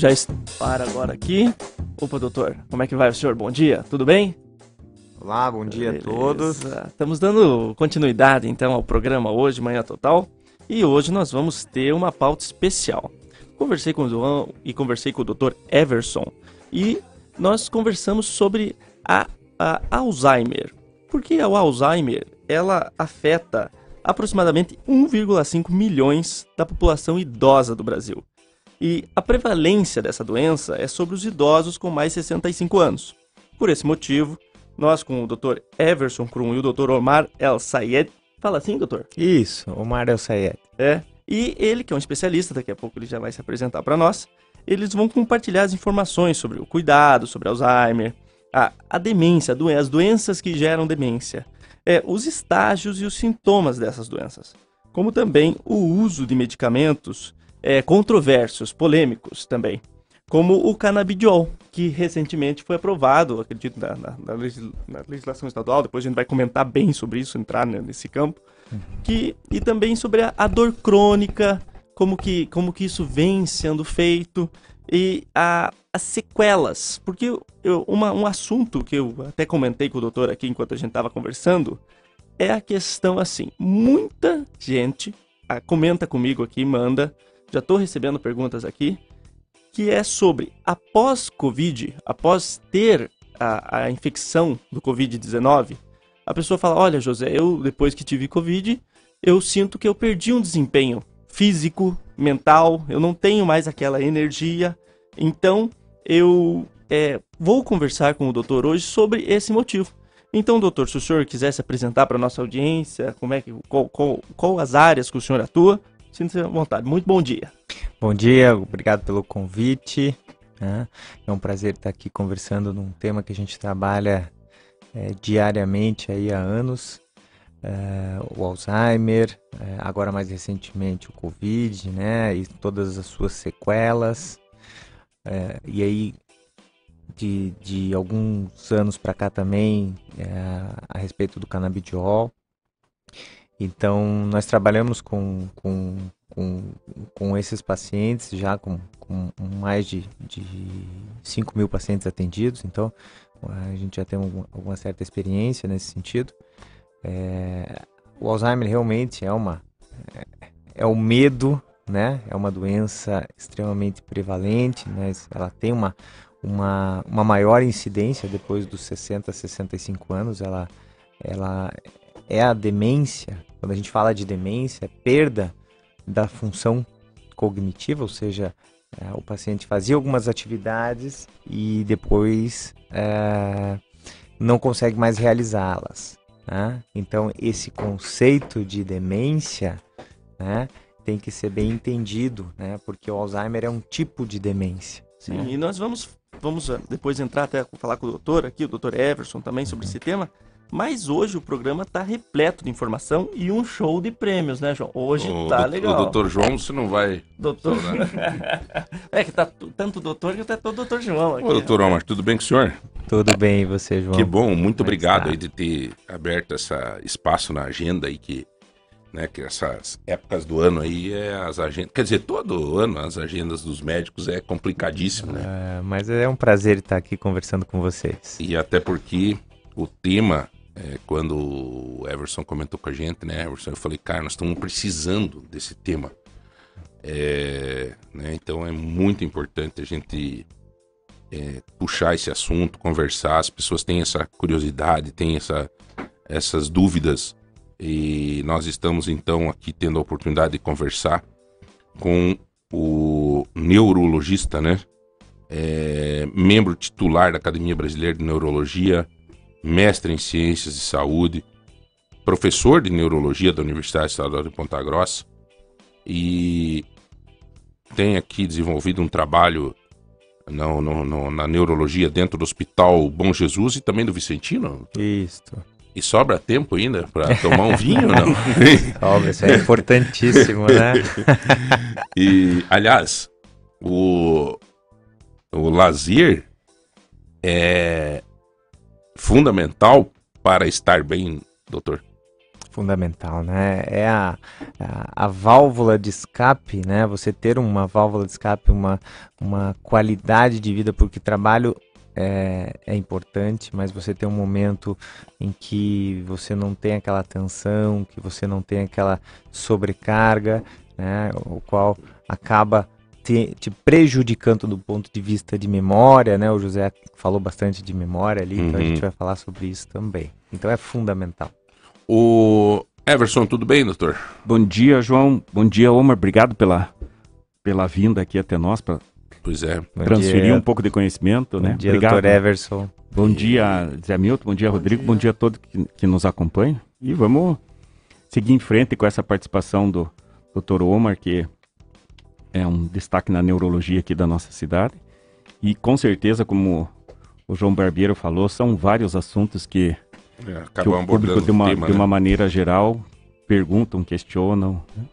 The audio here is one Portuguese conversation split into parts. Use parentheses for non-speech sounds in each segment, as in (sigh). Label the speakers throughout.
Speaker 1: já para agora aqui. Opa, doutor, como é que vai o senhor? Bom dia, tudo bem?
Speaker 2: Olá, bom dia Beleza. a todos.
Speaker 1: Estamos dando continuidade então ao programa hoje, Manhã Total, e hoje nós vamos ter uma pauta especial. Conversei com o João e conversei com o Dr. Everson e nós conversamos sobre a, a Alzheimer. Porque o Alzheimer, ela afeta aproximadamente 1,5 milhões da população idosa do Brasil. E a prevalência dessa doença é sobre os idosos com mais de 65 anos. Por esse motivo, nós com o Dr. Everson Krum e o Dr. Omar El Sayed, fala assim, doutor?
Speaker 2: Isso, Omar El Sayed.
Speaker 1: É, e ele, que é um especialista, daqui a pouco ele já vai se apresentar para nós, eles vão compartilhar as informações sobre o cuidado, sobre Alzheimer, a, a demência, as doenças que geram demência, é, os estágios e os sintomas dessas doenças, como também o uso de medicamentos é, controversos, polêmicos também, como o canabidiol, que recentemente foi aprovado, acredito, na, na, na, legislação estadual, depois a gente vai comentar bem sobre isso, entrar nesse campo, uhum. que, e também sobre a, a, dor crônica, como que, como que isso vem sendo feito, e a, as sequelas, porque eu, uma, um assunto que eu até comentei com o doutor aqui enquanto a gente estava conversando, é a questão assim, muita gente a, comenta comigo aqui, manda, já estou recebendo perguntas aqui, que é sobre após Covid, após ter a, a infecção do Covid-19, a pessoa fala: Olha, José, eu depois que tive Covid, eu sinto que eu perdi um desempenho físico, mental, eu não tenho mais aquela energia. Então, eu é, vou conversar com o doutor hoje sobre esse motivo. Então, doutor, se o senhor quiser se apresentar para nossa audiência, como é que, qual, qual, qual as áreas que o senhor atua, Sinta-se à vontade. Muito bom dia.
Speaker 2: Bom dia, obrigado pelo convite. Né? É um prazer estar aqui conversando num tema que a gente trabalha é, diariamente aí há anos. É, o Alzheimer, é, agora mais recentemente o Covid, né? E todas as suas sequelas. É, e aí, de, de alguns anos para cá também, é, a respeito do canabidiol. Então, nós trabalhamos com, com, com, com esses pacientes já com, com mais de, de 5 mil pacientes atendidos, então a gente já tem alguma, alguma certa experiência nesse sentido. É, o Alzheimer realmente é uma é, é o medo, né? É uma doença extremamente prevalente, né? Ela tem uma, uma, uma maior incidência depois dos 60, 65 anos. Ela, ela é a demência quando a gente fala de demência, é perda da função cognitiva, ou seja, é, o paciente fazia algumas atividades e depois é, não consegue mais realizá-las. Né? Então, esse conceito de demência né, tem que ser bem entendido, né? porque o Alzheimer é um tipo de demência.
Speaker 1: Sim, né? e nós vamos, vamos ah, depois entrar até falar com o doutor aqui, o doutor Everson também sobre uhum. esse tema. Mas hoje o programa tá repleto de informação e um show de prêmios, né, João? Hoje o tá legal.
Speaker 3: O doutor João, você não vai.
Speaker 1: Doutor. (laughs) é que tá tanto doutor que até todo doutor João aqui.
Speaker 3: Ô, doutor Omar, tudo bem com o senhor?
Speaker 2: Tudo bem, e você, João?
Speaker 3: Que bom, muito Como é obrigado aí de ter aberto esse espaço na agenda aí que. Né, que essas épocas do ano aí é as agendas, quer dizer, todo ano as agendas dos médicos é complicadíssimo, né?
Speaker 2: É, mas é um prazer estar aqui conversando com vocês.
Speaker 3: E até porque o tema é, quando o Everson comentou com a gente, né, Everson, eu falei, cara, nós estamos precisando desse tema. É, né, então é muito importante a gente é, puxar esse assunto, conversar. As pessoas têm essa curiosidade, têm essa, essas dúvidas. E nós estamos então aqui tendo a oportunidade de conversar com o neurologista, né? É, membro titular da Academia Brasileira de Neurologia, mestre em Ciências de Saúde, professor de Neurologia da Universidade Estadual de Ponta Grossa e tem aqui desenvolvido um trabalho no, no, no, na neurologia dentro do Hospital Bom Jesus e também do Vicentino.
Speaker 2: Isso.
Speaker 3: E sobra tempo ainda para tomar um vinho, não? (laughs)
Speaker 2: Óbvio, isso é importantíssimo, né?
Speaker 3: e, aliás, o, o lazer é fundamental para estar bem, doutor?
Speaker 2: fundamental, né? É a, a, a, válvula de escape, né? Você ter uma válvula de escape, uma, uma qualidade de vida, porque trabalho é, é importante, mas você tem um momento em que você não tem aquela tensão, que você não tem aquela sobrecarga, né? O qual acaba te, te, prejudicando do ponto de vista de memória, né? O José falou bastante de memória ali, uhum. então a gente uhum. vai falar sobre isso também. Então é fundamental.
Speaker 3: O Everson, tudo bem, doutor?
Speaker 4: Bom dia, João. Bom dia, Omar. Obrigado pela, pela vinda aqui até nós para
Speaker 3: pois é.
Speaker 4: transferir um pouco de conhecimento,
Speaker 2: bom
Speaker 4: né?
Speaker 2: Dia, Obrigado. doutor Everson.
Speaker 4: Bom e... dia, Zé Milton. Bom dia, bom Rodrigo. Dia. Bom dia a todos que, que nos acompanham. E vamos seguir em frente com essa participação do doutor Omar, que é um destaque na neurologia aqui da nossa cidade. E com certeza, como o João Barbeiro falou, são vários assuntos que é, que o público, de uma, tema, de uma né? maneira geral, perguntam, questionam. Né?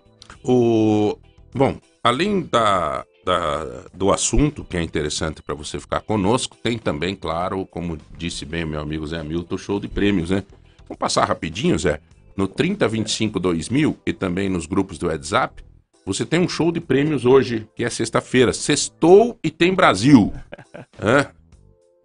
Speaker 3: O, bom, além da, da, do assunto, que é interessante para você ficar conosco, tem também, claro, como disse bem meu amigo Zé Milton, o show de prêmios, né? Vamos passar rapidinho, Zé? No 3025 2000 e também nos grupos do WhatsApp, você tem um show de prêmios hoje, que é sexta-feira. Sextou e tem Brasil. (laughs) Hã?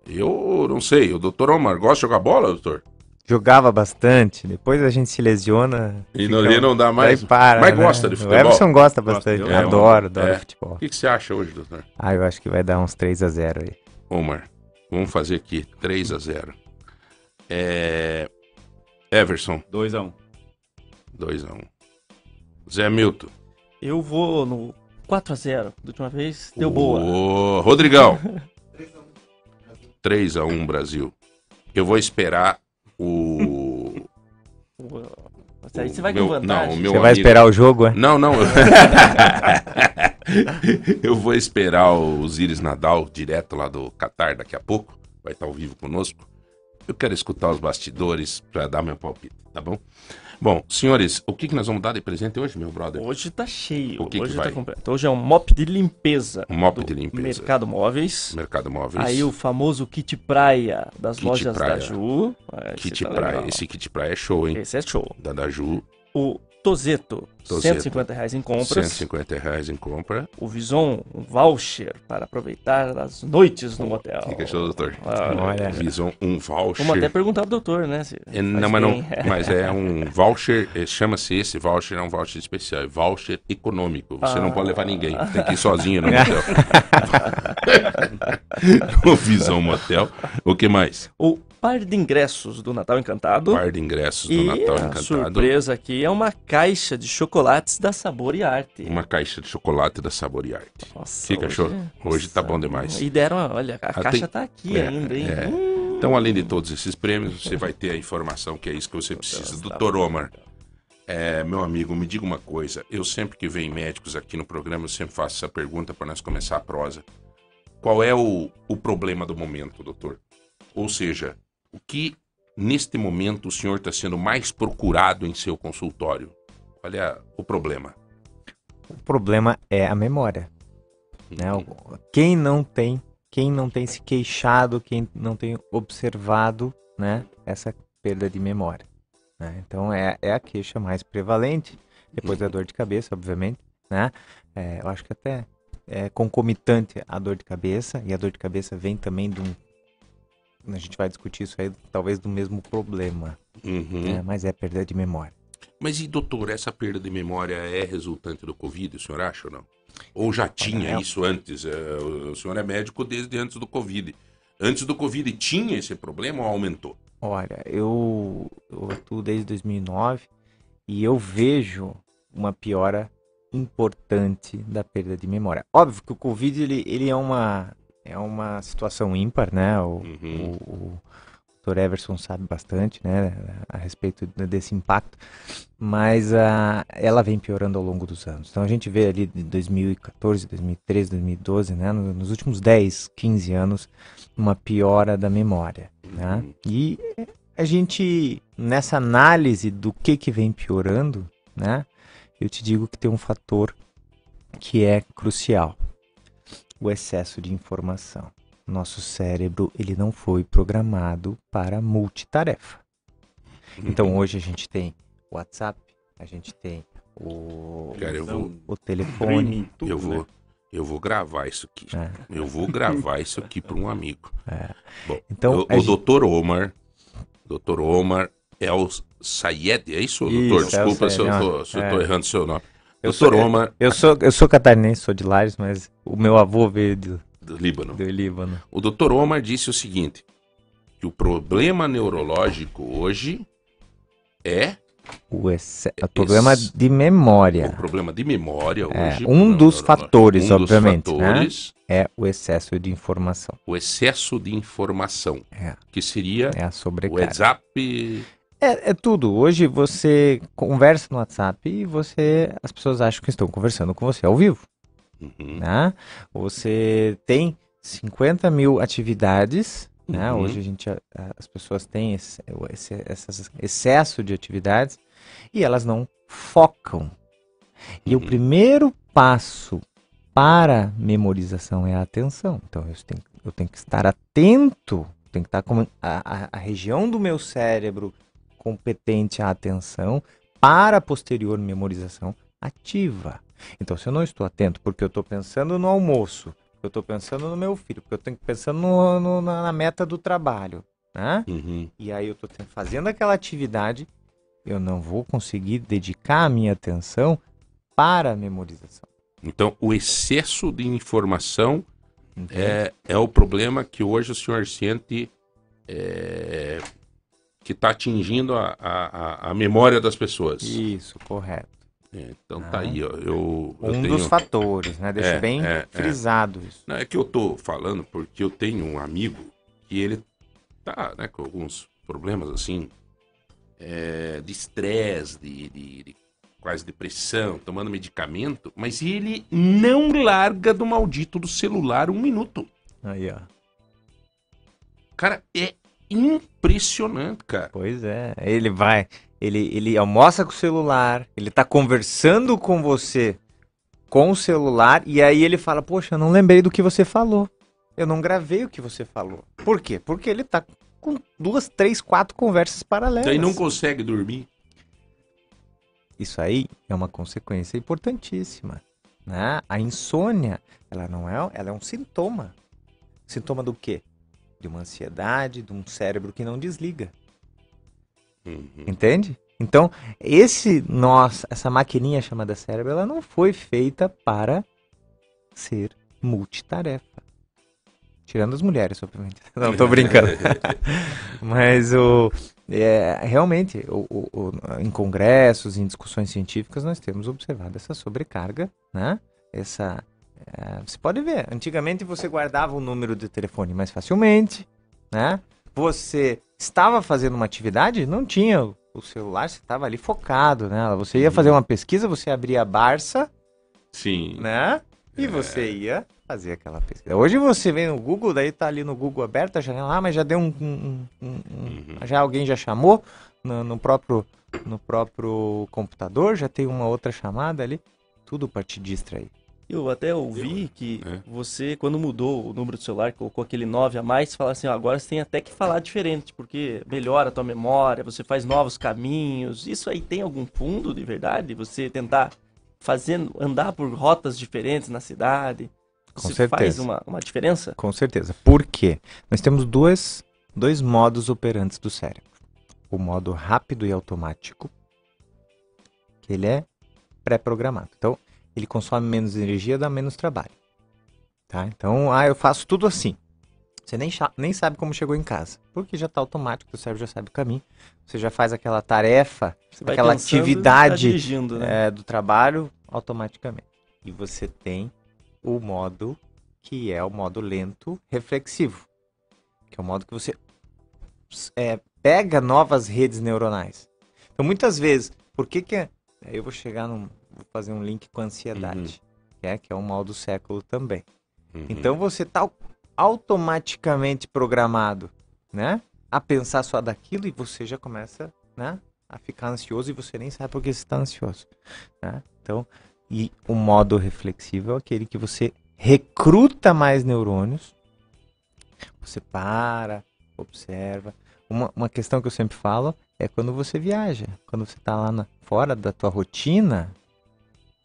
Speaker 3: Eu não sei, o doutor Omar gosta de jogar bola, doutor?
Speaker 2: Jogava bastante, depois a gente se lesiona.
Speaker 3: E não, fica... não dá mais.
Speaker 2: Aí para,
Speaker 3: Mas
Speaker 2: né?
Speaker 3: gosta de futebol.
Speaker 2: O Everson gosta bastante. Gosta, adoro, adoro é. futebol.
Speaker 3: O que, que, você acha hoje, doutor?
Speaker 2: Ah, eu acho que vai dar uns 3 a 0 aí.
Speaker 3: Omar, vamos fazer aqui 3 a 0 é... Everson.
Speaker 4: 2 a 1
Speaker 3: 2 a 1 Zé Milton.
Speaker 1: Eu vou no 4 a 0 Da última vez deu boa.
Speaker 3: Ô, Rodrigão. 3 a 1 Brasil. Eu vou esperar o.
Speaker 1: Aí você vai com vantagem.
Speaker 2: Não, o meu você vai esperar o jogo, é?
Speaker 3: Não, não. (laughs) eu vou esperar o Osiris Nadal, direto lá do Qatar, daqui a pouco. Vai estar ao vivo conosco. Eu quero escutar os bastidores para dar meu palpite, tá bom? Bom, senhores, o que, que nós vamos dar de presente hoje, meu brother?
Speaker 1: Hoje tá cheio.
Speaker 3: O que
Speaker 1: hoje
Speaker 3: que vai?
Speaker 1: tá completo. Hoje é um mop de limpeza.
Speaker 3: Um mop de limpeza.
Speaker 1: Mercado Móveis.
Speaker 3: Mercado Móveis.
Speaker 1: Aí o famoso kit praia das
Speaker 3: Kit
Speaker 1: lojas
Speaker 3: praia.
Speaker 1: da Ju.
Speaker 3: Kit tá praia. Legal. Esse kit praia é show, hein?
Speaker 1: Esse é show.
Speaker 3: Da da Ju.
Speaker 1: O Tozeto, Tozeto, 150 reais em compras.
Speaker 3: 150 reais em compra.
Speaker 1: O Vison, um voucher para aproveitar as noites no motel.
Speaker 3: Fica show, doutor.
Speaker 1: Ah,
Speaker 3: Olha. Vison, um voucher.
Speaker 1: Vamos até perguntar pro doutor, né? Se
Speaker 3: é, não, mas, não, (laughs) mas é um voucher, é, chama-se esse voucher, é um voucher especial, é voucher econômico. Você ah. não pode levar ninguém, tem que ir sozinho no motel. (laughs) (laughs) o Visão Motel. O que mais?
Speaker 1: O par de ingressos do Natal Encantado.
Speaker 3: Par de ingressos do
Speaker 1: e
Speaker 3: Natal
Speaker 1: a
Speaker 3: Encantado.
Speaker 1: surpresa aqui é uma caixa de chocolates da Sabor e Arte.
Speaker 3: Uma caixa de chocolate da Sabor e Arte.
Speaker 1: Nossa,
Speaker 3: Fica
Speaker 1: hoje,
Speaker 3: show. Hoje tá bom demais.
Speaker 1: E deram, olha, a ah, caixa tem... tá aqui
Speaker 3: é,
Speaker 1: ainda, hein?
Speaker 3: É. Hum. Então, além de todos esses prêmios, você vai ter a informação que é isso que você precisa. Tá Doutor Omar, é, meu amigo, me diga uma coisa. Eu sempre que venho médicos aqui no programa, eu sempre faço essa pergunta para nós começar a prosa. Qual é o, o problema do momento, doutor? Ou seja, o que neste momento o senhor está sendo mais procurado em seu consultório? Qual é o problema?
Speaker 2: O problema é a memória. Né? Uhum. Quem não tem, quem não tem se queixado, quem não tem observado, né, essa perda de memória. Né? Então é, é a queixa mais prevalente, depois da uhum. dor de cabeça, obviamente. Né? É, eu acho que até é concomitante à dor de cabeça, e a dor de cabeça vem também de um a gente vai discutir isso aí, talvez do mesmo problema.
Speaker 3: Uhum.
Speaker 2: Né? Mas é perda de memória.
Speaker 3: Mas e doutor, essa perda de memória é resultante do Covid, o senhor acha ou não? Ou já tinha é... isso antes? É, o senhor é médico desde antes do Covid. Antes do Covid tinha esse problema ou aumentou?
Speaker 2: Olha, eu, eu atuo desde 2009 e eu vejo uma piora importante da perda de memória. Óbvio que o Covid ele, ele é uma é uma situação ímpar, né? O, uhum. o, o Dr. Everson sabe bastante, né, a respeito desse impacto, mas uh, ela vem piorando ao longo dos anos. Então a gente vê ali de 2014, 2013, 2012, né, nos últimos 10, 15 anos, uma piora da memória, né? Uhum. E a gente nessa análise do que que vem piorando, né? Eu te digo que tem um fator que é crucial, o excesso de informação. Nosso cérebro ele não foi programado para multitarefa. Então hoje a gente tem o WhatsApp, a gente tem o,
Speaker 3: Cara, eu vou,
Speaker 2: o telefone.
Speaker 3: Eu vou,
Speaker 4: né?
Speaker 3: eu vou gravar isso aqui.
Speaker 2: É.
Speaker 3: Eu vou gravar isso aqui para um amigo. Bom,
Speaker 2: Então,
Speaker 3: o, o
Speaker 2: gente-
Speaker 3: doutor Omar, doutor Omar é o Sayed, é isso, doutor?
Speaker 2: Isso, é o
Speaker 3: Desculpa se eu
Speaker 2: Sayed,
Speaker 3: tô,
Speaker 2: não,
Speaker 3: se eu
Speaker 2: é.
Speaker 3: tô errando seu nome.
Speaker 2: Eu sou-
Speaker 3: Omar,
Speaker 2: Eu sou, eu sou catarinense, sou de Lares, mas o meu avô veio do,
Speaker 3: do Líbano.
Speaker 2: do Líbano.
Speaker 3: O doutor Omar disse o seguinte, que o problema neurológico hoje é
Speaker 2: O, exce- o problema de memória
Speaker 3: o problema de memória
Speaker 2: É,
Speaker 3: hoje.
Speaker 2: um
Speaker 3: problema
Speaker 2: dos
Speaker 3: neurológico.
Speaker 2: fatores,
Speaker 3: um dos
Speaker 2: obviamente, né?
Speaker 3: fatores,
Speaker 2: é o excesso de informação.
Speaker 3: o excesso de informação,
Speaker 2: É,
Speaker 3: que seria
Speaker 2: é a
Speaker 3: o
Speaker 2: sobrecarga.
Speaker 3: WhatsApp...
Speaker 2: É, é tudo. Hoje você conversa no WhatsApp e você, as pessoas acham que estão conversando com você ao vivo,
Speaker 3: Uhum,
Speaker 2: né? Você tem 50 mil atividades, né?
Speaker 3: Uhum.
Speaker 2: Hoje a gente, as pessoas têm esse, esse essas- excesso de atividades e elas não focam. E o
Speaker 3: Uhum.
Speaker 2: primeiro passo para memorização é a atenção. Então eu tenho, eu tenho que estar atento, tenho que estar com a, a- a região do meu cérebro competente à atenção para a posterior memorização ativa. Então, se eu não estou atento porque eu estou pensando no almoço, eu estou pensando no meu filho, porque eu estou pensando no- no- na meta do trabalho, né?
Speaker 3: uhum.
Speaker 2: e aí eu estou fazendo aquela atividade, eu não vou conseguir dedicar a minha atenção para a memorização.
Speaker 3: Então, o excesso de informação é, é o problema que hoje o senhor sente é, que está atingindo a, a, a- memória das pessoas.
Speaker 2: Isso, correto.
Speaker 3: É, então tá
Speaker 2: Ah.
Speaker 3: aí, ó, eu, eu
Speaker 2: um
Speaker 3: tenho...
Speaker 2: dos fatores, né? Deixa
Speaker 3: É,
Speaker 2: bem
Speaker 3: é, é.
Speaker 2: frisado isso.
Speaker 3: Não, é que eu tô falando porque eu tenho um amigo que ele tá né, com alguns problemas assim é, de estresse, de, de, de quase depressão, tomando medicamento, mas ele não larga do maldito do celular um minuto.
Speaker 2: Aí, ó.
Speaker 3: Cara, é impressionante, cara.
Speaker 2: Pois é. Ele vai, ele, ele almoça com o celular, ele tá conversando com você com o celular e aí ele fala: Poxa, eu não lembrei do que você falou. Eu não gravei o que você falou. Por quê? Porque ele tá com duas, três, quatro conversas paralelas.
Speaker 3: Daí não consegue dormir.
Speaker 2: Isso aí é uma consequência importantíssima. Né? A insônia, ela não é, ela é um sintoma. Sintoma do quê? De uma ansiedade, de um cérebro que não desliga.
Speaker 3: Uhum.
Speaker 2: Entende? Então, esse nossa, essa maquininha chamada cérebro, ela não foi feita para ser multitarefa. Tirando as mulheres, obviamente. (laughs) Não, tô brincando. (laughs) Mas o é, realmente, o- o- em congressos, em discussões científicas, nós temos observado essa sobrecarga, né? Essa, é, você pode ver, antigamente você guardava o número de telefone mais facilmente, né? Você estava fazendo uma atividade, não tinha o- celular, você estava ali focado, né? Você ia fazer uma pesquisa, você abria a Barça,
Speaker 3: Sim.
Speaker 2: né? E você ia fazer aquela pesquisa. Hoje você vem no Google, daí tá ali no Google aberto a janela, ah, mas já deu um, um- um- um-
Speaker 3: Uhum.
Speaker 2: já alguém já chamou no, no próprio no próprio computador, já tem uma outra chamada ali, tudo para te distrair.
Speaker 1: Eu até ouvi que
Speaker 3: É.
Speaker 1: você, quando mudou o número do celular, colocou aquele 9 a mais, fala assim, ó, agora você tem até que falar diferente, porque melhora a tua memória, você faz novos caminhos. Isso aí tem algum fundo de verdade? Você tentar fazer, andar por rotas diferentes na cidade?
Speaker 2: Com
Speaker 1: Isso faz
Speaker 2: certeza.
Speaker 1: uma, uma diferença?
Speaker 2: Com certeza. Por quê? Nós temos dois, dois modos operantes do cérebro. O modo rápido e automático, que ele é pré-programado. Então, ele consome menos energia, dá menos trabalho. Tá? Então, ah, eu faço tudo assim. Você nem, nem sabe como chegou em casa, porque já está automático, o cérebro já sabe o caminho. Você já faz aquela tarefa,
Speaker 1: Você
Speaker 2: aquela
Speaker 1: tá
Speaker 2: atividade
Speaker 1: dirigindo, né?
Speaker 2: é, do trabalho automaticamente. E você tem o modo que é o modo lento reflexivo, que é o modo que você é, pega novas redes neuronais. Então, muitas vezes, por que que... é- Eu vou chegar num... Vou fazer um link com a ansiedade, que, é, que é o mal do século também.
Speaker 3: Uhum.
Speaker 2: Então, você está automaticamente programado, né? A pensar só daquilo e você já começa, né? A ficar ansioso e você nem sabe por que você está ansioso, né? Então, e o modo reflexivo é aquele que você recruta mais neurônios, você para, observa. uma, uma questão que eu sempre falo é quando você viaja, quando você está lá na, fora da tua rotina,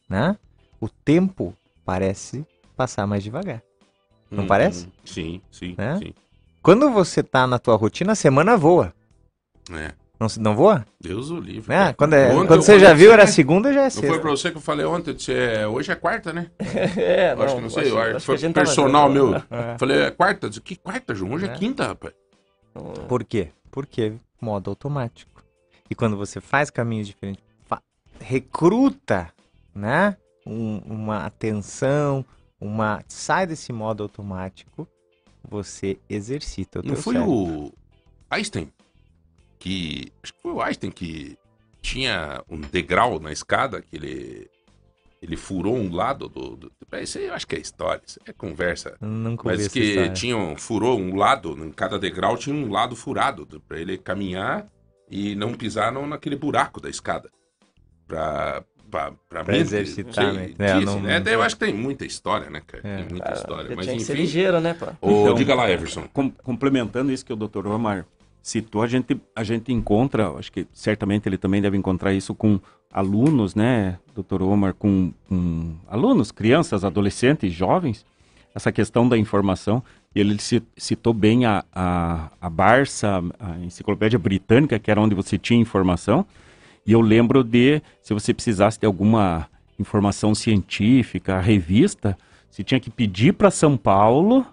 Speaker 2: né? O tempo parece passar mais devagar. Não
Speaker 3: Uhum.
Speaker 2: parece?
Speaker 3: Sim, sim,
Speaker 2: Né?
Speaker 3: sim.
Speaker 2: Quando você tá na tua rotina, a semana voa.
Speaker 3: É.
Speaker 2: Não, se- não voa?
Speaker 3: Deus o livre.
Speaker 2: Né? Quando, é-
Speaker 3: Ontem
Speaker 2: quando você já viu,
Speaker 3: você,
Speaker 2: era segunda, já é
Speaker 3: Não foi
Speaker 2: sexta.
Speaker 3: pra você que eu falei ontem? Eu disse, é, hoje é quarta, né? (laughs)
Speaker 1: É,
Speaker 3: Eu acho que não sei. acho que foi personal
Speaker 1: vendo.
Speaker 3: meu. (laughs)
Speaker 2: É.
Speaker 3: Falei, é quarta? Eu disse, que quarta, João? Hoje é,
Speaker 2: É.
Speaker 3: quinta, rapaz.
Speaker 2: Por quê? Porque modo automático. E quando você faz caminhos diferentes, recruta, né? um- uma atenção, uma sai desse modo automático, você exercita o
Speaker 3: Não foi
Speaker 2: cérebro.
Speaker 3: o Einstein que. Acho que foi o Einstein que tinha um degrau na escada que ele. Ele furou um lado do. do isso aí eu acho que é história, isso é conversa.
Speaker 2: Nunca
Speaker 3: Mas que tinham, furou um lado, em cada degrau tinha um lado furado, do- pra ele caminhar e não pisar no, naquele buraco da escada. Pra, pra, pra,
Speaker 2: Pra
Speaker 3: mente,
Speaker 2: exercitar,
Speaker 3: sei,
Speaker 2: né? É,
Speaker 3: dizem,
Speaker 2: não-
Speaker 3: né? Daí eu acho que tem muita história, né, cara?
Speaker 2: É.
Speaker 3: Tem muita
Speaker 1: Cara,
Speaker 3: história. Mas
Speaker 1: tinha que ser
Speaker 3: enfim.
Speaker 1: ligeiro, né, pô?
Speaker 3: Ô,
Speaker 4: Então-
Speaker 3: diga lá, Everson.
Speaker 4: Com- complementando isso que o Dr. Omar citou, a gente, a gente encontra, acho que certamente ele também deve encontrar isso com alunos, né, Dr. Omar, com, com alunos, crianças, adolescentes, jovens, essa questão da informação. E ele ci- citou bem a, a, a Barça, a enciclopédia britânica, que era onde você tinha informação. E eu lembro de, se você precisasse de alguma informação científica, revista, você tinha que pedir para São Paulo,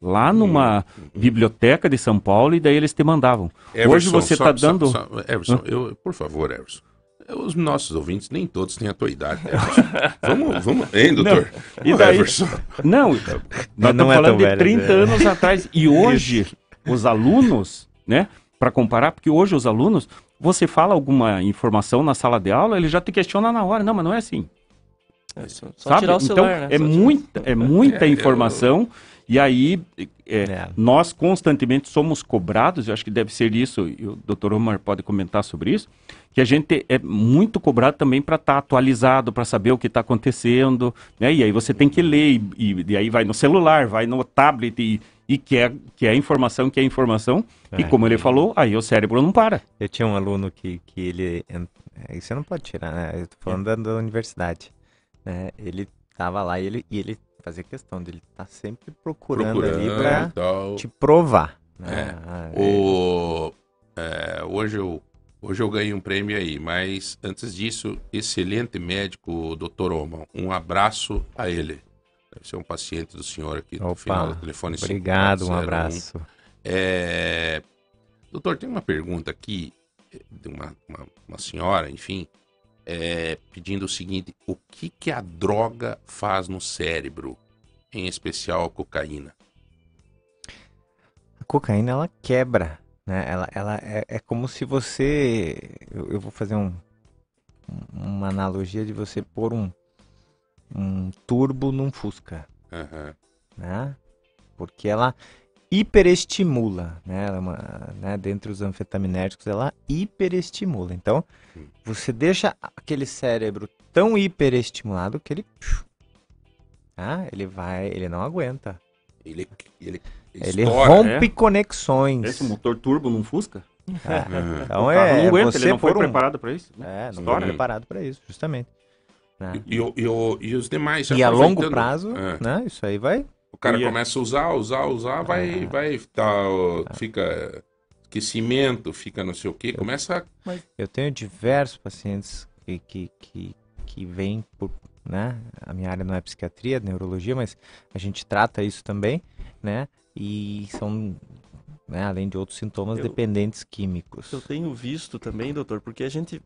Speaker 4: lá numa biblioteca de São Paulo, e daí eles te mandavam. Hoje
Speaker 3: Everson,
Speaker 4: você
Speaker 3: só-
Speaker 4: está dando.
Speaker 3: só- Everson, eu, por favor, Everson. Os nossos ouvintes, nem todos têm a tua idade. Everson. (laughs) vamos, vamos. Hein, doutor?
Speaker 4: e
Speaker 3: Ô,
Speaker 4: daí-
Speaker 3: Everson.
Speaker 4: Não, nós
Speaker 2: Não
Speaker 4: estamos
Speaker 2: é
Speaker 4: falando de
Speaker 2: velho,
Speaker 4: 30
Speaker 2: né?
Speaker 4: anos atrás. E hoje, os alunos, né, para comparar, porque hoje os alunos, você fala alguma informação na sala de aula, ele já te questiona na hora. Não, mas não é assim.
Speaker 1: É só, só
Speaker 4: sabe?
Speaker 1: tirar o
Speaker 4: então,
Speaker 1: celular, né?
Speaker 4: é
Speaker 1: Só tirar.
Speaker 4: muita, é muita (laughs)
Speaker 3: É, eu-
Speaker 4: informação. E aí, é,
Speaker 2: É.
Speaker 4: nós constantemente somos cobrados, eu acho que deve ser isso, e o Dr. Omar pode comentar sobre isso, que a gente é muito cobrado também para estar atualizado, para saber o que está acontecendo, né? E aí você tem que ler, e, e- e aí vai no celular, vai no tablet e, e quer, quer informação, quer informação, e
Speaker 2: É.
Speaker 4: como ele falou, aí o cérebro não para.
Speaker 2: Eu tinha um aluno que, que ele. é, Isso você não pode tirar, né? Eu tô falando da, da universidade. Né? Ele tava lá e ele, e ele fazia questão dele estar sempre procurando, ali
Speaker 3: Procurando
Speaker 2: pra
Speaker 3: e tal.
Speaker 2: te provar.
Speaker 3: É.
Speaker 2: Né? Ah,
Speaker 3: O, é, hoje, eu, hoje eu ganhei um prêmio aí, mas antes disso, excelente médico, doutor Oman. Um abraço a ele. Deve ser um paciente do senhor aqui no
Speaker 2: Opa,
Speaker 3: final do telefone.
Speaker 2: Obrigado, um
Speaker 3: 5401.
Speaker 2: abraço.
Speaker 3: É, doutor, tem uma pergunta aqui eh, de uma, uma, uma senhora, enfim, é, pedindo o seguinte: o que, que a droga faz no cérebro, em especial a cocaína?
Speaker 2: A cocaína ela quebra, né? Ela, ela é, é como se você. Eu, eu vou fazer um, uma analogia de você pôr um, um turbo num Fusca,
Speaker 3: Aham.
Speaker 2: né? Porque ela hiperestimula, né? Ela é uma, né? Dentre os anfetaminérgicos, ela hiperestimula. Então, você deixa aquele cérebro tão hiperestimulado que ele. Ah, ele vai, ele não aguenta.
Speaker 3: Ele, ele,
Speaker 2: Ele
Speaker 3: estoura,
Speaker 2: rompe
Speaker 4: é?
Speaker 2: conexões.
Speaker 4: Esse motor turbo num Fusca?
Speaker 2: É. (laughs) Então é,
Speaker 4: não aguenta,
Speaker 2: você
Speaker 4: ele não foi
Speaker 2: um-
Speaker 4: preparado para isso. né?
Speaker 2: É, não foi preparado para isso, justamente. Né?
Speaker 3: E, e, o- e os demais.
Speaker 2: E a longo prazo,
Speaker 3: É.
Speaker 2: né? Isso aí vai.
Speaker 3: O cara
Speaker 4: Ia-
Speaker 3: começa a usar, usar, usar, vai,
Speaker 2: Ah.
Speaker 3: vai, tá, ó, fica aquecimento, fica não sei o que, começa a
Speaker 2: Eu tenho diversos pacientes que, que, que, que vêm por. Né? A minha área não é psiquiatria, é neurologia, mas a gente trata isso também, né? E são, né, além de outros sintomas,
Speaker 1: Eu-
Speaker 2: dependentes químicos.
Speaker 1: Eu tenho visto também, doutor, porque a gente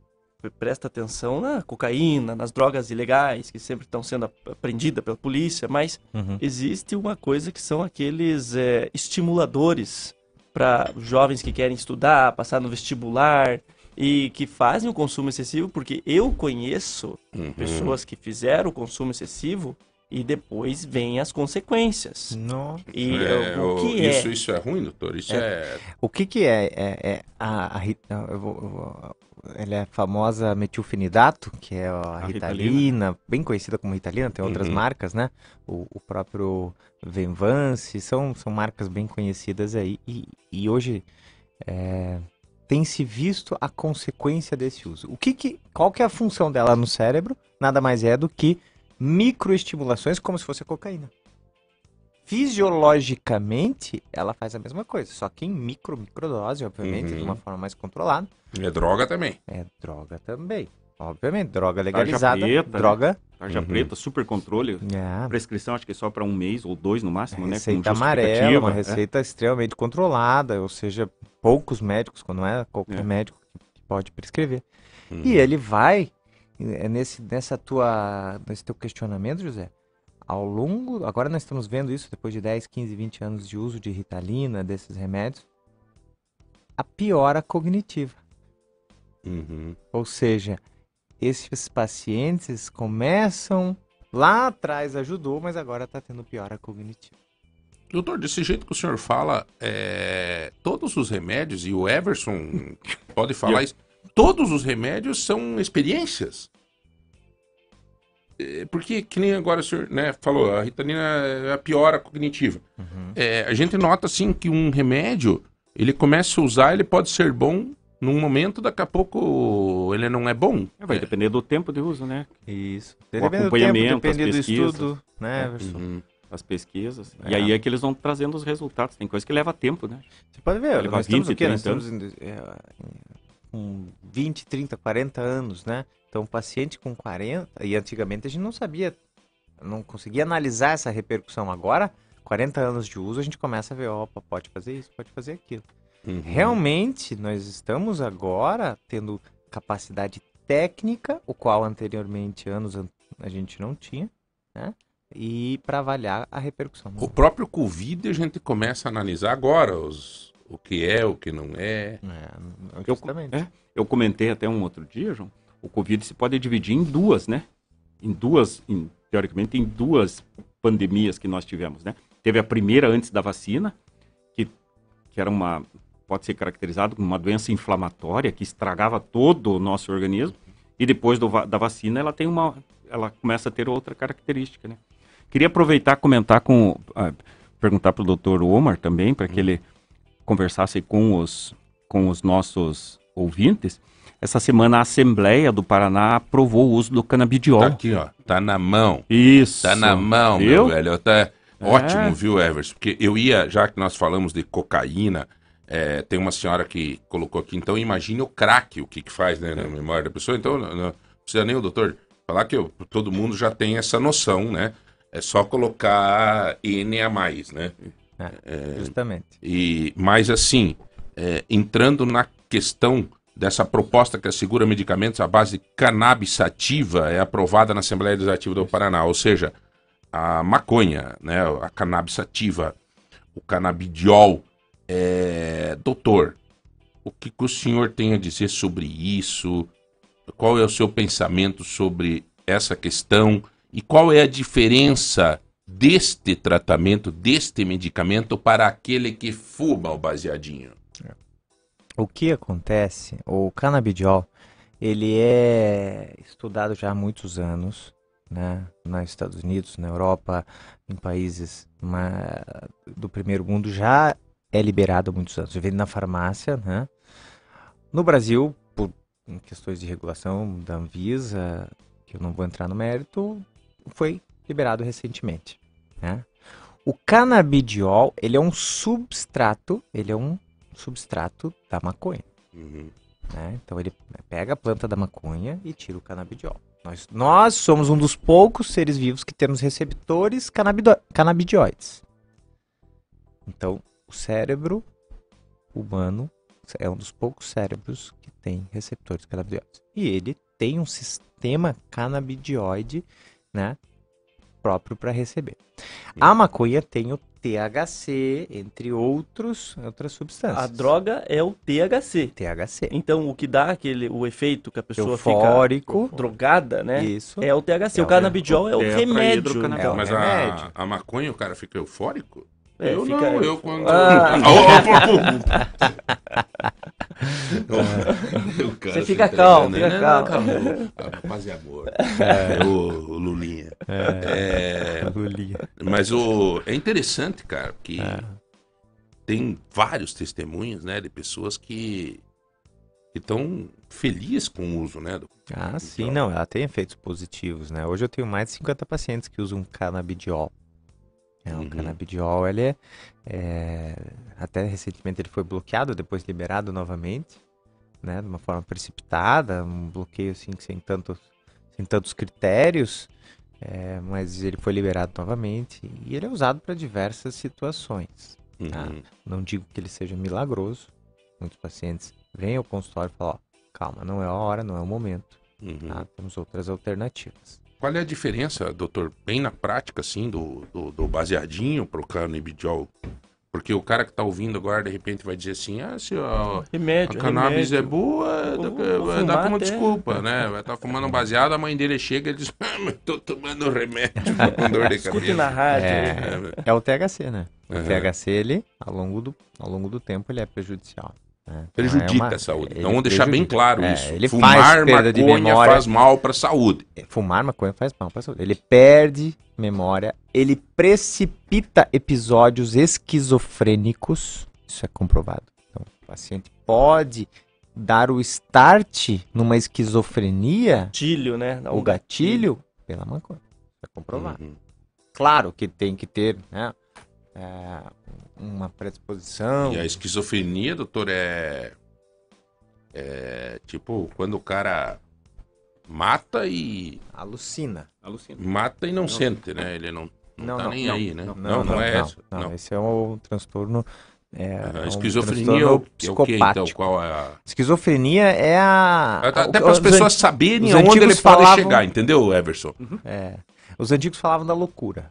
Speaker 1: presta atenção na cocaína, nas drogas ilegais que sempre estão sendo ap- apreendidas pela polícia, mas
Speaker 2: Uhum.
Speaker 1: existe uma coisa que são aqueles é, estimuladores para jovens que querem estudar, passar no vestibular e que fazem o consumo excessivo, porque eu conheço
Speaker 3: Uhum.
Speaker 1: pessoas que fizeram o consumo excessivo e depois vem as consequências.
Speaker 2: Não.
Speaker 1: E
Speaker 3: É,
Speaker 1: é, o
Speaker 3: o-
Speaker 1: que é?
Speaker 3: isso, isso é ruim, doutor? Isso é.
Speaker 2: O que que é? É, é a, a Rit- eu vou- eu vou- ela é a famosa metilfenidato, que é a,
Speaker 4: A
Speaker 2: Ritalina,
Speaker 4: Ritalina.
Speaker 2: bem conhecida como Ritalina, tem outras
Speaker 3: Uhum.
Speaker 2: marcas, né? O, o próprio Venvance, são, são marcas bem conhecidas aí. E, e hoje é, tem se visto a consequência desse uso. O que, que qual que é a função dela no cérebro? Nada mais é do que microestimulações como se fosse cocaína. Fisiologicamente, ela faz a mesma coisa, só que em micro, microdose, obviamente,
Speaker 3: Uhum.
Speaker 2: de uma forma mais controlada.
Speaker 3: É droga também.
Speaker 2: É droga também. Obviamente, droga legalizada,
Speaker 4: preta, né?
Speaker 2: droga.
Speaker 4: Tarja
Speaker 3: Uhum.
Speaker 4: preta, super controle.
Speaker 2: É,
Speaker 4: Prescrição acho que é só para um mês ou dois no máximo, né? com
Speaker 2: receita amarela, uma
Speaker 4: é.
Speaker 2: receita extremamente controlada, ou seja, poucos médicos, quando não é qualquer
Speaker 4: É.
Speaker 2: médico que pode prescrever.
Speaker 3: Uhum.
Speaker 2: E ele vai, é nesse, nessa tua, nesse teu questionamento, José, ao longo, agora nós estamos vendo isso depois de 10, 15, 20 anos de uso de Ritalina, desses remédios, a piora cognitiva.
Speaker 3: Uhum.
Speaker 2: Ou seja, esses pacientes começam, lá atrás ajudou, mas agora está tendo piora cognitiva.
Speaker 3: Doutor, desse jeito que o senhor fala, é, todos os remédios, e o Everson pode (laughs) falar isso, todos os remédios são experiências. É, Porque, que nem agora o senhor né, falou, a ritalina é a piora cognitiva. É, a gente nota, assim, que um remédio, ele começa a usar, ele pode ser bom num momento, daqui a pouco ele não é bom.
Speaker 4: É, vai depender do tempo de uso, né?
Speaker 2: Isso.
Speaker 4: O acompanhamento,
Speaker 2: depende
Speaker 4: as
Speaker 2: do
Speaker 4: pesquisas.
Speaker 2: estudo, né, Everson?
Speaker 3: Uhum.
Speaker 4: As pesquisas.
Speaker 2: É.
Speaker 4: E aí é que eles vão trazendo os resultados. Tem coisa que leva tempo, né?
Speaker 2: Você pode ver,
Speaker 4: Levar
Speaker 2: nós estamos
Speaker 4: 20,
Speaker 2: o quê? Nós
Speaker 4: 30
Speaker 2: estamos em, é, com 20, 30, 40 anos, né? Então, um paciente com 40, e antigamente a gente não sabia, não conseguia analisar essa repercussão. Agora, 40 anos de uso, a gente começa a ver, opa, pode fazer isso, pode fazer aquilo.
Speaker 3: Uhum.
Speaker 2: Realmente, nós estamos agora tendo capacidade técnica, o qual anteriormente, anos, an- a gente não tinha, né? E para avaliar a repercussão.
Speaker 3: O próprio Covid a gente começa a analisar agora os, o que é, o que não é.
Speaker 2: É,
Speaker 4: Eu, é, eu comentei até um outro dia, João, o Covid se pode dividir em duas, né? Em duas, em- teoricamente, em duas pandemias que nós tivemos, né? Teve a primeira antes da vacina, que, que era uma, pode ser caracterizado como uma doença inflamatória que estragava todo o nosso organismo, e depois do da vacina ela tem uma, ela começa a ter outra característica, né? Queria aproveitar comentar com, ah, perguntar para o doutor Omar também, para que ele conversasse com os, com os nossos ouvintes. Essa semana a Assembleia do Paraná aprovou o uso do canabidiol.
Speaker 3: Tá aqui, ó. Tá na mão.
Speaker 4: Isso.
Speaker 3: Tá na mão,
Speaker 4: Viu?
Speaker 3: meu velho. Tá
Speaker 4: É.
Speaker 3: ótimo, viu, Everson? Porque eu ia, já que nós falamos de cocaína, é, tem uma senhora que colocou aqui, então imagine o crack, o que que faz né, na memória da pessoa. Então, não, não precisa nem o doutor falar que eu- todo mundo já tem essa noção, né? É só colocar N a mais, né?
Speaker 2: Justamente.
Speaker 3: E, mas assim, é, entrando na questão dessa proposta que assegura medicamentos à base de cannabis sativa, é aprovada na Assembleia Legislativa do Paraná, ou seja, a maconha, né, a cannabis sativa, o canabidiol. É, doutor, o que, que o senhor tem a dizer sobre isso? Qual é o seu pensamento sobre essa questão? E qual é a diferença deste tratamento, deste medicamento, para aquele que fuma o baseadinho?
Speaker 2: O que acontece, o canabidiol, ele é estudado já há muitos anos, né, nos Estados Unidos, na Europa, em países ma- do primeiro mundo, já é liberado há muitos anos. Vende na farmácia, né? No Brasil, por questões de regulação da Anvisa, que eu não vou entrar no mérito, foi liberado recentemente, né? O canabidiol, ele é um substrato, ele é um substrato da maconha.
Speaker 3: Uhum.
Speaker 2: né? Então ele pega a planta da maconha e tira o canabidiol. Nós, nós somos um dos poucos seres vivos que temos receptores canabidioides. Então, o cérebro humano é um dos poucos cérebros que tem receptores canabidioides. E ele tem um sistema canabidioide, né, próprio para receber. A maconha tem o THC, entre outros, outras substâncias.
Speaker 1: A droga é o THC.
Speaker 2: THC.
Speaker 1: Então, o que dá aquele, o efeito que a pessoa
Speaker 2: Eufórico.
Speaker 1: fica drogada, né?
Speaker 2: Isso.
Speaker 1: É o THC.
Speaker 2: É
Speaker 1: o
Speaker 2: o
Speaker 1: canabidiol é o
Speaker 4: tetra-
Speaker 1: remédio.
Speaker 4: hidrocannabinol.
Speaker 2: É o
Speaker 3: Mas
Speaker 2: remédio.
Speaker 3: a, a maconha, o cara fica eufórico?
Speaker 1: É,
Speaker 3: eu
Speaker 1: fica-
Speaker 3: não, eu quando...
Speaker 1: Ah. (laughs) (laughs)
Speaker 3: Cara
Speaker 1: Você fica calmo,
Speaker 3: né?
Speaker 1: fica
Speaker 3: Não,
Speaker 1: calmo.
Speaker 3: calmo. Paz e amor. É. O, o Lulinha. É, mas o, é interessante, cara, que tem vários testemunhos, né, de pessoas que estão felizes com o uso, né? Do,
Speaker 2: Ah,
Speaker 3: do
Speaker 2: sim, não, ela tem efeitos positivos, né? Hoje eu tenho mais de 50 pacientes que usam canabidiol. É, o
Speaker 3: Uhum.
Speaker 2: canabidiol, ele é, é- Até recentemente ele foi bloqueado, depois liberado novamente, né? De uma forma precipitada, um bloqueio assim, sem tantos, sem tantos critérios, é, mas ele foi liberado novamente e ele é usado para diversas situações. tá?
Speaker 3: Uhum.
Speaker 2: Não digo que ele seja milagroso. Muitos pacientes vêm ao consultório e falam, ó, calma, não é a hora, não é o momento.
Speaker 3: Uhum.
Speaker 2: Tá? Temos outras alternativas.
Speaker 3: Qual é a diferença, doutor, bem na prática, assim, do, do, do baseadinho pro canabidiol? Porque o cara que tá ouvindo agora, de repente, vai dizer assim, ah, se a, a
Speaker 1: Remédio,
Speaker 3: cannabis é
Speaker 1: remédio.
Speaker 3: boa,
Speaker 1: Vou-
Speaker 3: dá,
Speaker 1: vou fumar
Speaker 3: como
Speaker 1: até.
Speaker 3: desculpa, né? Vai estar fumando um baseado, a mãe dele chega e diz, ah, mas tô tomando remédio (laughs) com dor de
Speaker 1: Escute
Speaker 3: cabeça.
Speaker 1: na rádio.
Speaker 2: É, é o THC, né? O
Speaker 3: Aham.
Speaker 2: THC, ele, ao longo do, ao longo do tempo, ele é prejudicial. Né? Então,
Speaker 3: Prejudica
Speaker 2: é uma-
Speaker 3: a saúde.
Speaker 2: ele
Speaker 3: Então vamos deixar bem
Speaker 2: prejudica.
Speaker 3: claro
Speaker 2: É,
Speaker 3: isso.
Speaker 2: Ele
Speaker 3: Fumar
Speaker 2: faz perda de
Speaker 3: maconha
Speaker 2: memória.
Speaker 3: faz mal pra saúde.
Speaker 2: Fumar maconha faz mal pra saúde. Ele perde memória, ele precipita episódios esquizofrênicos. Isso é comprovado. Então, o paciente pode dar o start numa esquizofrenia,
Speaker 1: Gatilho, né?
Speaker 2: O gatilho, pela maconha. Isso é comprovado.
Speaker 3: Uhum.
Speaker 2: Claro que tem que ter né, é, uma predisposição.
Speaker 3: E a esquizofrenia, doutor, é. É tipo quando o cara mata e.
Speaker 2: Alucina.
Speaker 4: Alucina.
Speaker 3: Mata e não, sente, né? Ele não, não,
Speaker 2: Não,
Speaker 3: tá
Speaker 2: não,
Speaker 3: nem
Speaker 4: não,
Speaker 3: aí, né?
Speaker 4: não.
Speaker 3: Não, não, é essa.
Speaker 2: Não,
Speaker 3: Não.
Speaker 2: esse é o transtorno. É,
Speaker 3: Aham,
Speaker 2: é um
Speaker 3: esquizofrenia é o, é o que então? Qual é a.
Speaker 2: Esquizofrenia é a.
Speaker 3: Até para as pessoas
Speaker 2: an-
Speaker 3: saberem
Speaker 2: antigos
Speaker 3: ele pode
Speaker 2: falavam-
Speaker 3: chegar, entendeu, Everson?
Speaker 2: é, os antigos falavam da loucura.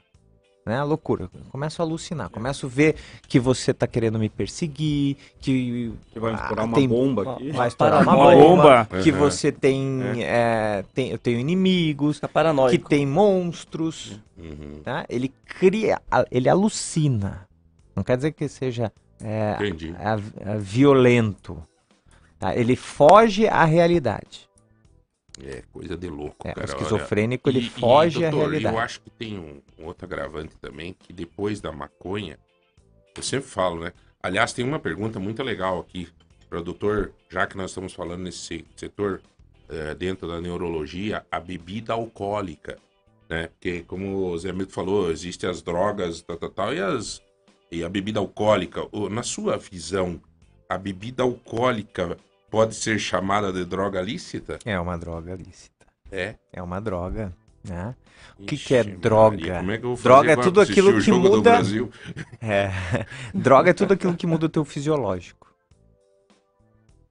Speaker 2: Né? A loucura. Eu começo a alucinar. Começo a ver que você tá querendo me perseguir, que
Speaker 4: Que vai
Speaker 2: Ah,
Speaker 4: estourar uma
Speaker 2: tem-
Speaker 4: bomba aqui.
Speaker 2: vai estourar uma
Speaker 1: Uma
Speaker 2: bomba,
Speaker 3: bomba.
Speaker 2: que
Speaker 3: Uhum.
Speaker 2: você tem, é, tem. Eu tenho inimigos,
Speaker 1: Fica
Speaker 2: que tem monstros.
Speaker 3: Uhum.
Speaker 2: Tá? Ele cria, ele alucina. Não quer dizer que seja é, é- é violento. tá? Ele foge à realidade.
Speaker 3: É coisa de louco,
Speaker 2: É, o
Speaker 3: cara. olha.
Speaker 2: esquizofrênico ele
Speaker 3: E- e,
Speaker 2: foge à
Speaker 3: doutor,
Speaker 2: realidade.
Speaker 3: Eu acho que tem um, um outro agravante também, que depois da maconha, eu sempre falo, né? Aliás, tem uma pergunta muito legal aqui para o doutor, já que nós estamos falando nesse se- setor eh, dentro da neurologia, a bebida alcoólica, né? Porque, como o Zé Milton falou, existem as drogas, tal, tal, tal, e, as, e a bebida alcoólica. O- Na sua visão, a bebida alcoólica pode ser chamada de droga lícita?
Speaker 2: É uma droga lícita.
Speaker 3: É.
Speaker 2: É uma droga, né? O que
Speaker 3: Ixi,
Speaker 2: que é
Speaker 3: Maria,
Speaker 2: droga?
Speaker 3: como é que eu vou
Speaker 2: Droga
Speaker 3: fazer
Speaker 2: é tudo aquilo
Speaker 3: o
Speaker 2: que muda-
Speaker 3: Brasil? (laughs)
Speaker 2: É. droga é tudo aquilo que muda o teu fisiológico.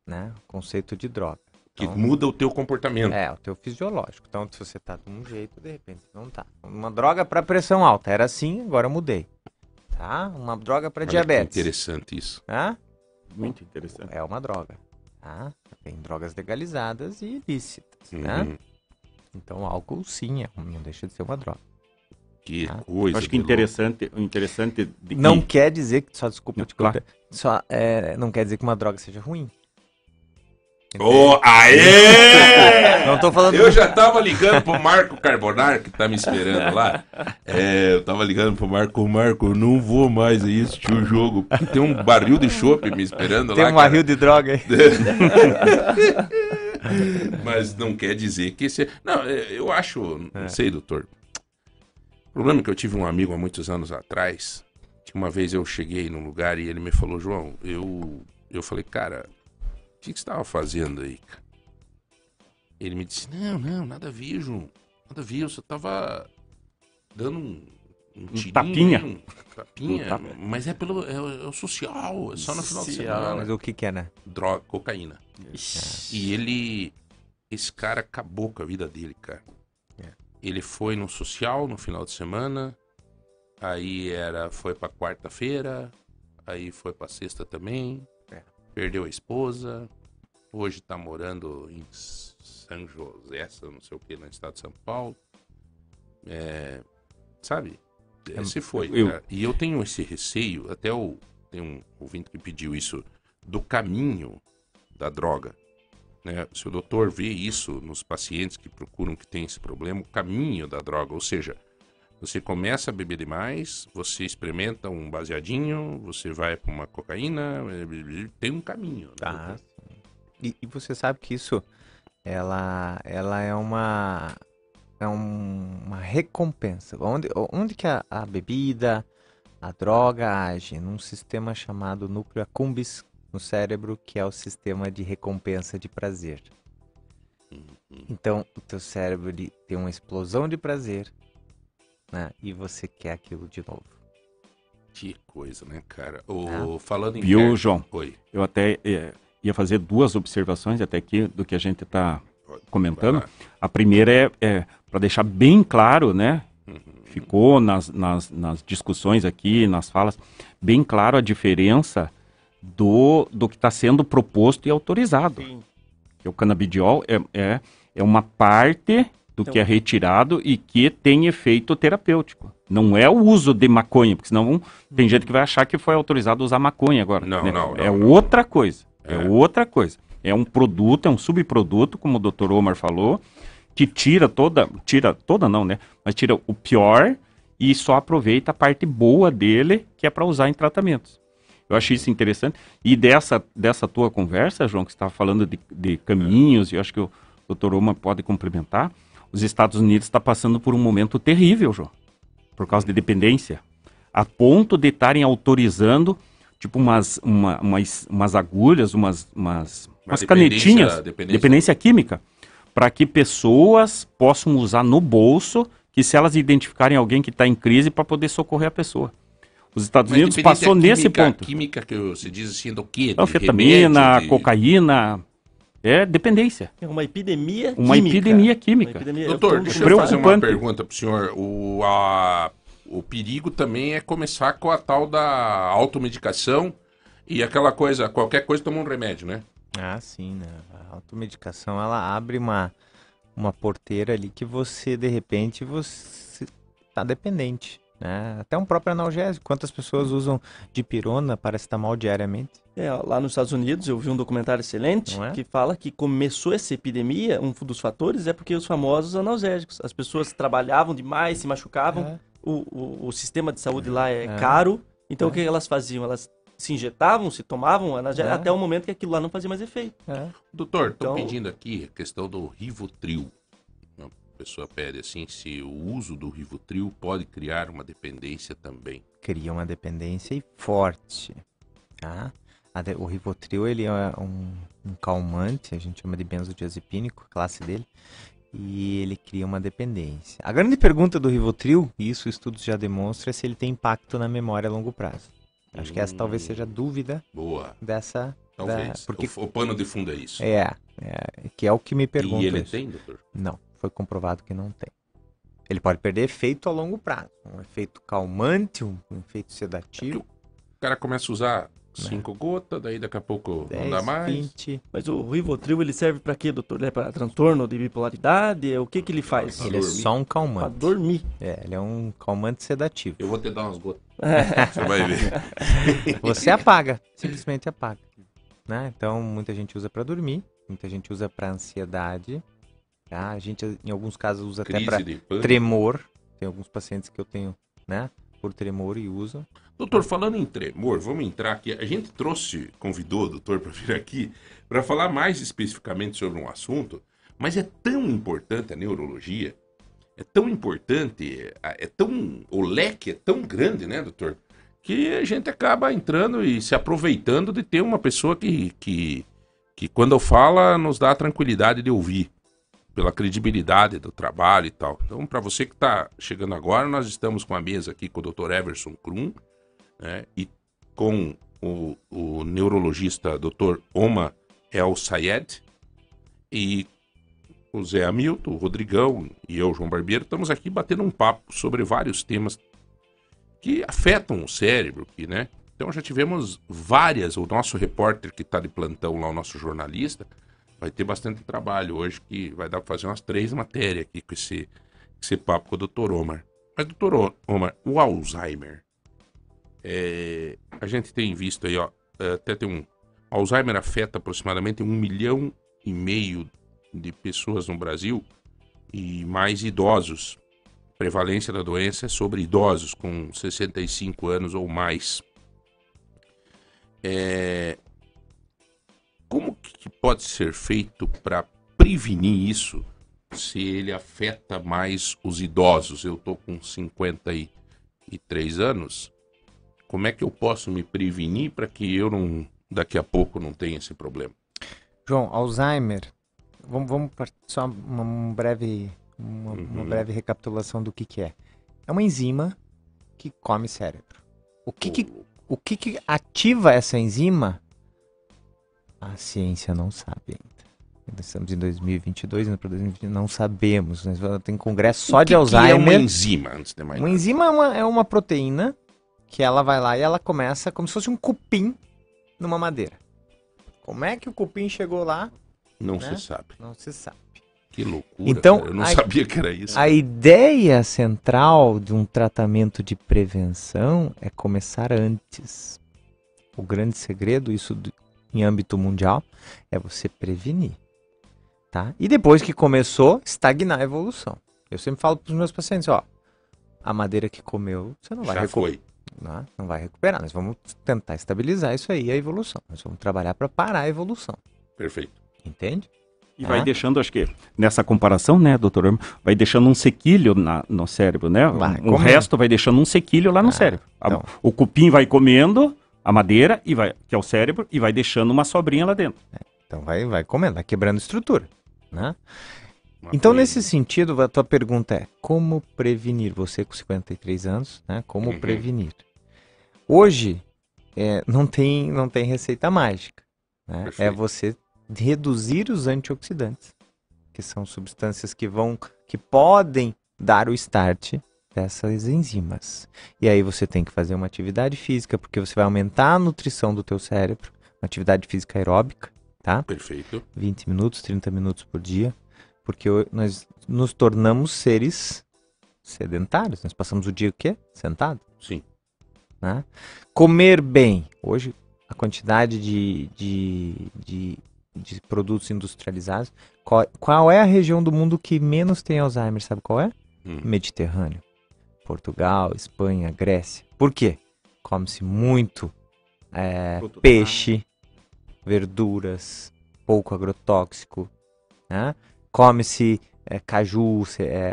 Speaker 2: Né? O conceito de droga.
Speaker 3: Que
Speaker 2: Então,
Speaker 3: muda o teu comportamento.
Speaker 2: É, o teu fisiológico. Então, se você tá de um jeito, de repente não tá. Uma droga para pressão alta. Era assim, agora eu mudei. Tá? Uma droga para
Speaker 3: que
Speaker 2: diabetes.
Speaker 3: Interessante isso.
Speaker 2: Tá?
Speaker 4: Muito interessante.
Speaker 2: É uma droga. Tá? Tem drogas legalizadas e ilícitas. Né?
Speaker 3: Uhum.
Speaker 2: Então, o álcool sim, é- não deixa de ser uma droga.
Speaker 3: Que
Speaker 2: Ah.
Speaker 3: coisa.
Speaker 4: Eu acho que interessante, o interessante de
Speaker 2: Não
Speaker 4: que-
Speaker 2: quer dizer que. Só desculpa
Speaker 4: Não,
Speaker 2: te
Speaker 4: claro.
Speaker 2: Só, é, não quer dizer que uma droga seja ruim.
Speaker 3: Ô, aê! (laughs)
Speaker 2: Não tô falando.
Speaker 3: Eu já tava ligando pro Marco Carbonar, que tá me esperando lá. É, eu tava ligando pro Marco. Marco, eu não vou mais aí assistir o jogo. porque Tem um barril de chopp me esperando
Speaker 2: Tem
Speaker 3: lá.
Speaker 2: um
Speaker 3: cara.
Speaker 2: barril de droga aí. (laughs)
Speaker 3: Mas não quer dizer que esse. Não, é, eu acho.
Speaker 2: É.
Speaker 3: Não sei, doutor. O problema é que eu tive um amigo há muitos anos atrás. Que uma vez eu cheguei num lugar e ele me falou: João, eu. Eu falei, cara, que, que você estava fazendo aí? cara?" Ele me disse: Não, não, nada a ver, João. Nada a ver, eu só tava dando um. Um, tirinho, (laughs)
Speaker 4: tapinha.
Speaker 3: Um tapinha.
Speaker 4: Um.
Speaker 3: Mas é pelo. É, o- é social, é só no final de
Speaker 1: Social.
Speaker 3: semana.
Speaker 2: Mas o que que é, né?
Speaker 3: Droga, cocaína.
Speaker 1: Ixi.
Speaker 3: E ele. Esse cara acabou com a vida dele, cara.
Speaker 2: É.
Speaker 3: Ele foi no social no final de semana. Aí era. Foi pra quarta-feira. Aí foi pra sexta também.
Speaker 2: É.
Speaker 3: Perdeu a esposa. Hoje tá morando em São José, não sei o que, no estado de São Paulo. É, sabe? Esse foi.
Speaker 4: eu-.
Speaker 3: E eu tenho esse receio, até o, tem um ouvinte que pediu isso, do caminho da droga. Né? Se o doutor vê isso nos pacientes que procuram que tem esse problema, o caminho da droga, ou seja, Você começa a beber demais, você experimenta um baseadinho, você vai para uma cocaína, eh, tem um caminho. né,
Speaker 2: Tá.
Speaker 3: doutor?
Speaker 2: E, e você sabe que isso, ela, ela é uma, é um- uma recompensa. Onde, onde que a, a bebida, a droga age? Num sistema chamado núcleo accumbens no cérebro, que é o sistema de recompensa de prazer. Então, o teu cérebro tem uma explosão de prazer, né? E você quer aquilo de novo.
Speaker 3: Que coisa, né, cara? O, Falando em.
Speaker 4: Viu,
Speaker 3: quer-
Speaker 4: João?
Speaker 3: Oi.
Speaker 4: Eu até eh, ia fazer duas observações até aqui do que a gente está comentando. A primeira é, é para deixar bem claro, né? Ficou nas, nas, nas discussões aqui, nas falas, bem claro a diferença do, do que está sendo proposto e autorizado.
Speaker 1: Sim.
Speaker 4: Que o canabidiol é, é, é uma parte do
Speaker 1: Então-
Speaker 4: que é retirado e que tem efeito terapêutico. Não é o uso de maconha, porque senão tem gente que vai achar que foi autorizado usar maconha agora.
Speaker 3: Não,
Speaker 4: né?
Speaker 3: não,
Speaker 4: É
Speaker 3: não, não.
Speaker 4: outra coisa. É.
Speaker 3: É.
Speaker 4: outra coisa. É um produto, é um subproduto, como o Dr. Omar falou, que tira toda, tira toda não, né? Mas tira o pior e só aproveita a parte boa dele, que é para usar em tratamentos. Eu achei isso interessante. E dessa, dessa tua conversa, João, que você estava falando de, de caminhos, e eu acho que o Dr. Omar pode complementar, os Estados Unidos está passando por um momento terrível, João, por causa de dependência, a ponto de estarem autorizando tipo umas, uma- umas, umas agulhas, umas, umas,
Speaker 3: Uma
Speaker 4: umas
Speaker 3: dependência-
Speaker 4: canetinhas,
Speaker 3: dependência-
Speaker 4: dependência química, para que pessoas possam usar no bolso, que se elas identificarem alguém que está em crise, para poder socorrer a pessoa. Os Estados
Speaker 3: Mas
Speaker 4: Unidos passou nesse
Speaker 3: química-
Speaker 4: ponto.
Speaker 3: Química que você diz assim do quê? De
Speaker 4: Anfetamina,
Speaker 3: remédio, de-
Speaker 4: cocaína, é dependência.
Speaker 1: É uma epidemia
Speaker 4: Uma
Speaker 1: química.
Speaker 4: epidemia química.
Speaker 1: Uma epidemia-
Speaker 3: Doutor,
Speaker 1: é um
Speaker 3: deixa eu fazer uma pergunta pro senhor. O, a- o perigo também é começar com a tal da automedicação e aquela coisa, qualquer coisa toma um remédio, né?
Speaker 2: Ah, sim, né? A automedicação, ela abre uma, uma porteira ali que você, de repente, você tá dependente, né? Até um próprio analgésico. Quantas pessoas usam dipirona, paracetamol diariamente?
Speaker 1: É, lá nos Estados Unidos eu vi um documentário excelente
Speaker 2: é?
Speaker 1: que fala que começou essa epidemia, um dos fatores é porque os famosos analgésicos. As pessoas trabalhavam demais, se machucavam,
Speaker 2: É.
Speaker 1: o, o, o sistema de saúde lá é,
Speaker 2: É.
Speaker 1: caro, então
Speaker 2: É.
Speaker 1: o que elas faziam? Elas se injetavam, se tomavam analgésico,
Speaker 2: É.
Speaker 1: até o momento que aquilo lá não fazia mais efeito.
Speaker 2: É.
Speaker 3: Doutor,
Speaker 1: Então-
Speaker 3: pedindo aqui a questão do Rivotril. Uma pessoa pede assim se o uso do Rivotril pode criar uma dependência também.
Speaker 2: Cria uma dependência e forte, tá? A o Rivotril, ele é um, um calmante, a gente chama de benzodiazepínico, a classe dele, e ele cria uma dependência. A grande pergunta do Rivotril, e isso estudos já demonstram, é se ele tem impacto na memória a longo prazo. Acho que essa talvez seja a dúvida
Speaker 3: Boa,
Speaker 2: dessa...
Speaker 3: talvez.
Speaker 2: Da- porque-
Speaker 3: o, o pano de fundo é isso.
Speaker 2: É, é, que é o que me perguntam.
Speaker 3: e ele
Speaker 2: isso.
Speaker 3: tem, doutor?
Speaker 2: Não, foi comprovado que não tem. Ele pode perder efeito a longo prazo. Um efeito calmante, um, efeito sedativo.
Speaker 3: O cara começa a usar cinco gotas, daí daqui a pouco
Speaker 2: 10,
Speaker 3: não dá mais.
Speaker 2: 20.
Speaker 1: Mas o Rivotril ele serve pra quê, doutor? Ele é pra transtorno de bipolaridade? É O que que ele faz?
Speaker 2: Ele é só um
Speaker 1: Pra
Speaker 2: calmante.
Speaker 1: dormir.
Speaker 2: É, ele é um calmante sedativo.
Speaker 3: Eu vou te dar umas gotas.
Speaker 1: É. (laughs)
Speaker 3: Você vai ver. (laughs)
Speaker 2: Você apaga, simplesmente apaga. Né? Então, muita gente usa para dormir, muita gente usa para ansiedade. Tá? A gente, em alguns casos, usa até
Speaker 3: Crise
Speaker 2: para
Speaker 3: de pânico.
Speaker 2: tremor. Tem alguns pacientes que eu tenho, né? Por tremor e usam.
Speaker 3: Doutor, falando em tremor, vamos entrar aqui. A gente trouxe, convidou o doutor para vir aqui para falar mais especificamente sobre um assunto, mas é tão importante a neurologia, é tão importante, é é tão. O leque é tão grande, né, doutor? Que a gente acaba entrando e se aproveitando de ter uma pessoa que, que, que quando fala, nos dá a tranquilidade de ouvir, pela credibilidade do trabalho e tal. Então, para você que está chegando agora, nós estamos com a mesa aqui com o Dr. Everson Krum, né, e com o, o neurologista Dr. Oma El Sayed e o Zé Hamilton, o Rodrigão e eu, João Barbeiro, estamos aqui batendo um papo sobre vários temas que afetam o cérebro, que, né? Então já tivemos várias, o nosso repórter que está de plantão lá, o nosso jornalista, vai ter bastante trabalho hoje, que vai dar para fazer umas três matérias aqui com esse, esse papo com o Dr. Omar. Mas, doutor Omar, o Alzheimer, é, a gente tem visto aí, ó, é, até tem um. Alzheimer afeta aproximadamente um milhão e meio de pessoas no Brasil e mais idosos. prevalência da doença é sobre idosos com 65 anos ou mais. É, como que pode ser feito para prevenir isso se ele afeta mais os idosos? Eu estou com 53 anos. Como é que eu posso me prevenir para que eu não daqui a pouco não tenha esse problema?
Speaker 2: João, Alzheimer. Vamos, vamos só uma, um breve, uma, uhum. uma, breve recapitulação do que, que é. É uma enzima que come cérebro. O que, que, o que, que ativa essa enzima? A ciência não sabe ainda. Nós estamos em 2022, não sabemos. Tem congresso só que de Alzheimer. Que é
Speaker 3: uma enzima, antes de mais
Speaker 2: Uma enzima é uma, é uma proteína que ela vai lá e ela começa como se fosse um cupim numa madeira. Como é que o cupim chegou lá?
Speaker 3: Não né? se sabe.
Speaker 2: Não se sabe.
Speaker 3: Que loucura.
Speaker 2: Então,
Speaker 3: cara. eu não a, sabia que era isso.
Speaker 2: A ideia central de um tratamento de prevenção é começar antes. O grande segredo, isso em âmbito mundial, é você prevenir. Tá? E depois que começou, estagnar a evolução. Eu sempre falo para os meus pacientes, ó, a madeira que comeu, você não vai recuperar. Não, não vai recuperar. Nós vamos tentar estabilizar isso aí, a evolução. Nós vamos trabalhar para parar a evolução.
Speaker 3: Perfeito.
Speaker 2: Entende?
Speaker 4: E vai deixando, acho que, nessa comparação, né, doutor, vai deixando um sequilho na, no cérebro, né? Vai, o resto vai deixando um sequilho lá no ah, cérebro. Então. O cupim vai comendo a madeira, e vai, que é o cérebro, e vai deixando uma sobrinha lá dentro. É,
Speaker 2: então vai, vai comendo, vai quebrando estrutura. Né? Então, nesse sentido, a tua pergunta é: como prevenir? Você com 53 anos, né? Como uhum. prevenir? Hoje, é, não, tem, não tem receita mágica. Né? É você reduzir os antioxidantes, que são substâncias que vão, que podem dar o start dessas enzimas. E aí você tem que fazer uma atividade física, porque você vai aumentar a nutrição do teu cérebro, uma atividade física aeróbica, tá?
Speaker 3: Perfeito.
Speaker 2: 20 minutos, 30 minutos por dia, porque nós nos tornamos seres sedentários. Nós passamos o dia o quê? Sentado.
Speaker 3: Sim.
Speaker 2: Né? Comer bem. Hoje, a quantidade de, de, de, de produtos industrializados. Qual, qual, é a região do mundo que menos tem Alzheimer? Sabe qual é? Hum. Mediterrâneo. Portugal, Espanha, Grécia. Por quê? Come-se muito é, peixe, verduras, pouco agrotóxico, né? come-se é, caju, é,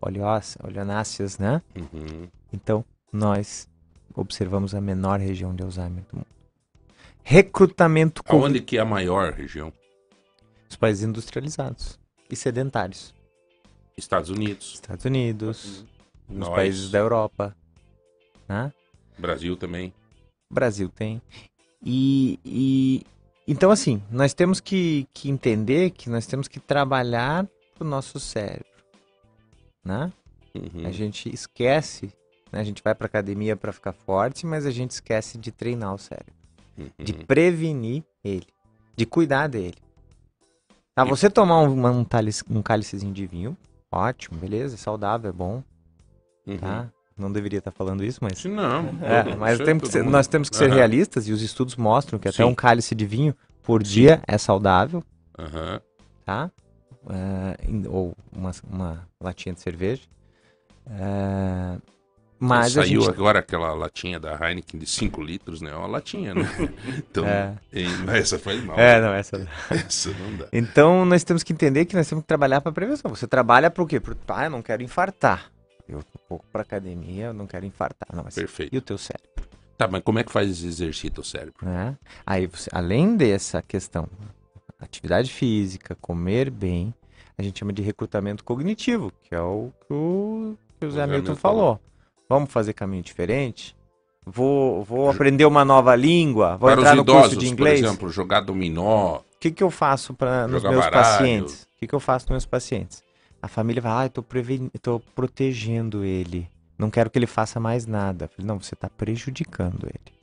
Speaker 2: oleáceas, né? Uhum. Então, nós observamos a menor região de Alzheimer do mundo. Recrutamento...
Speaker 3: Aonde que é a maior região?
Speaker 2: Os países industrializados e sedentários.
Speaker 3: Estados Unidos.
Speaker 2: Estados Unidos. Nos países da Europa. Né?
Speaker 3: Brasil também.
Speaker 2: Brasil tem. E, e, então, assim, nós temos que, que entender que nós temos que trabalhar o nosso cérebro, né? Uhum. A gente esquece, né? a gente vai para academia para ficar forte, mas a gente esquece de treinar o cérebro, uhum. de prevenir ele, de cuidar dele. Tá, você tomar um, um, um cálicezinho de vinho, ótimo, beleza, saudável, é bom, uhum. tá? não deveria estar falando isso, mas.
Speaker 3: Não.
Speaker 2: É, mas temos ser, nós temos que ser uhum. realistas e os estudos mostram que Sim. até um cálice de vinho por Sim. dia é saudável.
Speaker 3: Uhum.
Speaker 2: Tá? Uh, ou uma, uma latinha de cerveja. Uh, mas
Speaker 3: Saiu
Speaker 2: gente...
Speaker 3: agora aquela latinha da Heineken de 5 litros, né? É uma latinha, né? (laughs) Então, é. essa faz mal.
Speaker 2: É, não, essa (laughs)
Speaker 3: essa não dá.
Speaker 2: Então, nós temos que entender que nós temos que trabalhar para prevenção. Você trabalha para o quê? Para, ah, eu não quero infartar. Eu vou pouco para academia, eu não quero infartar. Não, mas
Speaker 3: Perfeito.
Speaker 2: E o teu cérebro?
Speaker 3: Tá, mas como é que faz exercita o cérebro?
Speaker 2: É. Aí, você, além dessa questão, atividade física, comer bem, a gente chama de recrutamento cognitivo, que é o que o, que o Zé Milton falou. Vamos fazer caminho diferente? Vou, vou aprender uma nova língua? Vou
Speaker 3: para
Speaker 2: entrar
Speaker 3: no
Speaker 2: idosos, curso
Speaker 3: de
Speaker 2: inglês?
Speaker 3: Por exemplo, jogar dominó. O
Speaker 2: que, que eu faço para nos meus baralho. pacientes? O que, que eu faço nos meus pacientes? A família vai, ah, eu tô, preven... tô protegendo ele. Não quero que ele faça mais nada. falei, não, você está prejudicando ele.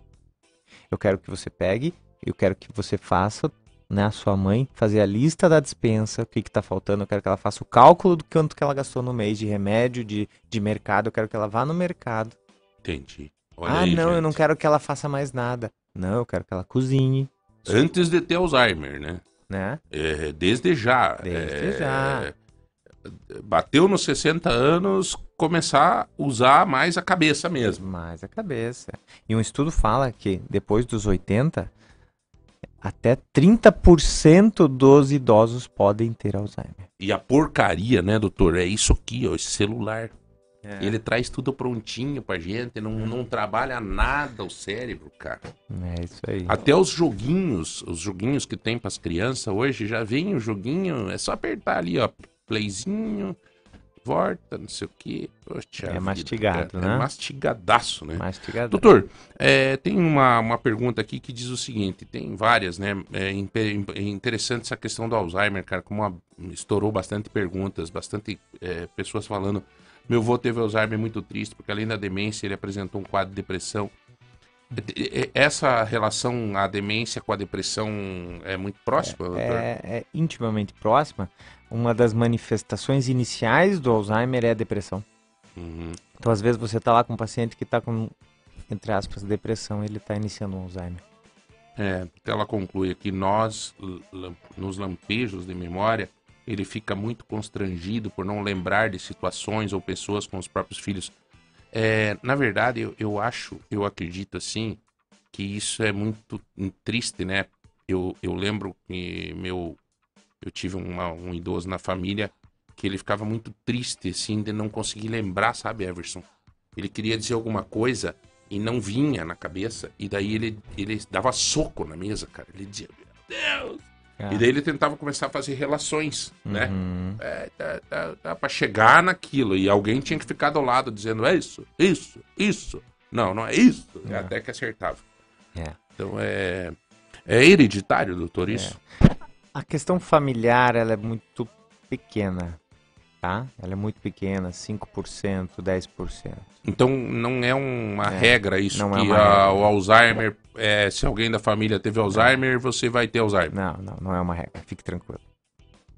Speaker 2: Eu quero que você pegue, eu quero que você faça, né, a sua mãe, fazer a lista da dispensa, o que está faltando. Eu quero que ela faça o cálculo do quanto que ela gastou no mês de remédio, de, de mercado. Eu quero que ela vá no mercado.
Speaker 3: Entendi.
Speaker 2: Olha ah, aí, não, gente. eu não quero que ela faça mais nada. Não, eu quero que ela cozinhe.
Speaker 3: Antes de ter Alzheimer, né?
Speaker 2: Né?
Speaker 3: É, desde já.
Speaker 2: Desde é... já
Speaker 3: bateu nos 60 anos, começar a usar mais a cabeça mesmo.
Speaker 2: Mais a cabeça. E um estudo fala que depois dos 80, até 30% dos idosos podem ter Alzheimer.
Speaker 3: E a porcaria, né, doutor? É isso aqui, ó, esse celular.
Speaker 2: É.
Speaker 3: Ele traz tudo prontinho pra gente, não, não trabalha nada o cérebro, cara.
Speaker 2: É isso aí.
Speaker 3: Até os joguinhos, os joguinhos que tem pras crianças hoje, já vem o joguinho, é só apertar ali, ó, playzinho, volta, não sei o que.
Speaker 2: É mastigado,
Speaker 3: é,
Speaker 2: né?
Speaker 3: É mastigadaço, né?
Speaker 2: Mastigado.
Speaker 3: Doutor, é, tem uma, uma pergunta aqui que diz o seguinte, tem várias, né? É, é interessante essa questão do Alzheimer, cara, como a- estourou bastante perguntas, bastante é, pessoas falando. Meu avô teve Alzheimer muito triste, porque além da demência, ele apresentou um quadro de depressão. É, é, Essa relação, a demência com a depressão, é muito próxima,
Speaker 2: é, é intimamente próxima. Uma das manifestações iniciais do Alzheimer é a depressão.
Speaker 3: Uhum.
Speaker 2: Então, às vezes, você está lá com um paciente que está com, entre aspas, depressão, ele está iniciando um Alzheimer.
Speaker 3: É, então ela conclui aqui, nós, nos lampejos de memória, ele fica muito constrangido por não lembrar de situações ou pessoas com os próprios filhos. É, na verdade, eu, eu acho, eu acredito assim, que isso é muito triste, né? Eu, eu lembro que meu, eu tive uma- um idoso na família que ele ficava muito triste, assim, de não conseguir lembrar, sabe, Everson? Ele queria dizer alguma coisa e não vinha na cabeça, e daí ele, ele dava soco na mesa, cara. Ele dizia, meu Deus!
Speaker 2: Ah.
Speaker 3: E daí ele tentava começar a fazer relações, né?
Speaker 2: Uhum.
Speaker 3: É, tá, tá, tá, pra chegar naquilo. E alguém tinha que ficar do lado dizendo, é isso, isso, isso. Não, não é isso.
Speaker 2: É.
Speaker 3: Até que acertava.
Speaker 2: É.
Speaker 3: Então é. É hereditário, doutor, isso?
Speaker 2: A questão familiar, ela é muito pequena, tá? Ela é muito pequena, 5%, 10%.
Speaker 3: Então não é uma
Speaker 2: É,
Speaker 3: regra isso
Speaker 2: não é
Speaker 3: que
Speaker 2: uma
Speaker 3: a-
Speaker 2: regra.
Speaker 3: o Alzheimer, é, se alguém da família teve Alzheimer, você vai ter Alzheimer.
Speaker 2: Não, não, não é uma regra, fique tranquilo.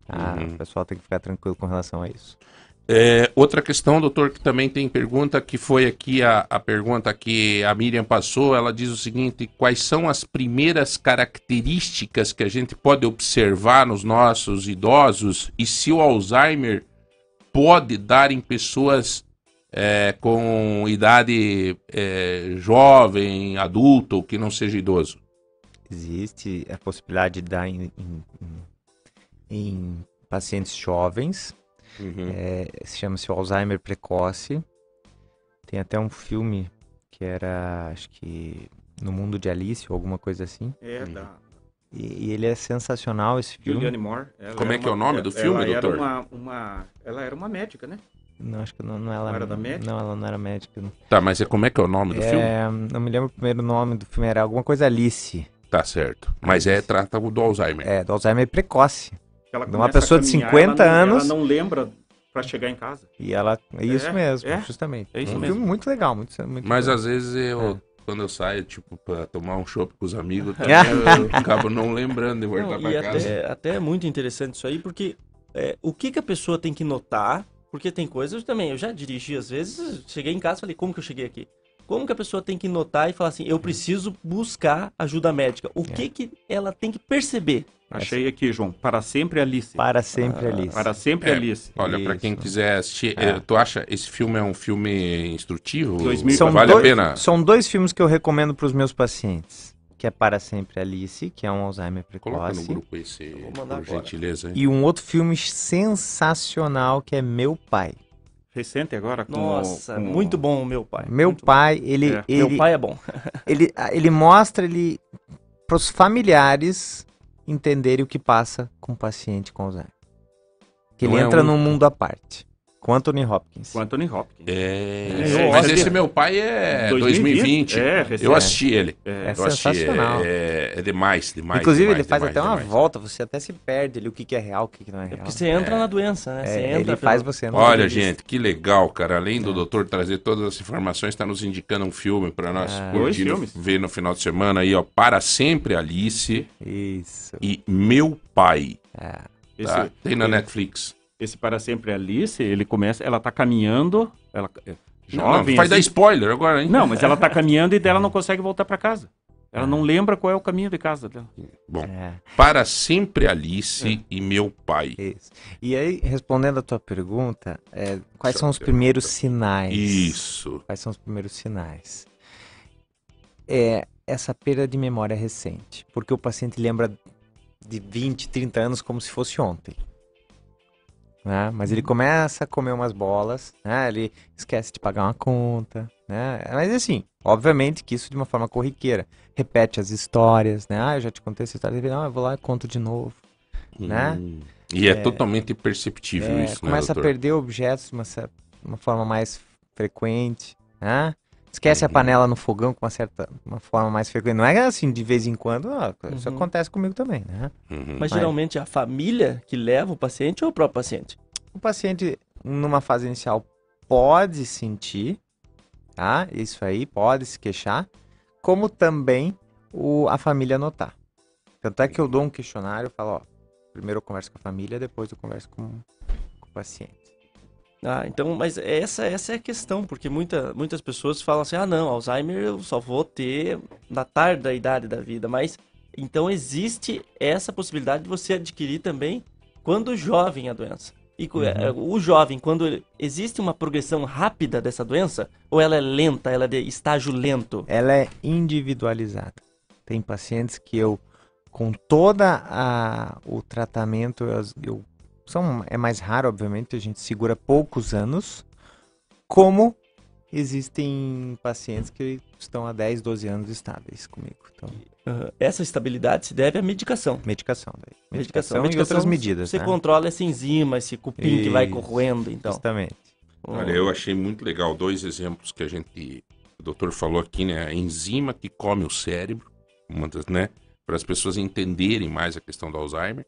Speaker 2: Tá?
Speaker 3: Uhum.
Speaker 2: O pessoal tem que ficar tranquilo com relação a isso.
Speaker 3: É, outra questão, doutor, que também tem pergunta, que foi aqui a, a pergunta que a Miriam passou, ela diz o seguinte, quais são as primeiras características que a gente pode observar nos nossos idosos e se o Alzheimer pode dar em pessoas é, com idade é, jovem, adulto, que não seja idoso?
Speaker 2: Existe a possibilidade de dar em- em- em pacientes jovens,
Speaker 3: Uhum.
Speaker 2: é, se chama-se o Alzheimer precoce. Tem até um filme que era, acho que, No Mundo de Alice ou alguma coisa assim.
Speaker 4: É, da
Speaker 2: E, e ele é sensacional esse filme.
Speaker 4: Julianne Moore. Ela
Speaker 3: Como é
Speaker 4: era
Speaker 3: que é o nome do
Speaker 4: ela
Speaker 3: filme,
Speaker 4: era
Speaker 3: doutor?
Speaker 4: uma, uma- ela era uma médica, né?
Speaker 2: Não, acho que não, não ela
Speaker 4: Não era da médica?
Speaker 2: Não, ela não era médica. não.
Speaker 3: Tá, mas é, como é que é o nome do filme?
Speaker 2: É, não me lembro o primeiro nome do filme, era alguma coisa Alice.
Speaker 3: Tá certo. Mas é, trata do Alzheimer.
Speaker 2: É, do Alzheimer precoce.
Speaker 4: Ela
Speaker 2: De uma pessoa de
Speaker 4: caminhar,
Speaker 2: 50
Speaker 4: ela não-
Speaker 2: anos.
Speaker 4: Ela não lembra pra chegar em casa.
Speaker 2: E ela. É isso
Speaker 4: É,
Speaker 2: mesmo,
Speaker 4: é.
Speaker 2: justamente.
Speaker 4: É isso
Speaker 2: um
Speaker 4: mesmo.
Speaker 2: filme muito legal, muito, muito
Speaker 3: Mas
Speaker 2: bom.
Speaker 3: às vezes eu,
Speaker 2: É.
Speaker 3: quando eu saio, tipo, pra tomar um chopp com os amigos, (laughs) também eu acabo não lembrando de voltar
Speaker 1: Não,
Speaker 3: pra
Speaker 1: e
Speaker 3: casa.
Speaker 1: até, até é muito interessante isso aí, porque é, o que, que a pessoa tem que notar, porque tem coisas também, eu já dirigi às vezes, cheguei em casa e falei, como que eu cheguei aqui? Como que a pessoa tem que notar e falar assim, eu preciso buscar ajuda médica? O que que ela tem que perceber?
Speaker 4: Achei aqui, João. Para sempre Alice.
Speaker 2: Para sempre
Speaker 1: Ah,
Speaker 2: Alice.
Speaker 4: Para sempre
Speaker 3: É,
Speaker 4: Alice.
Speaker 3: Olha, pra quem quiser assistir,
Speaker 2: É.
Speaker 3: eh, tu acha esse filme é um filme instrutivo?
Speaker 4: 2000.
Speaker 2: São
Speaker 3: vale
Speaker 2: dois,
Speaker 3: a pena?
Speaker 2: São dois filmes que eu recomendo para os meus pacientes. Que é Para Sempre Alice, que é um Alzheimer
Speaker 3: Coloca no
Speaker 2: precoce.
Speaker 3: grupo esse,
Speaker 1: Eu vou mandar
Speaker 3: por
Speaker 1: agora.
Speaker 3: gentileza. hein?
Speaker 2: E um outro filme sensacional que é Meu Pai.
Speaker 4: Recente agora com
Speaker 1: Nossa,
Speaker 4: com-
Speaker 1: muito bom o meu pai.
Speaker 2: Meu
Speaker 1: muito
Speaker 2: pai, ele,
Speaker 4: É.
Speaker 2: ele,
Speaker 1: Meu pai é bom. (laughs)
Speaker 2: ele, ele mostra ele para os familiares entenderem o que passa com o paciente com Alzheimer. Que ele
Speaker 3: é
Speaker 2: entra
Speaker 3: um-
Speaker 2: num mundo à parte. Com Anthony Hopkins.
Speaker 4: Com Anthony Hopkins.
Speaker 3: É,
Speaker 1: É,
Speaker 3: mas esse meu pai é 2020.
Speaker 4: É, recente.
Speaker 3: Eu assisti ele.
Speaker 4: É.
Speaker 2: É
Speaker 3: assisti.
Speaker 2: sensacional.
Speaker 3: É, é demais, demais.
Speaker 2: Inclusive,
Speaker 3: demais,
Speaker 2: ele faz
Speaker 3: demais,
Speaker 2: até uma
Speaker 3: demais.
Speaker 2: volta, você até se perde ali o que, que é real, o que, que não é
Speaker 1: É
Speaker 2: real.
Speaker 1: porque você entra na doença, né? Você
Speaker 2: É,
Speaker 1: entra
Speaker 2: ele faz
Speaker 1: pelo-
Speaker 2: você não
Speaker 3: Olha, gente, que legal, cara. Além do
Speaker 2: É.
Speaker 3: doutor trazer todas as informações, está nos indicando um filme para nós
Speaker 2: É.
Speaker 3: curtir, ver no final de semana aí, ó. Para sempre Alice
Speaker 2: Isso.
Speaker 3: e Meu Pai.
Speaker 2: É.
Speaker 4: Esse,
Speaker 3: Tá? Tem na
Speaker 4: esse-
Speaker 3: Netflix.
Speaker 4: Esse Para Sempre Alice, ele começa, ela tá caminhando, ela é
Speaker 3: Não, não,
Speaker 4: jovem.
Speaker 3: vai dar
Speaker 4: assim.
Speaker 3: spoiler agora, hein?
Speaker 4: Não, mas ela tá (laughs) caminhando e dela não consegue voltar pra casa. Ela não lembra qual é o caminho de casa dela.
Speaker 3: Bom,
Speaker 2: É,
Speaker 3: para sempre Alice e meu pai.
Speaker 2: isso. E aí, respondendo a tua pergunta, é, quais são os
Speaker 3: pergunta.
Speaker 2: primeiros sinais?
Speaker 3: Isso.
Speaker 2: Quais são os primeiros sinais? É essa perda de memória recente, porque o paciente lembra de 20, 30 anos como se fosse ontem. Né? Mas ele começa a comer umas bolas, né? ele esquece de pagar uma conta, né? Mas assim, obviamente que isso de uma forma corriqueira. Repete as histórias, né? Ah, eu já te contei essa história, não, eu vou lá e conto de novo. Né?
Speaker 3: Hum. E é, totalmente perceptível
Speaker 2: É,
Speaker 3: isso, né,
Speaker 2: começa a perder objetos de uma, uma forma mais frequente, né? Esquece a
Speaker 3: Uhum.
Speaker 2: panela no fogão com uma certa uma forma mais frequente. Não é assim de vez em quando, ah, isso
Speaker 1: Uhum.
Speaker 2: acontece comigo também, né?
Speaker 3: Uhum.
Speaker 1: Mas
Speaker 2: Mas-
Speaker 1: geralmente é a família que leva o paciente ou o próprio paciente?
Speaker 2: O paciente, numa fase inicial, pode sentir, tá? Isso aí, pode se queixar, como também o, a família notar. Tanto é que eu dou um questionário, eu falo, ó, primeiro eu converso com a família, depois eu converso com, com o paciente.
Speaker 1: Ah, então, mas essa, essa é a questão, porque muita, muitas pessoas falam assim, ah não, Alzheimer eu só vou ter na tarde da idade da vida, mas então existe essa possibilidade de você adquirir também quando jovem a doença. E co- eh, o jovem, quando existe uma progressão rápida dessa doença, ou ela é lenta, ela é de estágio lento?
Speaker 2: ela é individualizada. Tem pacientes que eu, com toda a, o tratamento, eu, eu- são, é mais raro, obviamente, a gente segura poucos anos, como existem pacientes que estão há 10, 12 anos estáveis comigo. Então,
Speaker 1: Aham. Essa estabilidade se deve à medicação.
Speaker 2: medicação daí.
Speaker 1: Medicação,
Speaker 2: Medicação, e outras medidas,
Speaker 1: Você
Speaker 2: né?
Speaker 1: controla essa enzima, esse cupim que vai
Speaker 2: Isso.
Speaker 1: corroendo, então.
Speaker 2: Justamente.
Speaker 3: Olha, eu achei muito legal dois exemplos que a gente, o doutor falou aqui, né? A enzima que come o cérebro, uma das, né? Para as pessoas entenderem mais a questão do Alzheimer,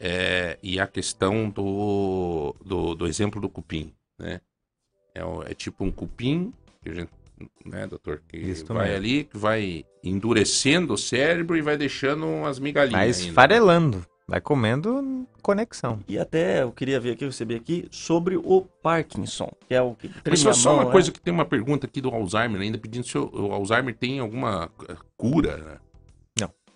Speaker 3: é, e a questão do, do, do exemplo do cupim, né? É, é tipo um cupim, que a gente, né, doutor, que
Speaker 2: Isso
Speaker 3: vai
Speaker 2: mesmo.
Speaker 3: ali, que vai endurecendo o cérebro e vai deixando umas migalhinhas
Speaker 2: Vai
Speaker 3: ainda. né?
Speaker 2: esfarelando, vai comendo conexão.
Speaker 1: E até eu queria ver aqui, eu recebi aqui, sobre o Parkinson, que é o que
Speaker 3: Mas só, só
Speaker 1: mão,
Speaker 3: uma
Speaker 1: né?
Speaker 3: coisa que tem uma pergunta aqui do Alzheimer ainda, pedindo se o, o Alzheimer tem alguma eh, cura, né?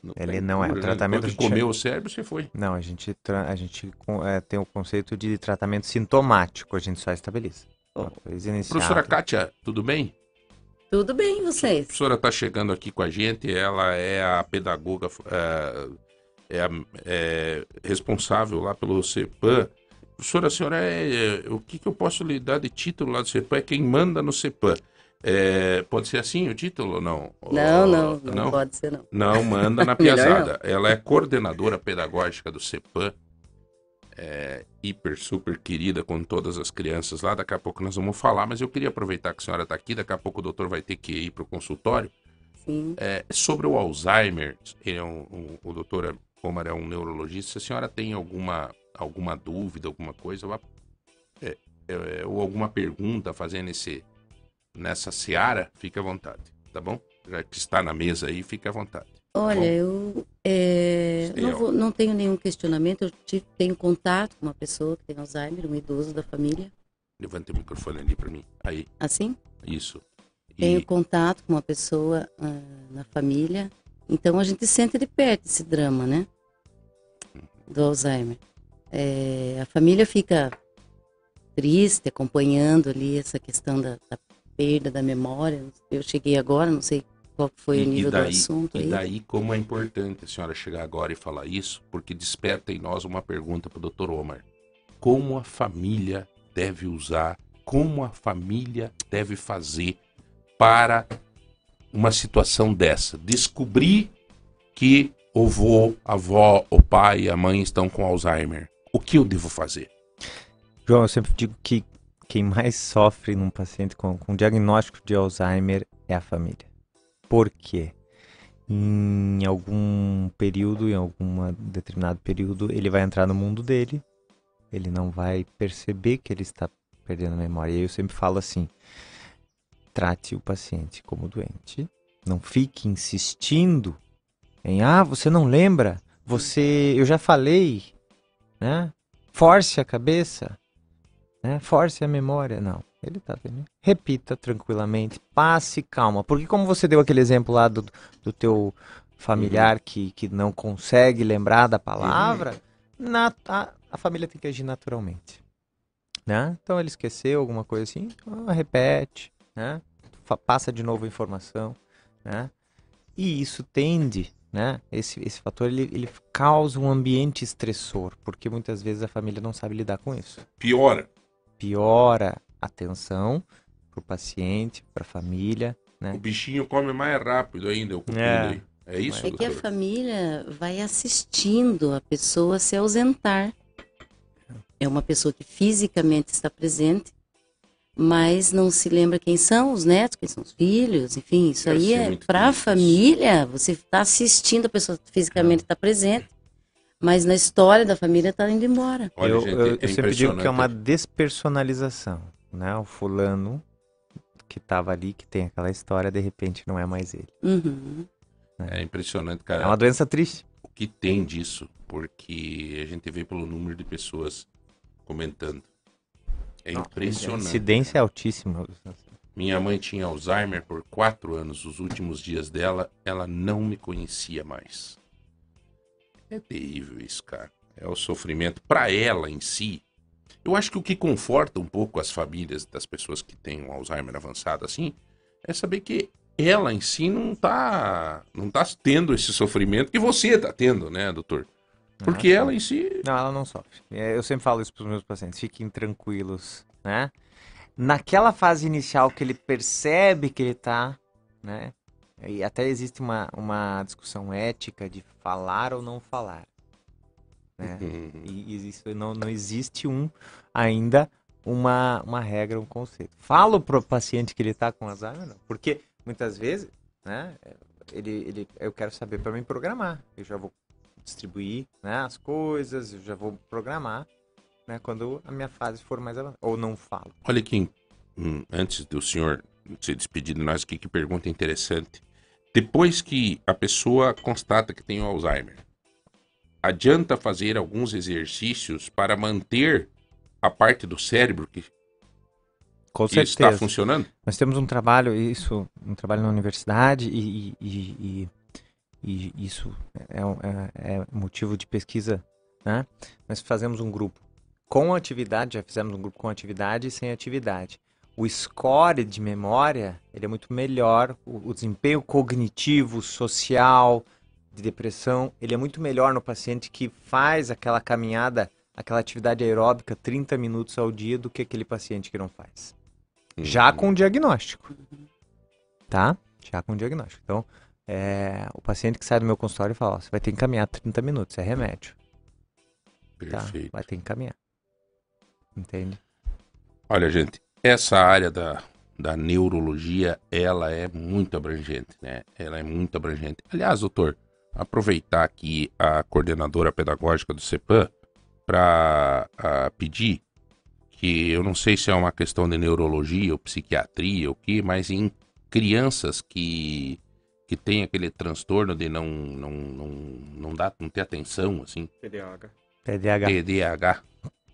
Speaker 2: Não. Ele não é. O
Speaker 3: né?
Speaker 2: tratamento
Speaker 3: que
Speaker 2: a gente
Speaker 3: comeu o cérebro, você foi.
Speaker 2: Não, a gente, tra- a gente é, tem o conceito de tratamento sintomático, a gente só estabiliza.
Speaker 1: Oh.
Speaker 2: Inicial.
Speaker 3: Professora Kátia, tudo bem?
Speaker 5: Tudo bem,
Speaker 3: A
Speaker 5: vocês?
Speaker 3: professora está chegando aqui com a gente, ela é a pedagoga, é, a- é responsável lá pelo CEPAM. Professora, a senhora é, é, o que, que eu posso lhe dar de título lá do CEPAM? É quem manda no CEPAM. É, pode ser assim o título ou não?
Speaker 5: Não, não, não, pode ser não.
Speaker 3: Não, manda (laughs) na piazada. Ela é coordenadora pedagógica do CEPAM. É hiper, super querida com todas as crianças lá. Daqui a pouco nós vamos falar, mas eu queria aproveitar que a senhora está aqui. Daqui a pouco o doutor vai ter que ir para o consultório.
Speaker 5: Sim.
Speaker 3: É, sobre o Alzheimer, ele é um, um- o doutor Omar é um neurologista. Se a senhora tem alguma, alguma dúvida, alguma coisa, ou, a- é, é, ou alguma pergunta a fazer nesse, nessa seara, fique à vontade, tá bom? Já que está na mesa aí, fique à vontade.
Speaker 5: Olha, eu é, não, vou- não tenho nenhum questionamento. Eu tive, tenho contato com uma pessoa que tem Alzheimer, um idoso da família.
Speaker 3: Levanta o microfone ali para mim. Aí,
Speaker 5: Assim?
Speaker 3: isso. E-
Speaker 5: Tenho contato com uma pessoa ah, na família. Então a gente sente de perto esse drama, né? Do Alzheimer. É, a família fica triste acompanhando ali essa questão da, da perda da memória. Eu cheguei agora, não sei qual foi
Speaker 3: E-
Speaker 5: o nível
Speaker 3: daí-
Speaker 5: do assunto
Speaker 3: E
Speaker 5: aí.
Speaker 3: daí, como é importante a senhora chegar agora e falar isso, porque desperta em nós uma pergunta para o Dr. Omar. Como a família deve usar, como a família deve fazer para uma situação dessa? Descobrir que o vô, a avó, o pai e a mãe estão com Alzheimer. O que eu devo fazer?
Speaker 2: João, eu sempre digo que quem mais sofre num paciente com, com diagnóstico de Alzheimer é a família. Por quê? Em algum período, em algum determinado período, ele vai entrar no mundo dele, ele não vai perceber que ele está perdendo a memória. E eu sempre falo assim: trate o paciente como doente, não fique insistindo em, ah, você não lembra, você, eu já falei, né? Force a cabeça. Né? Force a memória. Não. Ele tá tendo. Repita tranquilamente, passe calma. Porque como você deu aquele exemplo lá do, do teu familiar
Speaker 3: Uhum.
Speaker 2: que, que não consegue lembrar da palavra, na, a, a família tem que agir naturalmente. Né? Então ele esqueceu alguma coisa assim, ah, repete, né? Passa de novo a informação, né? E isso tende, né? Esse, esse fator ele, ele causa um ambiente estressor, porque muitas vezes a família não sabe lidar com isso
Speaker 3: Piora.
Speaker 2: Piora a tensão para o paciente, para a família, né?
Speaker 3: O bichinho come mais rápido ainda, cupido
Speaker 2: É.
Speaker 3: aí. É isso,
Speaker 5: É que a família vai assistindo a pessoa se ausentar. É uma pessoa que fisicamente está presente, mas não se lembra quem são os netos, quem são os filhos, enfim, isso aí é para a família. Você está assistindo a pessoa fisicamente está presente, mas na história da família está indo embora.
Speaker 3: Olha,
Speaker 2: eu,
Speaker 3: gente,
Speaker 2: eu-
Speaker 3: é
Speaker 2: eu sempre digo que é uma
Speaker 3: impressionante.
Speaker 2: despersonalização, né? O fulano que estava ali, que tem aquela história, de repente não é mais ele.
Speaker 5: Uhum.
Speaker 3: É impressionante,
Speaker 2: É
Speaker 3: cara.
Speaker 2: uma doença triste.
Speaker 3: O que tem disso? Porque a gente vê pelo número de pessoas comentando. É
Speaker 2: A
Speaker 3: impressionante.
Speaker 2: incidência é altíssima.
Speaker 3: Minha mãe tinha Alzheimer por quatro anos. Os últimos dias dela, ela não me conhecia mais. É terrível isso, cara. É o sofrimento para ela em si. Eu acho que o que conforta um pouco as famílias das pessoas que têm um Alzheimer avançado assim é saber que ela em si não tá não tá tendo esse sofrimento que você tá tendo, né, doutor? Porque
Speaker 2: Ah,
Speaker 3: ela em si
Speaker 2: Não, ela não sofre. É, Eu sempre falo isso para os meus pacientes. Fiquem tranquilos, né? Naquela fase inicial que ele percebe que ele tá, né? E até existe uma, uma discussão ética de falar ou não falar. Né?
Speaker 3: Uhum.
Speaker 2: E existe, não, não existe um ainda uma, uma regra, um conceito. Falo pro paciente que ele tá com Alzheimer, não. Porque muitas vezes, né? Ele, ele, eu quero saber para me programar. Eu já vou distribuir né, as coisas, eu já vou programar, né? Quando a minha fase for mais avançada. Ou não falo.
Speaker 3: Olha aqui, hum, antes do senhor se despedir de nós aqui, que pergunta interessante. Depois que a pessoa constata que tem o Alzheimer, adianta fazer alguns exercícios para manter a parte do cérebro que, que está funcionando?
Speaker 2: Nós temos um trabalho, isso, um trabalho na universidade e, e- e- e- isso é, é- é motivo de pesquisa, né? Nós fazemos um grupo com atividade, já fizemos um grupo com atividade e sem atividade. O score de memória, ele é muito melhor, o, o desempenho cognitivo, social, de depressão, ele é muito melhor no paciente que faz aquela caminhada, aquela atividade aeróbica 30 minutos ao dia do que aquele paciente que não faz. Já com diagnóstico. Tá? Já com diagnóstico. Então, é, o paciente que sai do meu consultório fala, ó, você vai ter que caminhar 30 minutos, é remédio. Tá?
Speaker 3: Perfeito.
Speaker 2: Vai ter que caminhar. Entende?
Speaker 3: Olha, gente, essa área da, da neurologia, ela é muito abrangente, né? Ela é muito abrangente. Aliás, doutor, aproveitar aqui a coordenadora pedagógica do CEPAM para pedir que eu não sei se é uma questão de neurologia ou psiquiatria ou o que, mas em crianças que que tem aquele transtorno de não não não não dá não ter atenção assim,
Speaker 4: TDAH.
Speaker 2: TDAH.
Speaker 3: TDAH.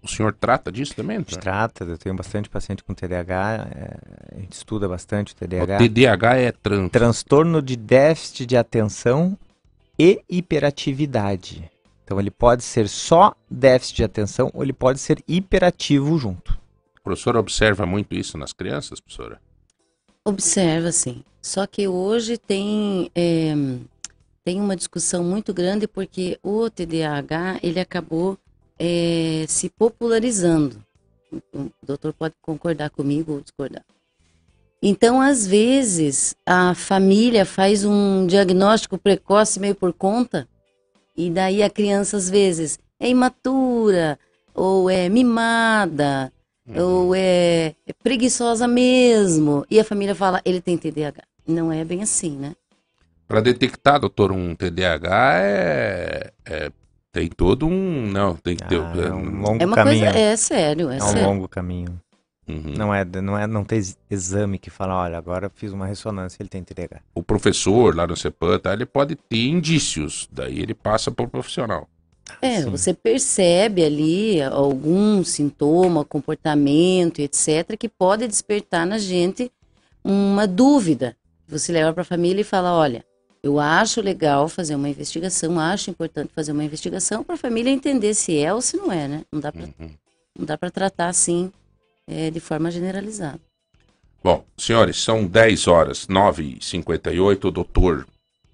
Speaker 3: O senhor trata disso também?
Speaker 2: A gente
Speaker 3: doutor?
Speaker 2: trata, eu tenho bastante paciente com TDAH, é, a gente estuda bastante o
Speaker 3: O
Speaker 2: TDAH.
Speaker 3: TDAH é trans
Speaker 2: Transtorno de déficit de atenção e hiperatividade. Então ele pode ser só déficit de atenção ou ele pode ser hiperativo junto.
Speaker 3: O professor observa muito isso nas crianças, professora?
Speaker 5: Observa, sim. Só que hoje tem, é, tem uma discussão muito grande porque o TDAH ele acabou é, se popularizando. O doutor pode concordar comigo ou discordar. Então, às vezes, a família faz um diagnóstico precoce meio por conta, e daí a criança, às vezes, é imatura, ou é mimada, ou é, é preguiçosa mesmo. E a família fala, ele tem TDAH. Não é bem assim, né?
Speaker 3: Para detectar, doutor, um TDAH é, é- tem todo um, não, tem que ter
Speaker 2: Ah, é um longo
Speaker 5: É uma
Speaker 2: caminho.
Speaker 5: coisa, é sério, é,
Speaker 2: É um
Speaker 5: sério.
Speaker 2: longo caminho.
Speaker 3: Uhum.
Speaker 2: Não é, não é, não tem ex- exame que fala, olha, agora eu fiz uma ressonância, ele tem TDAH.
Speaker 3: O professor lá no CEPAM, tá, ele pode ter indícios, daí ele passa para o profissional.
Speaker 5: É,
Speaker 2: Sim.
Speaker 5: você percebe ali algum sintoma, comportamento, etc., que pode despertar na gente uma dúvida. Você leva para a família e fala: olha, eu acho legal fazer uma investigação, acho importante fazer uma investigação para a família entender se é ou se não é, né? Não dá para
Speaker 3: Uhum.
Speaker 5: não dá para tratar assim é, de forma generalizada.
Speaker 3: Bom, senhores, são 10 horas, 9h58. O doutor.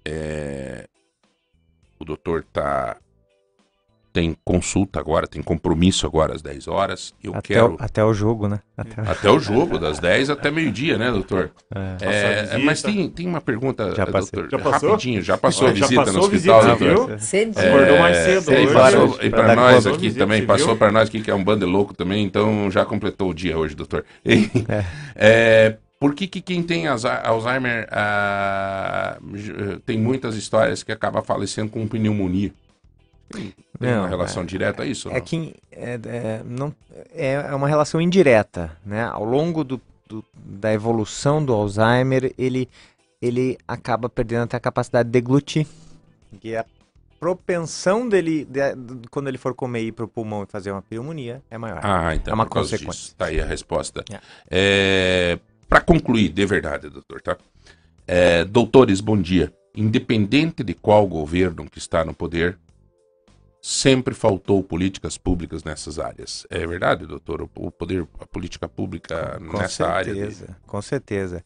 Speaker 3: é, O doutor tá. Tem consulta agora, tem compromisso agora às 10 horas. Eu
Speaker 2: Até,
Speaker 3: quero.
Speaker 2: o, até o jogo, né? (laughs) Até o-
Speaker 3: Até o jogo, das 10 até meio-dia, né, doutor?
Speaker 2: É.
Speaker 3: É,
Speaker 4: visita.
Speaker 3: mas tem, tem uma pergunta,
Speaker 2: Já
Speaker 3: doutor.
Speaker 4: Já passou?
Speaker 3: Rapidinho, já passou a
Speaker 4: Já
Speaker 3: visita
Speaker 4: passou
Speaker 3: no hospital,
Speaker 4: visita,
Speaker 3: doutor?
Speaker 4: viu?
Speaker 5: Cedinho.
Speaker 4: Acordou mais
Speaker 3: É,
Speaker 4: cedo
Speaker 3: e
Speaker 4: hoje.
Speaker 3: passou,
Speaker 2: hoje,
Speaker 3: e
Speaker 2: pra
Speaker 3: para nós aqui
Speaker 4: Visita,
Speaker 3: também, passou para nós aqui que é um bando louco também, então já completou o dia hoje, doutor. (laughs) É, por que, que quem tem Alzheimer ah, tem muitas histórias que acaba falecendo com pneumonia? Tem,
Speaker 2: Não,
Speaker 3: uma relação
Speaker 2: é-
Speaker 3: direta a isso?
Speaker 2: É
Speaker 3: não?
Speaker 2: que é, é, não, é é uma relação indireta, né? Ao longo do, do- da evolução do Alzheimer, ele, ele acaba perdendo até a capacidade de deglutir. E a propensão dele, de- de- quando ele for comer e ir para o pulmão e fazer uma pneumonia, é maior.
Speaker 3: Ah, então
Speaker 2: É uma consequência.
Speaker 3: disso. Tá aí a resposta.
Speaker 2: É.
Speaker 3: É, para concluir, de verdade, doutor, tá? É, doutores, bom dia. Independente de qual governo que está no poder, sempre faltou políticas públicas nessas áreas. É verdade, doutor? O, poder, a política pública
Speaker 2: Com
Speaker 3: nessa área. de-
Speaker 2: certeza, com certeza.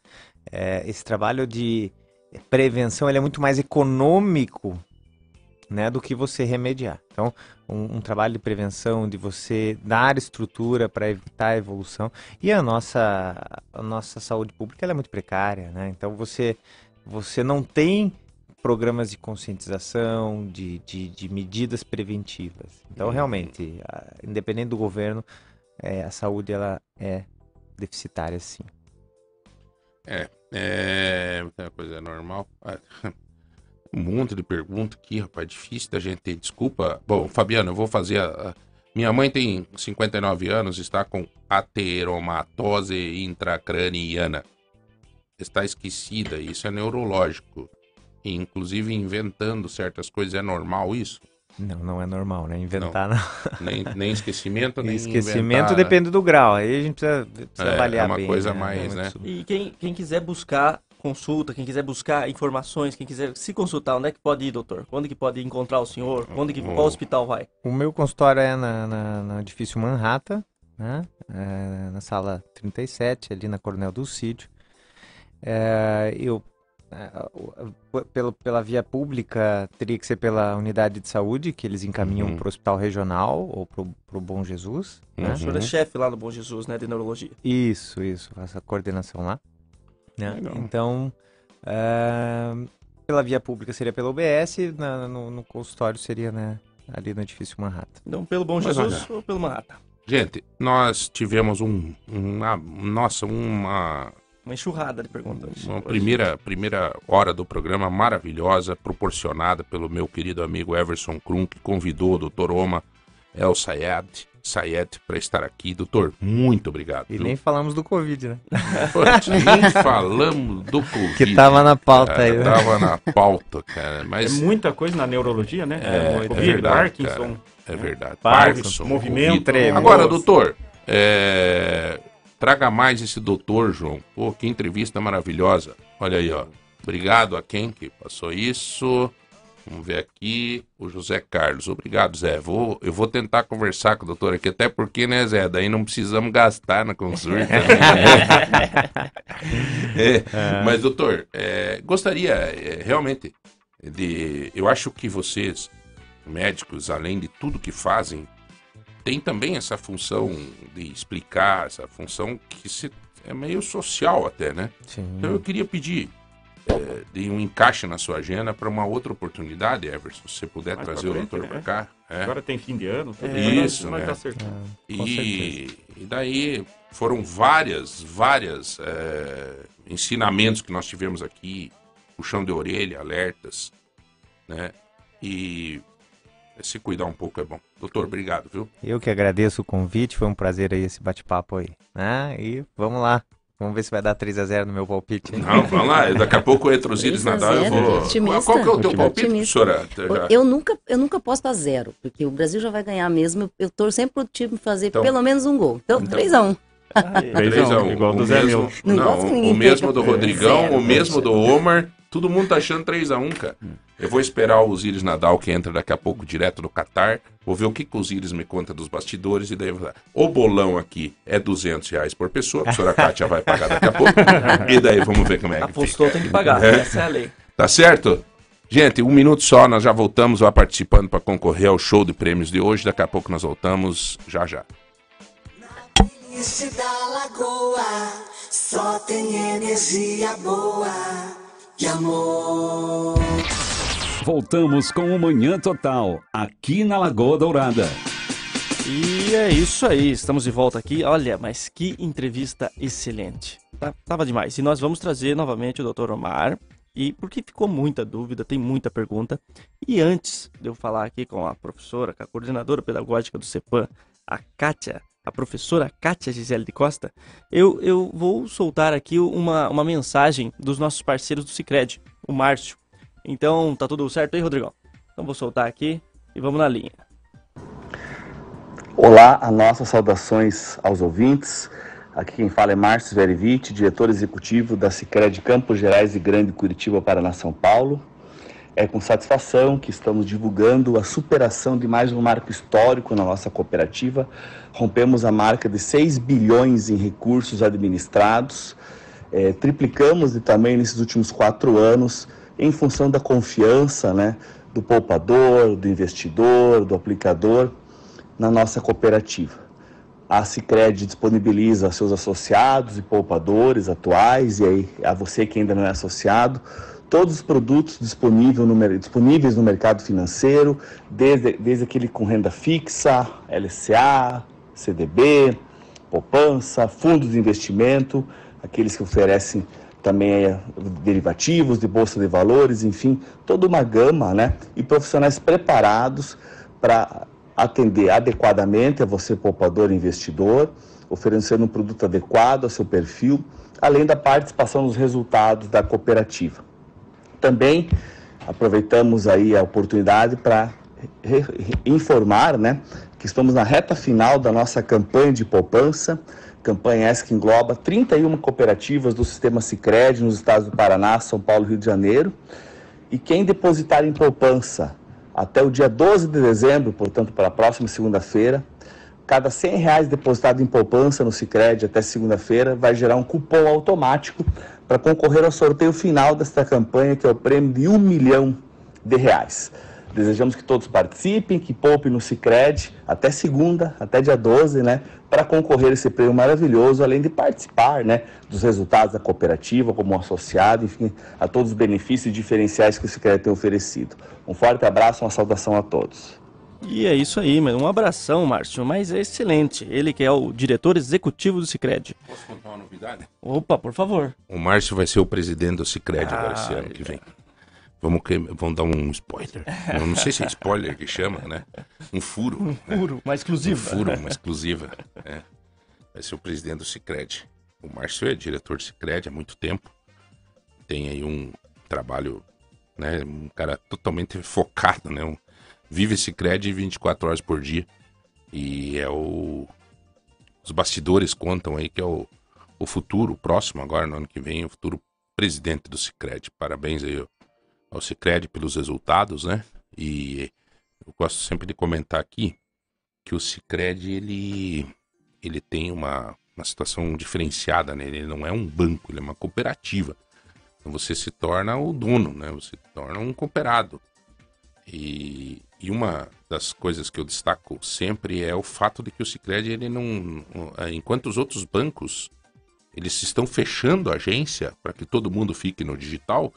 Speaker 2: É, esse trabalho de prevenção ele é muito mais econômico né, do que você remediar. Então, um, um trabalho de prevenção, de você dar estrutura para evitar a evolução. E a nossa, a nossa saúde pública é muito precária. Né? Então, você, você não tem programas de conscientização, de, de, de medidas preventivas. Então, realmente, a- independente do governo, é, a saúde ela é deficitária, sim.
Speaker 3: É, é uma coisa normal. Ah, (laughs) Um monte de pergunta aqui, rapaz, difícil da gente ter. Desculpa. Bom, Fabiano, eu vou fazer a. a- Minha mãe tem 59 anos, está com ateromatose intracraniana. Está esquecida, isso é neurológico. E, inclusive inventando certas coisas, é normal isso?
Speaker 2: Não, não é normal, né? Inventar não.
Speaker 3: Nem, nem esquecimento, nem (laughs)
Speaker 2: Esquecimento
Speaker 3: inventar, né?
Speaker 2: depende do grau. Aí a gente precisa, precisa
Speaker 3: É,
Speaker 2: avaliar
Speaker 3: é uma
Speaker 2: bem.
Speaker 3: coisa
Speaker 2: né?
Speaker 3: mais,
Speaker 2: muito
Speaker 3: né?
Speaker 2: sub-
Speaker 1: E quem, quem quiser buscar consulta, quem quiser buscar informações, quem quiser se consultar, onde é que pode ir, doutor? Quando que pode encontrar o senhor? Quando que, qual hospital vai?
Speaker 2: O meu consultório é na, na, no edifício Manhattan, né? É, na sala 37, ali na Coronel Dulcídio. É, eu, é, o- pelo, pela via pública, teria que ser pela unidade de saúde, que eles encaminham
Speaker 3: Uhum.
Speaker 2: para o hospital regional ou para o Bom Jesus. né?
Speaker 1: O senhor é chefe lá no Bom Jesus, né, de neurologia.
Speaker 2: Isso, isso, faço a coordenação lá. né?
Speaker 3: Legal.
Speaker 2: Então, ah, pela via pública seria pela UBS, na- no, no consultório seria né, ali no edifício Manhattan.
Speaker 1: Então, pelo Bom
Speaker 3: Mas
Speaker 1: Jesus ou pelo Manhattan?
Speaker 3: Gente, nós tivemos um. Uma, nossa, uma.
Speaker 1: Uma enxurrada de perguntas.
Speaker 3: Uma primeira, primeira hora do programa maravilhosa, proporcionada pelo meu querido amigo Everson Krum, que convidou o Dr. Oma El Sayed, Sayed para estar aqui. Doutor, muito obrigado.
Speaker 2: E
Speaker 3: viu?
Speaker 2: nem falamos do Covid, né?
Speaker 3: Putz, nem falamos do Covid.
Speaker 2: Que tava na pauta
Speaker 3: cara,
Speaker 2: aí, né?
Speaker 3: Tava na pauta, cara.
Speaker 4: É
Speaker 3: Mas
Speaker 4: muita coisa na neurologia, né?
Speaker 3: É,
Speaker 4: Covid,
Speaker 3: é verdade,
Speaker 4: Parkinson.
Speaker 3: é verdade.
Speaker 4: Parkinson, movimento,
Speaker 3: Covid.
Speaker 2: tremor.
Speaker 3: Agora, doutor, é, traga mais esse doutor, João. Pô, que entrevista maravilhosa. Olha aí, ó. Obrigado a quem que passou isso. Vamos ver aqui, o José Carlos. Obrigado, Zé. Vou, eu vou tentar conversar com o doutor aqui, até porque, né, Zé? Daí não precisamos gastar na consulta. (laughs) É, Mas, doutor, é, gostaria é, realmente de. Eu acho que vocês, médicos, além de tudo que fazem, tem também essa função de explicar, essa função que se, é meio social até, né?
Speaker 2: Sim.
Speaker 3: Então eu queria pedir é, de um encaixe na sua agenda para uma outra oportunidade, Everson, se você puder
Speaker 4: Mais
Speaker 3: trazer o doutor
Speaker 4: né?
Speaker 3: para cá. é.
Speaker 4: Agora tem fim de ano. tudo,
Speaker 1: É,
Speaker 3: isso,
Speaker 4: mas,
Speaker 3: né?
Speaker 4: tá certo.
Speaker 2: com
Speaker 3: E, e daí foram várias, várias é, ensinamentos que nós tivemos aqui, puxão de orelha, alertas, né? E se cuidar um pouco é bom. Doutor, obrigado, viu?
Speaker 2: Eu que agradeço o convite, foi um prazer aí esse bate-papo aí. Né? E vamos lá, Vamos ver se vai dar 3x0 no meu palpite. Hein?
Speaker 3: Não, vamos lá. (laughs) Daqui a pouco entra os Íris
Speaker 5: 3 a
Speaker 3: Nadal eu
Speaker 5: 0,
Speaker 3: vou.
Speaker 5: otimista.
Speaker 3: Qual que é o teu
Speaker 4: Otimista.
Speaker 3: palpite,
Speaker 5: Otimista.
Speaker 3: professora?
Speaker 5: Eu nunca, eu nunca posso pra zero, porque o Brasil já vai ganhar mesmo. Eu, eu torço sempre pro time fazer
Speaker 3: Então-
Speaker 5: pelo menos um gol. Então,
Speaker 3: Então-
Speaker 5: 4x1.
Speaker 1: Aí,
Speaker 4: 3 a 1,
Speaker 3: um.
Speaker 4: igual
Speaker 3: o
Speaker 4: do Zé
Speaker 3: mesmo,
Speaker 4: Milton.
Speaker 5: Não
Speaker 3: Não, o mesmo do Rodrigão,
Speaker 5: zero.
Speaker 3: o mesmo do Omar. Todo mundo tá achando 3x1, cara. Eu vou esperar o Osiris Nadal, que entra daqui a pouco direto do Catar. Vou ver o que, que o Osiris me conta dos bastidores. E daí eu vou falar, o bolão aqui é 200 reais por pessoa. A professora Kátia vai pagar daqui a pouco. (laughs) E daí vamos ver como é que
Speaker 1: Apostou,
Speaker 3: fica.
Speaker 1: tem que pagar.
Speaker 3: É.
Speaker 1: Essa é a lei.
Speaker 3: Tá certo? Gente, um minuto só, nós já voltamos. Vai participando para concorrer ao show de prêmios de hoje. Daqui a pouco nós voltamos. Já, já.
Speaker 6: Esse da lagoa só tem energia boa e amor.
Speaker 7: Voltamos com o Manhã Total, aqui na Lagoa Dourada.
Speaker 1: E é isso aí, estamos de volta aqui. Olha, mas que entrevista excelente. Tá, tava demais. E nós vamos trazer novamente o Dr. Omar. E porque ficou muita dúvida, tem muita pergunta. E antes de eu falar aqui com a professora, com a coordenadora pedagógica do CEPAM, a Kátia, a professora Kátia Gisele de Costa, eu, eu vou soltar aqui uma, uma mensagem dos nossos parceiros do Cicred, o Márcio. Então, tá tudo certo aí, Rodrigão? Então vou soltar aqui e vamos na linha.
Speaker 8: Olá, as nossas saudações aos ouvintes. Aqui quem fala é Márcio Verivite, diretor executivo da Sicredi Campos Gerais e Grande Curitiba, Paraná, São Paulo. É com satisfação que estamos divulgando a superação de mais um marco histórico na nossa cooperativa. Rompemos a marca de 6 bilhões em recursos administrados, é, triplicamos de tamanho nesses últimos quatro anos, em função da confiança né, do poupador, do investidor, do aplicador na nossa cooperativa. A Cicred disponibiliza aos seus associados e poupadores atuais, e aí a você que ainda não é associado, todos os produtos no disponíveis no mercado financeiro, desde, desde aquele com renda fixa, LCA, CDB, poupança, fundos de investimento, aqueles que oferecem também eh, derivativos de bolsa de valores, enfim, toda uma gama, né? E profissionais preparados para atender adequadamente a você, poupador e investidor, oferecendo um produto adequado ao seu perfil, além da participação nos resultados da cooperativa. Também aproveitamos aí a oportunidade para informar, né, que estamos na reta final da nossa campanha de poupança, campanha essa que engloba 31 cooperativas do sistema Sicredi nos estados do Paraná, São Paulo e Rio de Janeiro. E quem depositar em poupança até o dia 12 de dezembro, portanto, para a próxima segunda-feira, cada 100 reais depositado em poupança no Sicredi até segunda-feira vai gerar um cupom automático para concorrer ao sorteio final desta campanha, que é o prêmio de um milhão de reais. Desejamos que todos participem, que poupem no Sicredi até segunda, até dia 12, né, para concorrer a esse prêmio maravilhoso, além de participar, né, dos resultados da cooperativa como associado, enfim, a todos os benefícios diferenciais que o Sicredi tem oferecido. Um forte abraço, uma saudação a todos.
Speaker 1: E é isso aí, mano. Um abração, Márcio. Mas é excelente. Ele que é o diretor executivo do Cicred.
Speaker 3: Posso contar uma novidade?
Speaker 1: Opa, por favor.
Speaker 3: O Márcio vai ser o presidente do Cicred agora esse
Speaker 1: Ah,
Speaker 3: ano que vem. Vamos, que... Vamos dar um spoiler. Eu não sei se é spoiler que chama, né? Um furo. né?
Speaker 1: Puro, uma
Speaker 3: Um
Speaker 1: exclusiva.
Speaker 3: furo, uma exclusiva. é. Vai ser o presidente do Cicred. O Márcio é diretor do Cicred há muito tempo. Tem aí um trabalho, né? Um cara totalmente focado, né? Um... Vive Cicred 24 horas por dia. E é o. Os bastidores contam aí que é o, o futuro, próximo agora, no ano que vem, o futuro presidente do Cicred. Parabéns aí ao Cicred pelos resultados, né? E eu gosto sempre de comentar aqui que o Cicred ele ele tem uma, uma situação diferenciada, né? Ele não é um banco, ele é uma cooperativa. Então você se torna o dono, né? Você se torna um cooperado. E, e uma das coisas que eu destaco sempre é o fato de que o Cicred ele não, enquanto os outros bancos eles estão fechando a agência para que todo mundo fique no digital,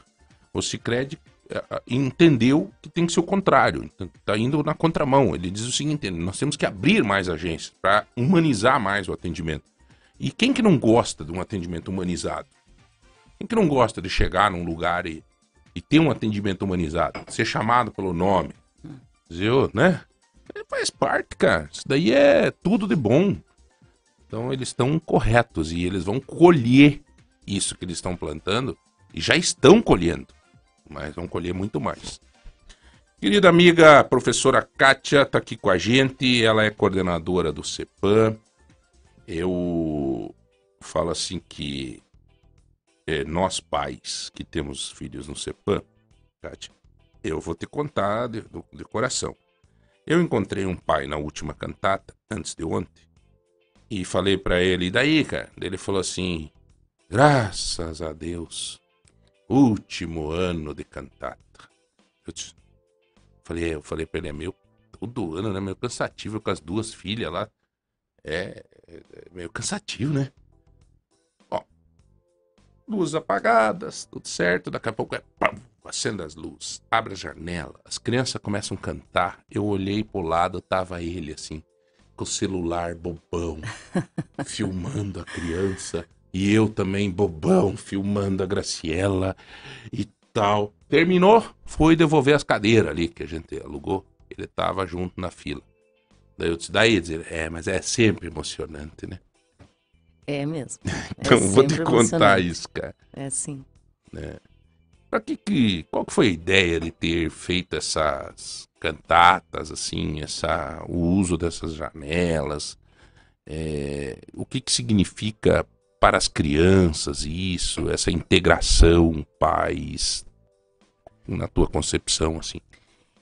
Speaker 3: o Cicred eh, eh, entendeu que tem que ser o contrário, está indo na contramão. Ele diz o seguinte: nós temos que abrir mais agências para humanizar mais o atendimento. E quem que não gosta de um atendimento humanizado? Quem que não gosta de chegar num lugar e, e ter um atendimento humanizado? Ser chamado pelo nome? Ô, né? Faz parte, cara. Isso daí é tudo de bom. Então eles estão corretos e eles vão colher isso que eles estão plantando e já estão colhendo, mas vão colher muito mais. Querida amiga professora Kátia está aqui com a gente, ela é coordenadora do CEPAM. Eu falo assim que é, nós pais que temos filhos no CEPAM, Kátia, eu vou te contar de, de coração. Eu encontrei um pai na última cantata, antes de ontem, e falei pra ele, e daí, cara? Ele falou assim, graças a Deus, último ano de cantata. Eu disse- falei, eu falei pra ele, é meio, todo ano, né, meio cansativo com as duas filhas lá. É, é meio cansativo, né? Ó, luzes apagadas, tudo certo, daqui a pouco é pam, acende as luzes, abre a janela, as crianças começam a cantar. Eu olhei pro lado, tava ele assim, com o celular bobão, (laughs) filmando a criança. E eu também bobão, filmando a Graciela e tal. Terminou, foi devolver as cadeiras ali que a gente alugou. Ele tava junto na fila. Daí eu disse, daí, dizer, é, mas é sempre emocionante, né?
Speaker 5: É mesmo. (laughs) É
Speaker 3: Então vou te contar isso, cara.
Speaker 5: É sim.
Speaker 3: Pra que que, qual que foi a ideia de ter feito essas cantatas, assim, essa, o uso dessas janelas? É, o que que significa para as crianças isso, essa integração pais, na tua concepção, assim?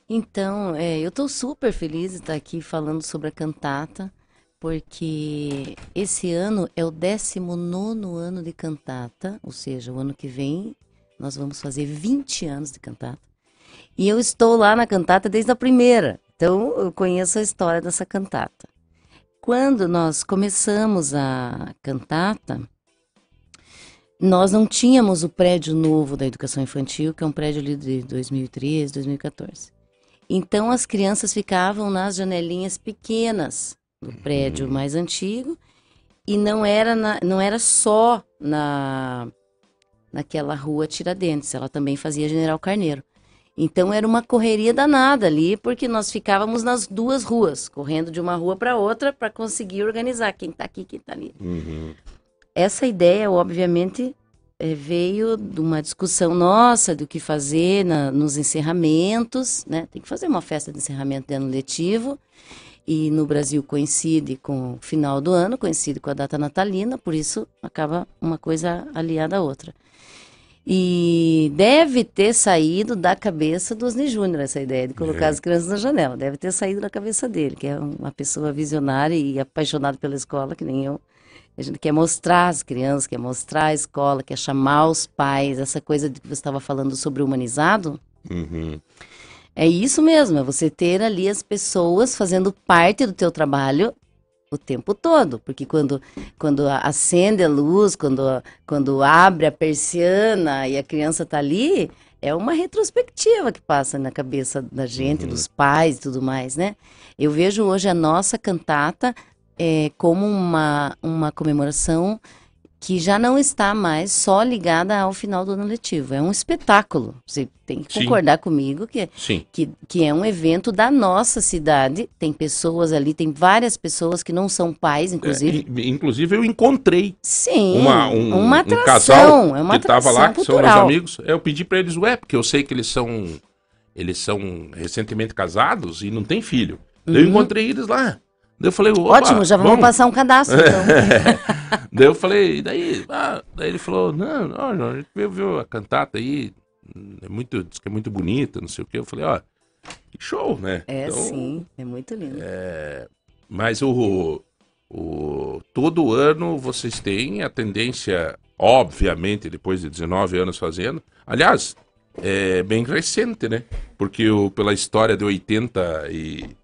Speaker 5: Então, é, eu estou super feliz de estar aqui falando sobre a cantata, porque esse ano é o 19 ano de cantata, ou seja, o ano que vem nós vamos fazer 20 anos de cantata. E eu estou lá na cantata desde a primeira, então eu conheço a história dessa cantata. Quando nós começamos a cantata, nós não tínhamos o prédio novo da educação infantil, que é um prédio ali de 2013, 2014. Então as crianças ficavam nas janelinhas pequenas do prédio mais antigo e não era, na- não era só na naquela rua Tiradentes, ela também fazia General Carneiro. Então era uma correria danada ali, porque nós ficávamos nas duas ruas, correndo de uma rua para outra para conseguir organizar quem está aqui, quem está ali. Essa ideia, obviamente, eh, veio de uma discussão nossa do que fazer na- nos encerramentos, né? Tem que fazer uma festa de encerramento de ano letivo. E no Brasil coincide com o final do ano, coincide com a data natalina, por isso acaba uma coisa aliada à outra. E deve ter saído da cabeça do Osni Júnior essa ideia de colocar as crianças na janela. Deve ter saído da cabeça dele, que é uma pessoa visionária e apaixonada pela escola, que nem eu. A gente quer mostrar as crianças, quer mostrar a escola, quer chamar os pais, essa coisa de que você estava falando sobre o humanizado.
Speaker 3: Uhum.
Speaker 5: É isso mesmo, é você ter ali as pessoas fazendo parte do teu trabalho o tempo todo, porque quando, quando acende a luz, quando, quando abre a persiana e a criança está ali, é uma retrospectiva que passa na cabeça da gente, dos pais e tudo mais, né? Eu vejo hoje a nossa cantata é, como uma, uma comemoração que já não está mais só ligada ao final do ano letivo. É um espetáculo. Você tem que
Speaker 3: Sim.
Speaker 5: concordar comigo que,
Speaker 3: Sim.
Speaker 5: que, que é um evento da nossa cidade. Tem pessoas ali, tem várias pessoas que não são pais, inclusive.
Speaker 3: É, in- inclusive eu encontrei
Speaker 5: Sim,
Speaker 3: uma, um,
Speaker 5: uma
Speaker 3: um
Speaker 5: atração,
Speaker 3: casal
Speaker 5: é uma
Speaker 3: que tava
Speaker 5: atração
Speaker 3: lá, que são meus
Speaker 5: cultural.
Speaker 3: amigos. Eu pedi pra eles, ué, porque eu sei que eles são eles são recentemente casados e não tem filho. Daí Eu encontrei eles lá. Daí eu falei.
Speaker 5: Ótimo, já vamos passar um cadastro, (laughs) então.
Speaker 3: Daí eu falei, e daí? Ah, daí ele falou, não, não, não, a gente ver a cantata aí, é muito, diz que é muito bonita, não sei o quê. Eu falei, ó, que show, né?
Speaker 5: É,
Speaker 3: Então,
Speaker 5: sim, é muito lindo.
Speaker 3: Mas o, o todo ano vocês têm a tendência, obviamente, depois de 19 anos fazendo. Aliás, é bem recente, né? Porque o, pela história de 80 e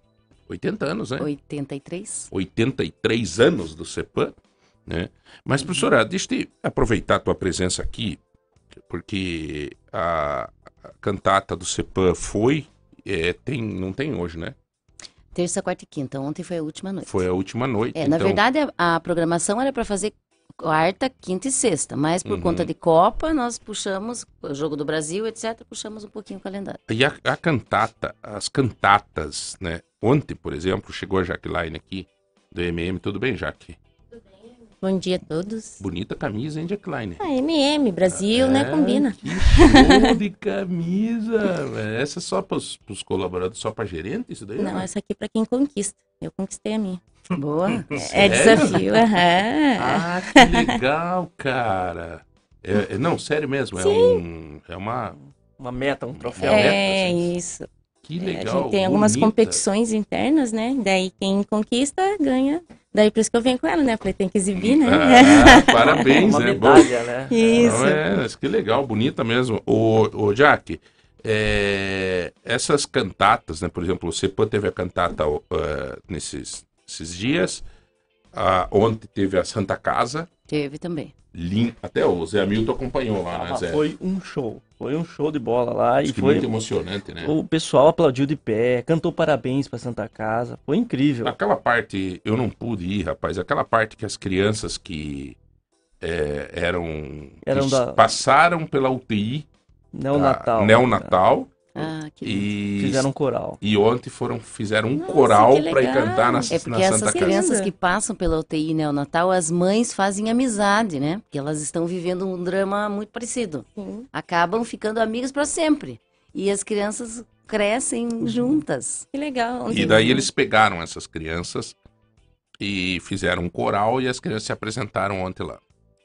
Speaker 3: 80 anos, né?
Speaker 5: 83?
Speaker 3: 83 anos do CEPAM, né? Mas, professora, deixa eu te aproveitar a tua presença aqui, porque a, a cantata do CEPAM foi, é, tem, não tem hoje, né?
Speaker 5: Terça, quarta e quinta. Ontem foi a última noite.
Speaker 3: Foi a última noite.
Speaker 5: É, na
Speaker 3: então-
Speaker 5: verdade, a, a programação era para fazer quarta, quinta e sexta, mas por
Speaker 3: Uhum.
Speaker 5: conta de Copa, nós puxamos, o Jogo do Brasil, etc., puxamos um pouquinho o calendário.
Speaker 3: E a, a cantata, as cantatas, né? Ontem, por exemplo, chegou a Jaqueline aqui, do MM. Tudo bem, Jaque?
Speaker 9: Bom dia a todos.
Speaker 3: Bonita camisa, hein, Jackline?
Speaker 9: Ah, MM, Brasil, né?
Speaker 3: É,
Speaker 9: Combina.
Speaker 3: Que show de camisa! Essa é só para os colaboradores, só para gerente, isso daí?
Speaker 9: Não, essa aqui é pra quem conquista. Eu conquistei a minha.
Speaker 5: Boa. (laughs)
Speaker 9: É desafio, aham.
Speaker 3: Ah, que legal, cara! É- é- não, sério mesmo, é, um, é uma...
Speaker 1: Uma meta, um troféu.
Speaker 3: É,
Speaker 9: É
Speaker 3: assim.
Speaker 9: isso.
Speaker 3: Que
Speaker 9: É,
Speaker 3: legal,
Speaker 9: a gente tem algumas
Speaker 3: bonita.
Speaker 9: competições internas, né? Daí quem conquista ganha. Daí por isso que eu venho com ela, né? Falei, tem que exibir, né?
Speaker 3: Ah, (laughs) parabéns,
Speaker 1: Uma
Speaker 3: né?
Speaker 1: medalha, né?
Speaker 9: Isso.
Speaker 3: Não, é, que legal, bonita mesmo. O, o Jack, é, essas cantatas, né? Por exemplo, o Cepan teve a cantata eh, nesses, esses dias. Ah, ontem teve a Santa Casa.
Speaker 5: Teve também.
Speaker 3: Lim, até o Zé Hamilton acompanhou lá, né,
Speaker 1: Ah,
Speaker 3: Zé?
Speaker 1: foi um show. Foi um show de bola lá
Speaker 3: Diz
Speaker 1: e foi.
Speaker 3: muito emocionante, né?
Speaker 1: O pessoal aplaudiu de pé, cantou parabéns pra Santa Casa. Foi incrível.
Speaker 3: Aquela parte, eu não pude ir, rapaz. Aquela parte que as crianças que é, eram.
Speaker 1: Eram
Speaker 3: que
Speaker 1: da-
Speaker 3: passaram pela UTI.
Speaker 1: Neonatal.
Speaker 3: Neonatal.
Speaker 5: Ah, que
Speaker 3: E,
Speaker 1: Fizeram um coral.
Speaker 3: e ontem foram, fizeram um
Speaker 9: Nossa,
Speaker 3: coral
Speaker 9: que
Speaker 3: para ir cantar na,
Speaker 5: É porque
Speaker 3: na
Speaker 5: essas
Speaker 3: Santa Casa.
Speaker 5: crianças
Speaker 9: Casa.
Speaker 5: que passam pela UTI neonatal, as mães fazem amizade, né? Porque elas estão vivendo um drama muito parecido.
Speaker 9: Sim.
Speaker 5: Acabam ficando amigas para sempre. E as crianças crescem juntas.
Speaker 9: Que legal.
Speaker 3: E daí eles pegaram essas crianças e fizeram um coral e as crianças se apresentaram ontem lá.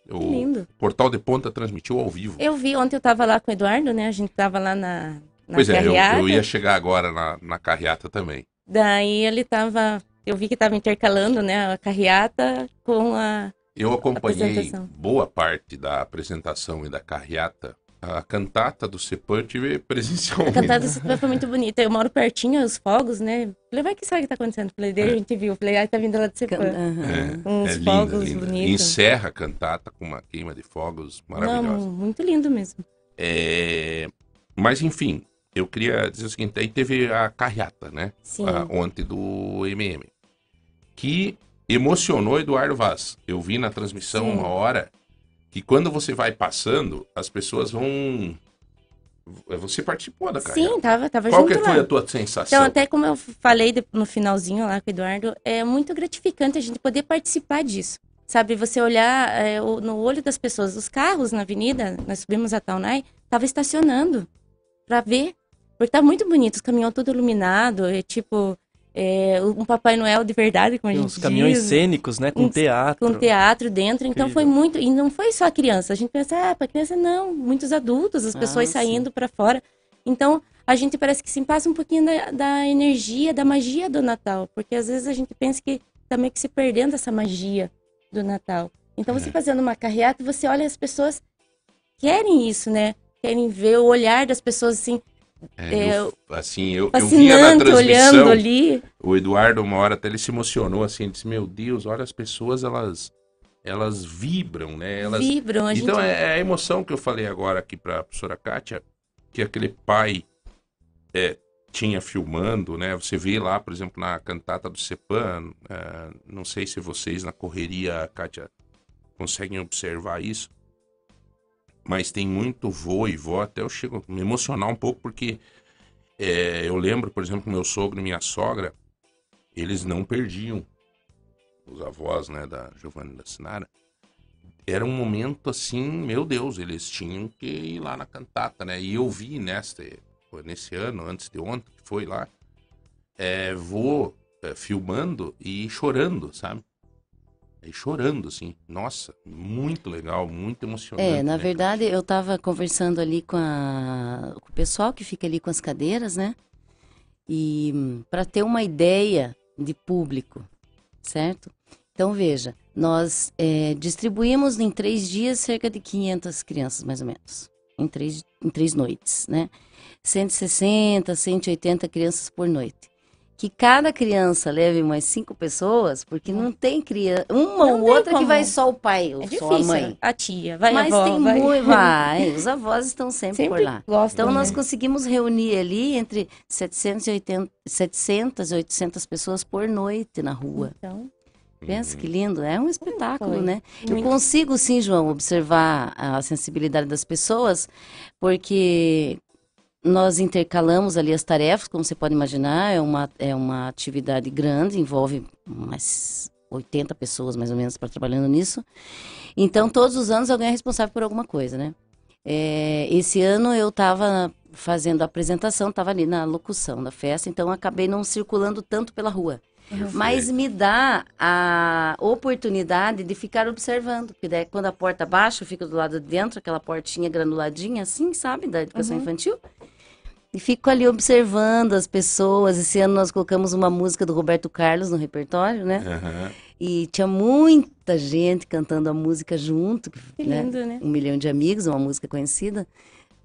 Speaker 9: Que
Speaker 3: O
Speaker 9: lindo.
Speaker 3: Portal de Ponta transmitiu ao vivo.
Speaker 9: Eu vi, ontem eu tava lá com o Eduardo, né? A gente tava lá na, na
Speaker 3: pois é, eu,
Speaker 9: carreata.
Speaker 3: eu ia chegar agora na, na carreata também.
Speaker 9: Daí ele tava... Eu vi que tava intercalando, né? A carreata com a...
Speaker 3: Eu acompanhei boa parte da apresentação e da carreata. A cantata do Cepan eu tive (laughs)
Speaker 9: A
Speaker 3: presencialmente.
Speaker 9: cantada desse foi muito bonita. Eu moro pertinho, os fogos, né? Falei, vai que sabe o que tá acontecendo? Falei, daí a gente viu. Falei, ah, tá vindo lá de Cepan.
Speaker 5: Aham.
Speaker 9: Uns
Speaker 3: É linda,
Speaker 9: fogos
Speaker 3: linda.
Speaker 9: bonitos.
Speaker 3: Encerra a cantata com uma queima de fogos
Speaker 9: Não,
Speaker 3: maravilhosa.
Speaker 9: muito lindo mesmo.
Speaker 3: É, Mas enfim, eu queria dizer o seguinte, aí teve a carreata, né?
Speaker 9: Sim.
Speaker 3: a- ontem do MM, que emocionou Eduardo Vaz. Eu vi na transmissão
Speaker 9: Sim.
Speaker 3: uma hora que quando você vai passando, as pessoas vão. Você participou da carreata.
Speaker 9: Sim, tava, tava
Speaker 3: Qual
Speaker 9: junto
Speaker 3: que foi
Speaker 9: lá.
Speaker 3: a tua sensação?
Speaker 9: Então, até como eu falei no finalzinho lá com o Eduardo, é muito gratificante a gente poder participar disso. Sabe, você olhar é, no olho das pessoas, os carros na avenida, nós subimos a Taunay, tava estacionando pra ver. Porque tá muito bonito, os caminhões tudo iluminado, é tipo é, um Papai Noel de verdade, como a gente
Speaker 1: uns caminhões
Speaker 9: diz,
Speaker 1: cênicos, né? Com
Speaker 9: uns-
Speaker 1: teatro.
Speaker 9: com teatro dentro, então
Speaker 1: Incrível.
Speaker 9: foi muito, e não foi só a criança, a gente pensa, ah, para criança não, muitos adultos, as
Speaker 5: Ah,
Speaker 9: pessoas
Speaker 5: sim.
Speaker 9: saindo para fora. Então, a gente parece que sim passa um pouquinho da, da energia, da magia do Natal, porque às vezes a gente pensa que tá meio que se perdendo essa magia do Natal. Então,
Speaker 3: É.
Speaker 9: você fazendo uma carreata, você olha as pessoas querem isso, né? Querem ver o olhar das pessoas assim,
Speaker 3: É,
Speaker 9: é,
Speaker 3: eu- assim, eu, eu via na transmissão,
Speaker 9: ali.
Speaker 3: o Eduardo, uma hora até ele se emocionou, assim, ele disse, meu Deus, olha as pessoas, elas, elas vibram, né? Elas,
Speaker 9: Vibram, a gente
Speaker 3: Então é, é a emoção que eu falei agora aqui para a professora Kátia, que aquele pai é, tinha filmando, né? Você vê lá, por exemplo, na cantata do Cepan, é, não sei se vocês na correria, Kátia, conseguem observar isso, mas tem muito vô e vó, até eu chego a me emocionar um pouco, porque é, eu lembro, por exemplo, meu sogro e minha sogra, eles não perdiam os avós, né, da Giovanna da Sinara, era um momento assim, meu Deus, eles tinham que ir lá na cantata, né? E eu vi nesta, nesse ano, antes de ontem, que foi lá, é, vou é, filmando e chorando, sabe? E chorando, assim. Nossa, muito legal, muito emocionante.
Speaker 5: É, na
Speaker 3: né?
Speaker 5: verdade, eu estava conversando ali com, a- com o pessoal que fica ali com as cadeiras, né? E para ter uma ideia de público, certo? Então, veja, nós eh, distribuímos em três dias cerca de 500 crianças, mais ou menos, em três, em três noites, né? 160, 180 crianças por noite. Que cada criança leve mais cinco pessoas, porque não tem criança, uma
Speaker 9: Não
Speaker 5: ou outra que
Speaker 9: como.
Speaker 5: vai só o pai ou
Speaker 9: É
Speaker 5: só
Speaker 9: difícil.
Speaker 5: a mãe.
Speaker 9: A tia, vai
Speaker 5: Mas
Speaker 9: a avó,
Speaker 5: tem
Speaker 9: vai.
Speaker 5: muito, vai, (laughs) os avós estão sempre,
Speaker 9: Sempre
Speaker 5: por lá.
Speaker 9: gostam,
Speaker 5: Então nós
Speaker 9: né?
Speaker 5: conseguimos reunir ali entre 780, 700 e 800 pessoas por noite na rua.
Speaker 9: Então,
Speaker 5: Pensa que lindo, é um espetáculo,
Speaker 9: Foi.
Speaker 5: né? Eu
Speaker 9: Muito.
Speaker 5: consigo sim, João, observar a sensibilidade das pessoas, porque nós intercalamos ali as tarefas, como você pode imaginar, é uma, é uma atividade grande, envolve umas 80 pessoas mais ou menos para trabalhando nisso. Então, todos os anos alguém é responsável por alguma coisa, né? É, esse ano eu estava fazendo a apresentação, estava ali na locução da festa, então acabei não circulando tanto pela rua. Mas me dá a oportunidade de ficar observando. Porque daí, quando a porta baixa, eu fico do lado de dentro, aquela portinha granuladinha, assim, sabe, da educação
Speaker 9: Uhum.
Speaker 5: infantil. E fico ali observando as pessoas. Esse ano nós colocamos uma música do Roberto Carlos no repertório, né?
Speaker 3: Aham.
Speaker 5: E tinha muita gente cantando a música junto.
Speaker 9: Que
Speaker 5: né?
Speaker 9: lindo, né?
Speaker 5: Um milhão de amigos, uma música conhecida.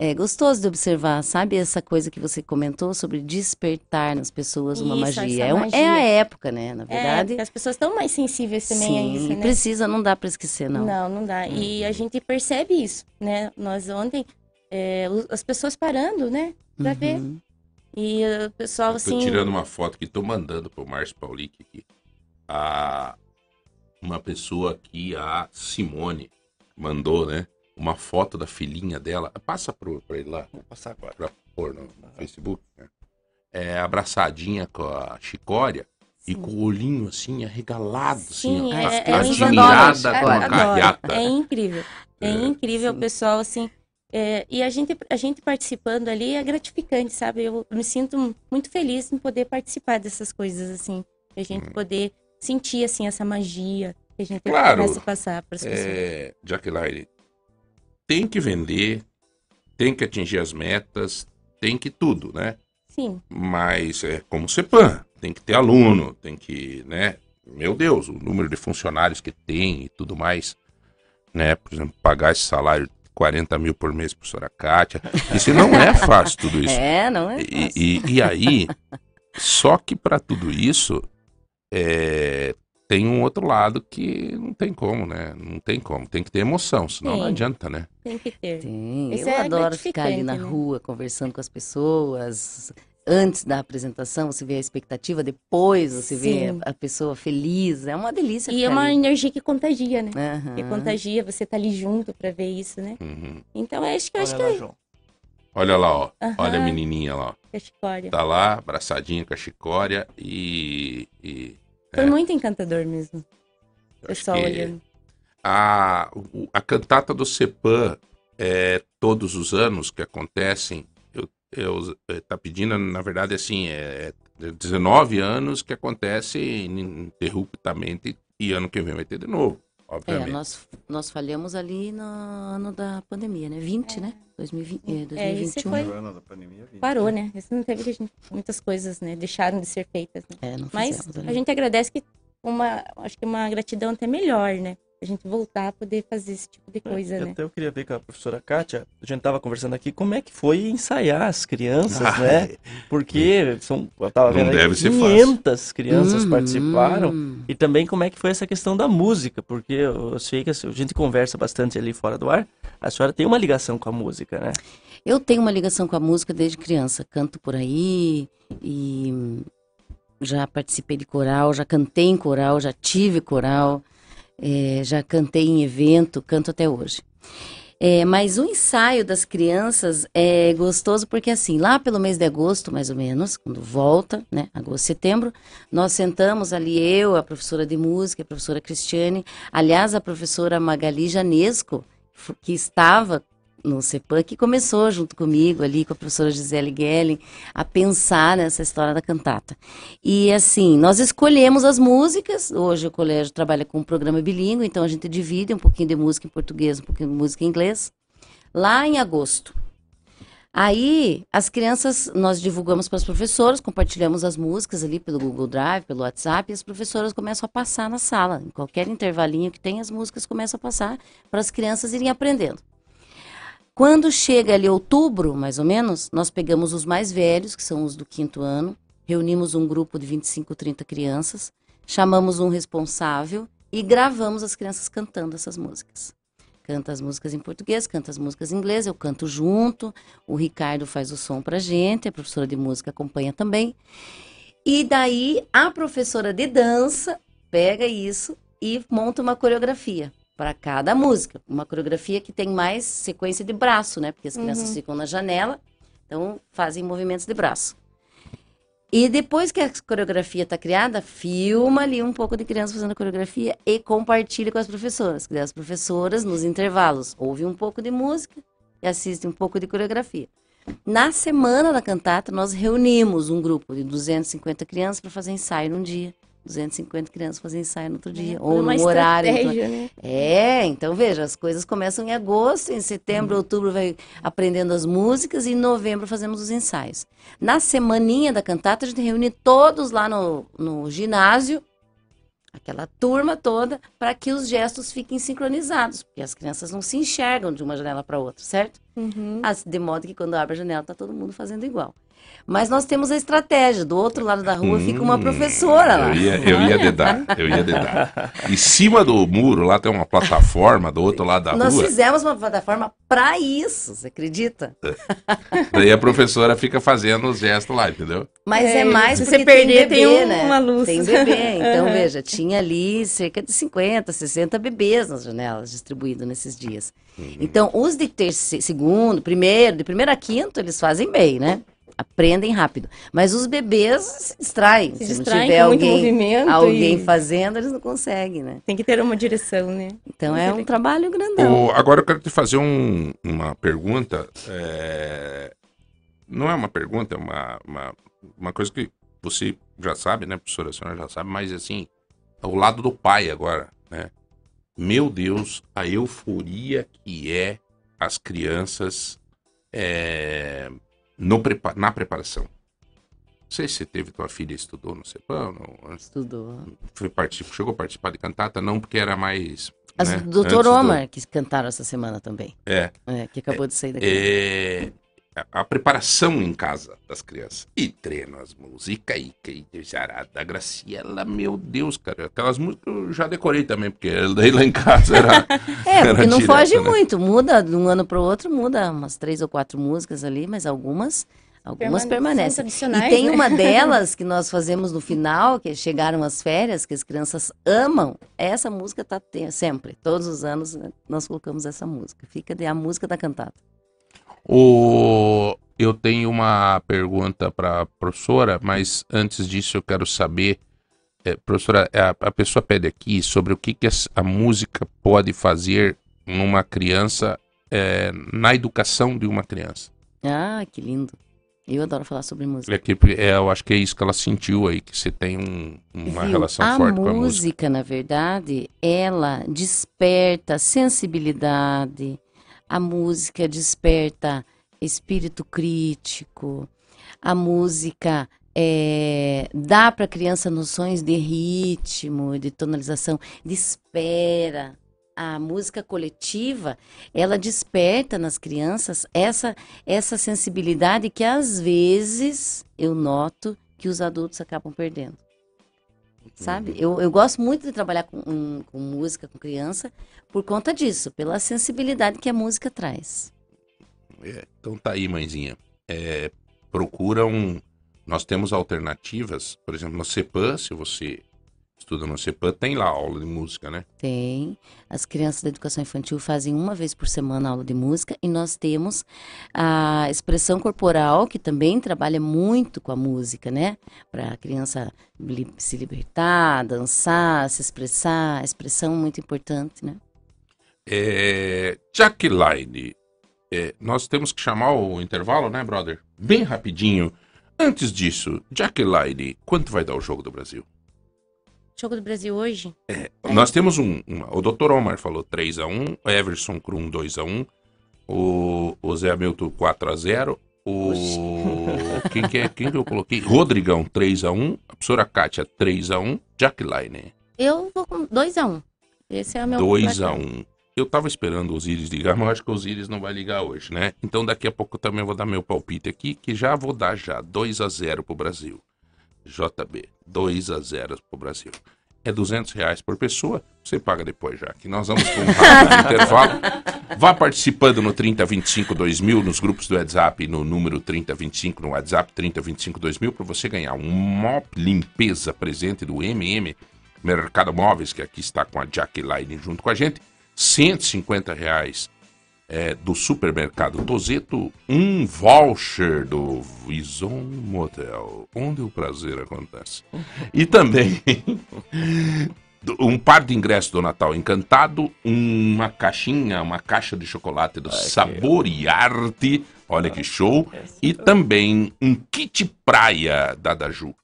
Speaker 5: É gostoso de observar, sabe essa coisa que você comentou sobre despertar nas pessoas uma
Speaker 9: Isso,
Speaker 5: magia.
Speaker 9: essa
Speaker 5: É, um-
Speaker 9: magia.
Speaker 5: é a época, né? Na
Speaker 9: É,
Speaker 5: verdade.
Speaker 9: porque as pessoas estão mais sensíveis também
Speaker 5: Sim,
Speaker 9: a isso, né?
Speaker 5: precisa, não dá para esquecer, não.
Speaker 9: Não, não dá. E a gente percebe isso, né? Nós ontem, é, as pessoas parando, né? Pra ver.
Speaker 5: Uhum.
Speaker 9: E uh, o pessoal,
Speaker 3: Eu
Speaker 9: assim...
Speaker 3: Tô tirando uma foto que tô mandando pro Márcio Paulic aqui. A, uma pessoa aqui, a Simone, mandou, né? Uma foto da filhinha dela. Passa pro, pra ele lá,
Speaker 1: Vou passar agora.
Speaker 3: pra pôr no Facebook. né? É, abraçadinha com a chicória e com o olhinho assim, arregalado,
Speaker 9: Sim,
Speaker 3: assim,
Speaker 9: é, é,
Speaker 3: admirada
Speaker 9: adoram,
Speaker 3: com a carreata.
Speaker 9: É incrível. É,
Speaker 3: É,
Speaker 9: incrível
Speaker 5: sim.
Speaker 9: o pessoal, assim. é, e a gente, a gente participando ali é gratificante, sabe? Eu me sinto muito feliz em poder participar dessas coisas, assim. A gente poder sentir, assim, essa magia que a gente
Speaker 3: Hum. Claro.
Speaker 9: começa a passar para as pessoas.
Speaker 3: É, Jaqueline, tem que vender, tem que atingir as metas, tem que tudo, né?
Speaker 9: Sim,
Speaker 3: Mas é como CEPAM, tem que ter aluno, tem que, né? Meu Deus, o número de funcionários que tem e tudo mais, né? Por exemplo, pagar esse salário de 40 mil por mês, professora Kátia. Isso não é (laughs) fácil, tudo isso.
Speaker 5: É, não é?
Speaker 3: E,
Speaker 5: fácil.
Speaker 3: e, e aí, só que para tudo isso, é, tem um outro lado que não tem como, né? Não tem como, tem que ter emoção, senão não
Speaker 9: Sim.
Speaker 3: adianta, né?
Speaker 9: tem que ter.
Speaker 5: Tem.
Speaker 9: Isso
Speaker 5: Eu
Speaker 9: é
Speaker 5: adoro ficar ali na
Speaker 9: né?
Speaker 5: rua conversando com as pessoas. Antes da apresentação, você vê a expectativa, depois você vê
Speaker 9: Sim.
Speaker 5: a a pessoa feliz. É uma delícia
Speaker 9: E é uma
Speaker 5: ali.
Speaker 9: energia que contagia, né?
Speaker 5: Aham.
Speaker 9: Que contagia, você tá ali junto para ver isso, né?
Speaker 3: Uhum.
Speaker 9: Então, é acho que eu acho
Speaker 1: Olha
Speaker 9: que
Speaker 1: lá,
Speaker 9: é
Speaker 1: João.
Speaker 3: Olha lá, ó.
Speaker 9: Aham.
Speaker 3: Olha a menininha lá, ó.
Speaker 9: chicória.
Speaker 3: Tá lá, abraçadinha com a chicória e. e
Speaker 9: Foi
Speaker 3: é.
Speaker 9: muito encantador mesmo.
Speaker 3: Eu
Speaker 9: pessoal olhando.
Speaker 3: A, a cantata do CEPAM, é, todos os anos que acontecem, eu, eu, é, tá pedindo, na verdade, assim, é, é 19 anos que acontece ininterruptamente e ano que vem vai ter de novo,
Speaker 5: É,
Speaker 3: obviamente.
Speaker 5: nós, nós falhamos ali no ano da pandemia, né? 20, né? 2020, eh,
Speaker 9: É, esse
Speaker 5: 2021.
Speaker 9: foi-
Speaker 4: No ano da pandemia, vi.
Speaker 9: Parou, né? Esse não teve que a gente- muitas coisas, né? Deixaram de ser feitas. né?
Speaker 5: É, não
Speaker 9: Mas
Speaker 5: fizemos
Speaker 9: a gente agradece que uma, acho que uma gratidão até melhor, né? A gente voltar a poder fazer esse tipo de coisa,
Speaker 1: E
Speaker 9: né?
Speaker 1: Até eu queria ver com a professora Kátia, a gente tava conversando aqui, como é que foi ensaiar as crianças,
Speaker 3: Ah,
Speaker 1: né? Porque são, eu tava
Speaker 3: Não
Speaker 1: vendo aí,
Speaker 3: deve ser
Speaker 1: 500 crianças
Speaker 5: Uhum.
Speaker 1: participaram. E também como é que foi essa questão da música, porque eu sei que a gente conversa bastante ali fora do ar, a senhora tem uma ligação com a música, né?
Speaker 5: Eu tenho uma ligação com a música desde criança. Canto por aí e hum, já participei de coral, já cantei em coral, já tive coral, eh, já cantei em evento, canto até hoje. Eh, mas o ensaio das crianças é gostoso porque assim, lá pelo mês de agosto, mais ou menos, quando volta, né, agosto, setembro, nós sentamos ali, eu, a professora de música, a professora Cristiane, aliás, a professora Magali Janesco, que estava no CEPAM, que começou junto comigo ali, com a professora Gisele Gelling, a pensar nessa história da cantata. E assim, nós escolhemos as músicas, hoje o colégio trabalha com um programa bilíngue, então a gente divide um pouquinho de música em português, um pouquinho de música em inglês, lá em agosto. Aí, as crianças, nós divulgamos para as professoras, compartilhamos as músicas ali pelo Google Drive, pelo WhatsApp, e as professoras começam a passar na sala. Em qualquer intervalinho que tem, as músicas começam a passar para as crianças irem aprendendo. Quando chega ali outubro, mais ou menos, nós pegamos os mais velhos, que são os do quinto ano, reunimos um grupo de 25, 30 crianças, chamamos um responsável e gravamos as crianças cantando essas músicas. Canta as músicas em português, canta as músicas em inglês, eu canto junto, o Ricardo faz o som pra gente, a professora de música acompanha também. E daí a professora de dança pega isso e monta uma coreografia para cada música. Uma coreografia que tem mais sequência de braço, né? Porque as crianças ficam na janela, então fazem movimentos de braço. E depois que a coreografia está criada, filma ali um pouco de criança fazendo a coreografia e compartilha com as professoras. Que as professoras, nos intervalos, ouvem um pouco de música e assistem um pouco de coreografia. Na semana da cantata, nós reunimos um grupo de 250 crianças para fazer ensaio num dia. 250 crianças fazer ensaio no outro dia, ou
Speaker 9: uma
Speaker 5: no horário.
Speaker 9: estratégia, né?
Speaker 5: É, então veja, as coisas começam em agosto, em setembro, outubro vai aprendendo as músicas e em novembro fazemos os ensaios. Na semaninha da cantata, a gente reúne todos lá no, no ginásio, aquela turma toda, para que os gestos fiquem sincronizados, porque as crianças não se enxergam de uma janela para outra, certo?
Speaker 9: Uhum.
Speaker 5: As- de modo que quando abre a janela tá todo mundo fazendo igual. Mas nós temos a estratégia, do outro lado da rua fica uma
Speaker 3: Hum,
Speaker 5: professora lá.
Speaker 3: Eu ia, eu ia (laughs) dedar, eu ia dedar. Em cima do muro lá tem uma plataforma do outro lado da
Speaker 5: Nós
Speaker 3: rua.
Speaker 5: fizemos uma plataforma para isso, você acredita?
Speaker 3: Daí a professora fica fazendo os gestos lá, entendeu?
Speaker 5: Mas é,
Speaker 9: É,
Speaker 5: mais
Speaker 9: se
Speaker 5: porque
Speaker 9: você perder,
Speaker 5: tem
Speaker 9: tem
Speaker 5: bebê,
Speaker 9: um-
Speaker 5: né?
Speaker 9: uma luz.
Speaker 5: Tem bebê. Então, (laughs) veja, tinha ali cerca de 50, 60 bebês nas janelas distribuídos nesses dias. Então, os de terceiro, segundo, primeiro, de primeiro a quinto, eles fazem bem, né? Aprendem rápido. Mas os bebês se distraem.
Speaker 9: Se
Speaker 5: Se,
Speaker 9: distraem
Speaker 5: não tiver
Speaker 9: com muito
Speaker 5: alguém,
Speaker 9: movimento
Speaker 5: alguém
Speaker 9: e-
Speaker 5: fazendo, eles não conseguem, né?
Speaker 9: Tem que ter uma direção, né?
Speaker 5: Então, é um trabalho grandão.
Speaker 3: O- agora eu quero te fazer um- uma pergunta. é, Não é uma pergunta, é uma, uma, uma coisa que você já sabe, né, professora? A senhora já sabe, mas assim, o lado do pai agora, né? Meu Deus, a euforia que é as crianças é, no prepa- na preparação. Não sei se você teve tua filha estudou no CEPAM, não,
Speaker 5: Estudou.
Speaker 3: foi particip- chegou a participar de cantata, não, porque era mais.
Speaker 5: As
Speaker 3: né,
Speaker 5: do Dr. Omar, que cantaram essa semana também.
Speaker 3: É.
Speaker 5: É, que acabou de sair daqui.
Speaker 3: é, a, preparação em casa das crianças. E treino as músicas e que Jarada Graciela, meu Deus, cara. Aquelas músicas eu já decorei também, porque daí lá em casa era. (laughs)
Speaker 5: É,
Speaker 3: era
Speaker 5: porque não
Speaker 3: direto,
Speaker 5: foge
Speaker 3: né?
Speaker 5: muito, muda de um ano para o outro, muda umas três ou quatro músicas ali, mas algumas, algumas
Speaker 9: Permane-
Speaker 5: permanecem. E tem
Speaker 9: né?
Speaker 5: uma (laughs) delas que nós fazemos no final, que chegaram as férias, que as crianças amam. Essa música tá sempre, todos os anos né, nós colocamos essa música. Fica de a música da cantata.
Speaker 3: O... Eu tenho uma pergunta para a professora, mas antes disso eu quero saber, é, professora, a, a pessoa pede aqui sobre o que, que as- a música pode fazer numa criança, é, na educação de uma criança.
Speaker 5: Ah, que lindo. Eu adoro falar sobre música.
Speaker 3: É que, é, eu acho que é isso que ela sentiu aí, que você tem um- uma
Speaker 5: Viu?
Speaker 3: relação
Speaker 5: a
Speaker 3: forte com a música.
Speaker 5: música, na verdade, ela desperta sensibilidade, a música desperta espírito crítico, a música eh, dá para a criança noções de ritmo, de tonalização, de espera. A música coletiva, ela desperta nas crianças essa, essa sensibilidade que às vezes eu noto que os adultos acabam perdendo sabe? Eu, eu gosto muito de trabalhar com, com música, com criança, por conta disso, pela sensibilidade que a música traz.
Speaker 3: É, então tá aí, mãezinha. É, procura um. Nós temos alternativas, por exemplo, no CEPAM, se você estuda no CEPAM, tem lá aula de música, né?
Speaker 5: Tem. As crianças da educação infantil fazem uma vez por semana aula de música e nós temos a expressão corporal, que também trabalha muito com a música, né? Para a criança se libertar, dançar, se expressar. A expressão é muito importante, né?
Speaker 3: É, Jaqueline, é, nós temos que chamar o intervalo, né, brother? Bem rapidinho. Antes disso, Jaqueline, quanto vai dar o Jogo do Brasil?
Speaker 9: Jogo do Brasil hoje?
Speaker 3: Nós temos um, uma- O Dr. Omar falou 3x1, o Everson Krum 2x1, o, o Zé Hamilton 4x0, o. Quem que, é, quem que eu coloquei? Rodrigão 3x1, a professora Kátia 3x1, Jaqueline
Speaker 9: Eu vou com 2x1. Esse é o meu placar.
Speaker 3: 2x1. Eu tava esperando o Osiris ligar, (laughs) mas eu acho que o Osiris não vai ligar hoje, né? Então daqui a pouco eu também vou dar meu palpite aqui, que já vou dar já 2x0 pro Brasil. JB, 2x0 pro Brasil. É 200 reais por pessoa, você paga depois já, que nós vamos com um rápido (laughs) intervalo. Vá participando no 3025 2000, nos grupos do WhatsApp, no número 3025, no WhatsApp 3025 2000, para você ganhar um mop limpeza presente do MM Mercado Móveis, que aqui está com a Jaqueline junto com a gente. 150 reais é, do supermercado Tozeto um voucher do Vison Motel, onde o prazer acontece. E também (laughs) um par de ingressos do Natal Encantado, uma caixinha, uma caixa de chocolate do Sabor e Arte, olha que show, e também um kit praia da Daju.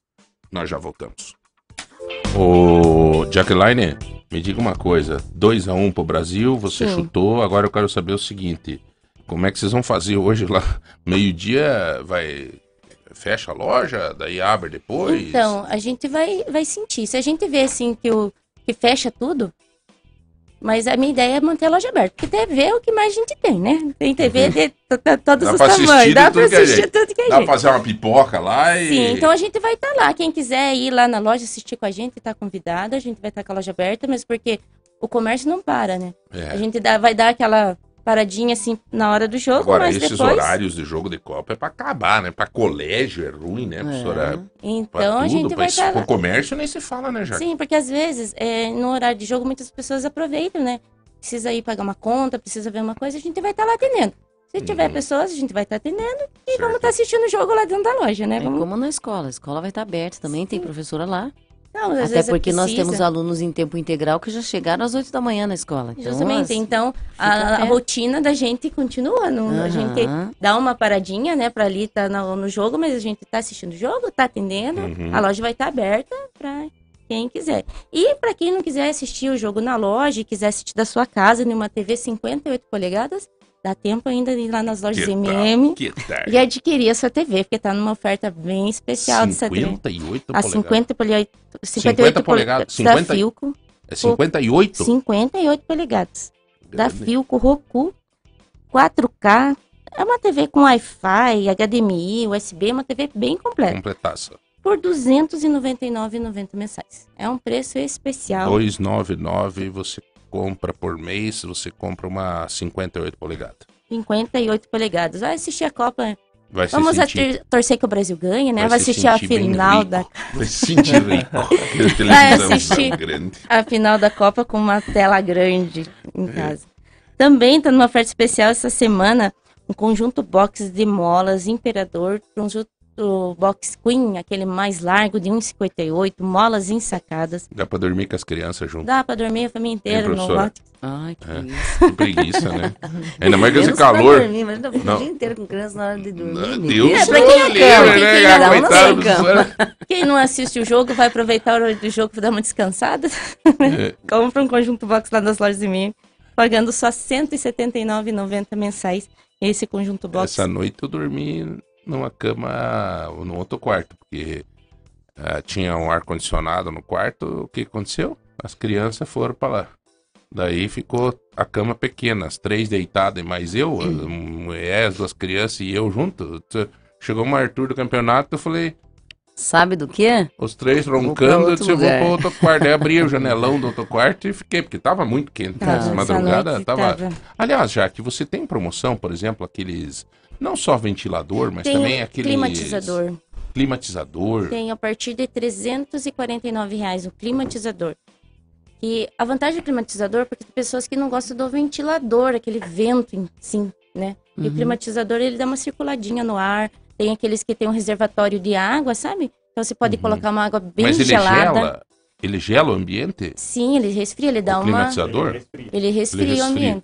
Speaker 3: Nós já voltamos. Ô, Jaqueline, me diga uma coisa. 2 a 1 um pro Brasil, você
Speaker 9: Sim.
Speaker 3: chutou. Agora eu quero saber o seguinte: como é que vocês vão fazer hoje lá? (laughs) Meio-dia vai. Fecha a loja, daí abre depois?
Speaker 9: Então, a gente vai, vai sentir. Se a gente vê assim que, o, que fecha tudo, mas a minha ideia é manter a loja aberta. Porque TV é o que mais a gente tem, né? Tem TV de to- to- todos
Speaker 3: Dá
Speaker 9: os
Speaker 3: pra assistir
Speaker 9: tamanhos. Dá
Speaker 3: tudo
Speaker 9: pra
Speaker 3: que é
Speaker 9: assistir tudo que é
Speaker 3: Dá pra fazer uma pipoca lá e.
Speaker 9: Sim, então a gente vai estar lá. Quem quiser ir lá na loja assistir com a gente, tá convidado. A gente vai estar com a loja aberta, mas porque o comércio não para, né?
Speaker 3: É.
Speaker 9: A gente dá- vai dar aquela paradinha assim na hora do jogo,
Speaker 3: Agora,
Speaker 9: mas
Speaker 3: esses
Speaker 9: depois.
Speaker 3: horários de jogo de Copa é pra acabar, né? Pra colégio é ruim, né, professora? Pra
Speaker 9: Então a
Speaker 3: tudo,
Speaker 9: gente
Speaker 3: pra
Speaker 9: vai estar
Speaker 3: pro
Speaker 9: lá.
Speaker 3: comércio nem se fala, né, Jaque?
Speaker 9: Sim, porque às vezes, é, no horário de jogo, muitas pessoas aproveitam, né? Precisa ir pagar uma conta, precisa ver uma coisa, a gente vai estar lá atendendo. Se tiver
Speaker 3: Uhum.
Speaker 9: pessoas, a gente vai estar atendendo e vamos estar assistindo o jogo lá dentro da loja, né?
Speaker 5: É
Speaker 9: Vamos...
Speaker 5: como na escola. A escola vai estar aberta também, tem professora lá.
Speaker 9: Não, às
Speaker 5: Até
Speaker 9: vezes
Speaker 5: porque nós temos alunos em tempo integral que já chegaram às 8 da manhã na escola. Então,
Speaker 9: Justamente.
Speaker 5: as-
Speaker 9: Então, a, a rotina da gente continua. Não, A gente dá uma paradinha, né, pra ali estar no, no jogo, mas a gente tá assistindo o jogo, tá atendendo.
Speaker 3: Uhum.
Speaker 9: A loja vai estar aberta pra quem quiser. E pra quem não quiser assistir o jogo na loja e quiser assistir da sua casa numa TV 58 polegadas, dá tempo ainda de ir lá nas lojas
Speaker 3: Que?
Speaker 9: MM
Speaker 3: tal?
Speaker 9: e adquirir a sua TV, porque tá numa oferta bem especial dessa TV.
Speaker 3: 58
Speaker 9: A
Speaker 3: polegadas.
Speaker 9: 50 polegadas.
Speaker 3: 50 polegadas,
Speaker 9: Da
Speaker 3: 50
Speaker 9: Filco.
Speaker 3: É 58?
Speaker 9: 58 polegadas. Da. Filco Roku 4K. É uma TV com Wi-Fi, HDMI, USB, uma TV bem completa.
Speaker 3: Completaça.
Speaker 9: Por R$ 299,90 mensais. É um preço especial.
Speaker 3: 299 você compra por mês, você compra uma 58 polegadas.
Speaker 9: 58 polegadas. Vai assistir a Copa.
Speaker 3: Vai
Speaker 9: Vamos
Speaker 3: sentir-
Speaker 9: torcer que o Brasil ganhe, né?
Speaker 3: vai
Speaker 9: Vai assistir a final da (laughs)
Speaker 3: Vai se sentir rico. (laughs)
Speaker 9: Vai
Speaker 3: televisão
Speaker 9: assistir a final da Copa com uma tela grande em casa. Também tá numa oferta especial essa semana um conjunto box de molas Imperador, conjunto box Queen, aquele mais largo de 1,58, molas ensacadas.
Speaker 3: Dá pra dormir com as crianças junto.
Speaker 9: Dá pra dormir a família inteira no box.
Speaker 5: Ai, que
Speaker 3: É. Que preguiça, né? (laughs) Ainda mais com esse calor.
Speaker 5: Dormir, mas eu
Speaker 3: Não.
Speaker 5: o dia inteiro com criança na hora de dormir.
Speaker 3: Deus
Speaker 5: ninguém-
Speaker 9: pra quem é
Speaker 3: livre,
Speaker 9: cama,
Speaker 3: né,
Speaker 9: quem
Speaker 3: Coitado
Speaker 5: sua
Speaker 3: do
Speaker 5: cama.
Speaker 9: Quem não assiste o jogo vai aproveitar a hora do jogo para dar uma descansada.
Speaker 3: É. (laughs)
Speaker 9: Compra um conjunto box lá nas lojas de mim, pagando só R$ 179,90 mensais. Esse conjunto box.
Speaker 3: Essa noite eu dormi numa cama, no outro quarto, porque ah, tinha um ar-condicionado no quarto. O que aconteceu? As crianças foram pra lá. Daí ficou a cama pequena, as três deitadas e mais eu, mulher, as duas crianças e eu junto. Chegou o Arthur do campeonato, eu falei,
Speaker 5: Sabe do quê?
Speaker 3: os três roncando, eu disse, eu vou pro outro quarto. Aí abri o janelão do outro quarto e fiquei, porque tava muito quente.
Speaker 9: Tava,
Speaker 3: Essa madrugada tava...
Speaker 9: tava.
Speaker 3: Aliás, já que você tem promoção, por exemplo, aqueles. Não só ventilador, mas
Speaker 9: Tem
Speaker 3: também
Speaker 9: o
Speaker 3: aqueles.
Speaker 9: climatizador.
Speaker 3: Climatizador.
Speaker 9: Tem a partir de 349 reais o climatizador. E a vantagem do climatizador é porque tem pessoas que não gostam do ventilador, aquele vento em si, né? E o
Speaker 5: Uhum.
Speaker 9: climatizador, ele dá uma circuladinha no ar. Tem aqueles que tem um reservatório de água, sabe? Então você pode colocar uma água bem
Speaker 3: Uhum. mas ele
Speaker 9: gelada.
Speaker 3: gela. Ele gela o ambiente?
Speaker 9: Sim, ele resfria, ele dá
Speaker 3: o
Speaker 9: uma...
Speaker 3: climatizador?
Speaker 9: Ele resfria
Speaker 3: Ele
Speaker 9: o
Speaker 3: resfria.
Speaker 9: ambiente.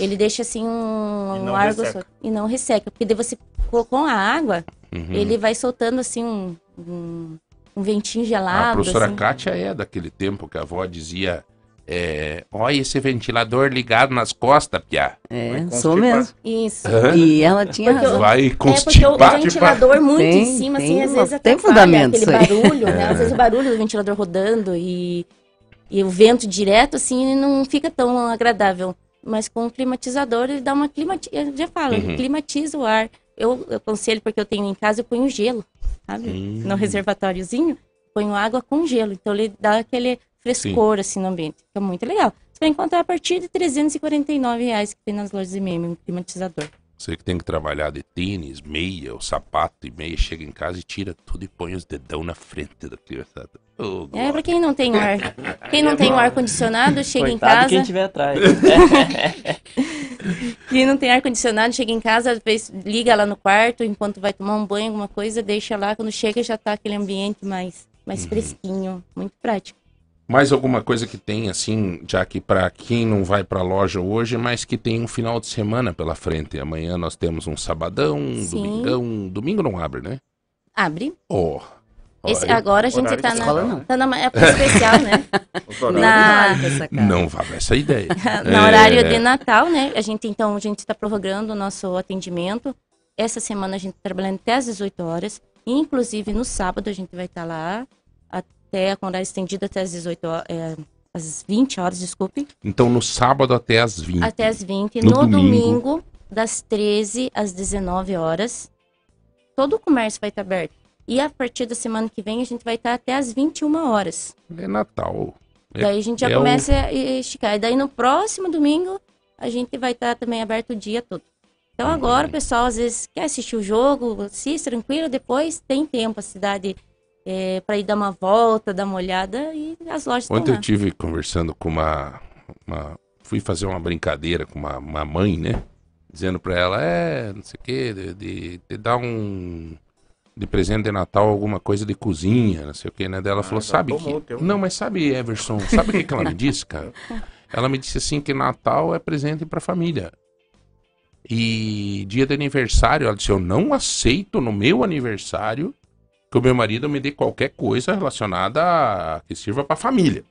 Speaker 9: Ele deixa assim um,
Speaker 4: E
Speaker 9: um ar
Speaker 4: resseca.
Speaker 9: E não resseca. Porque daí você colocou a água,
Speaker 3: Uhum.
Speaker 9: ele vai soltando assim um, um, um ventinho gelado.
Speaker 3: A professora
Speaker 9: assim.
Speaker 3: Kátia é daquele tempo que a avó dizia. É, olha esse ventilador ligado nas costas, Piá.
Speaker 5: É, sou
Speaker 4: constipar.
Speaker 5: mesmo.
Speaker 9: Isso.
Speaker 3: Hã?
Speaker 5: E ela tinha
Speaker 9: Porque
Speaker 5: razão.
Speaker 3: Vai
Speaker 9: É porque o
Speaker 3: constipar. tipo,
Speaker 9: ventilador muito
Speaker 5: Tem-
Speaker 9: em cima, assim,
Speaker 5: tem
Speaker 9: às
Speaker 5: uma-
Speaker 9: vezes
Speaker 5: tem fundamento
Speaker 9: aquele barulho, né? Às vezes o barulho do ventilador rodando e, e o vento direto, assim, não fica tão agradável. Mas com o climatizador, ele dá uma climatiza, eu já falo,
Speaker 3: Uhum.
Speaker 9: ele climatiza o ar. Eu, eu aconselho, porque eu tenho em casa, eu ponho gelo, sabe?
Speaker 3: Hum.
Speaker 9: No reservatóriozinho, ponho água com gelo. Então ele dá aquele frescor, assim, no ambiente. Fica muito legal. Você vai encontrar a partir de 349 reais que tem nas lojas de meme, um climatizador.
Speaker 3: Você que tem que trabalhar de tênis, meia, ou sapato e meia, chega em casa e tira tudo e põe os dedão na frente da criançada. Ô,
Speaker 9: É, pra quem não tem ar, quem não tem um ar condicionado, chega em
Speaker 1: Coitado
Speaker 9: casa,
Speaker 1: quem tiver atrás. (laughs)
Speaker 9: que não tem ar-condicionado, chega em casa, às vezes liga lá no quarto, enquanto vai tomar um banho, alguma coisa, deixa lá, quando chega já tá aquele ambiente mais, mais fresquinho, muito prático.
Speaker 3: Mais alguma coisa que tem, assim, já que para quem não vai pra loja hoje, mas que tem um final de semana pela frente. Amanhã nós temos um sabadão, um
Speaker 9: Sim.
Speaker 3: domingão. Domingo não abre, né?
Speaker 9: Abre.
Speaker 3: Oh.
Speaker 9: Esse, agora a gente
Speaker 1: horário
Speaker 9: tá na,
Speaker 5: escola, não.
Speaker 9: tá na época especial, né? (laughs) Na-
Speaker 5: Vale essa cara.
Speaker 3: Não vá essa ideia. (laughs)
Speaker 9: no
Speaker 3: É.
Speaker 9: horário de Natal, né? A gente, então, a gente está prorrogando o nosso atendimento. Essa semana a gente tá trabalhando até às 18 horas. Inclusive, no sábado a gente vai estar lá até com horário estendido até às 18 horas, é, às 20 horas, desculpe.
Speaker 3: Então no sábado até às 20.
Speaker 9: Até às 20.
Speaker 3: No
Speaker 9: No,
Speaker 3: domingo.
Speaker 9: domingo. das 13 às 19 horas. Todo o comércio vai estar aberto. E a partir da semana que vem a gente vai estar até às 21 horas.
Speaker 3: É Natal. É-
Speaker 9: daí a gente já
Speaker 3: é o-
Speaker 9: começa a esticar. E daí no próximo domingo a gente vai estar também aberto o dia todo. Então
Speaker 3: Uhum.
Speaker 9: agora o pessoal às vezes quer assistir o jogo, assiste tranquilo, depois tem tempo a cidade para ir dar uma volta, dar uma olhada e as lojas estão
Speaker 3: Ontem eu
Speaker 9: lá.
Speaker 3: tive conversando com uma, uma- Fui fazer uma brincadeira com uma, uma mãe, né? Dizendo pra ela, é, não sei o quê, de, de, de dar um. De presente de Natal, alguma coisa de cozinha, não sei o quê, né? Daí Ela falou, sabe que.
Speaker 1: teu.
Speaker 3: Não, mas sabe, Everson, sabe o que, que ela me disse, cara? (laughs) Ela me disse assim que Natal é presente pra família. E dia de aniversário, ela disse, eu não aceito no meu aniversário que o meu marido me dê qualquer coisa relacionada a que sirva pra família.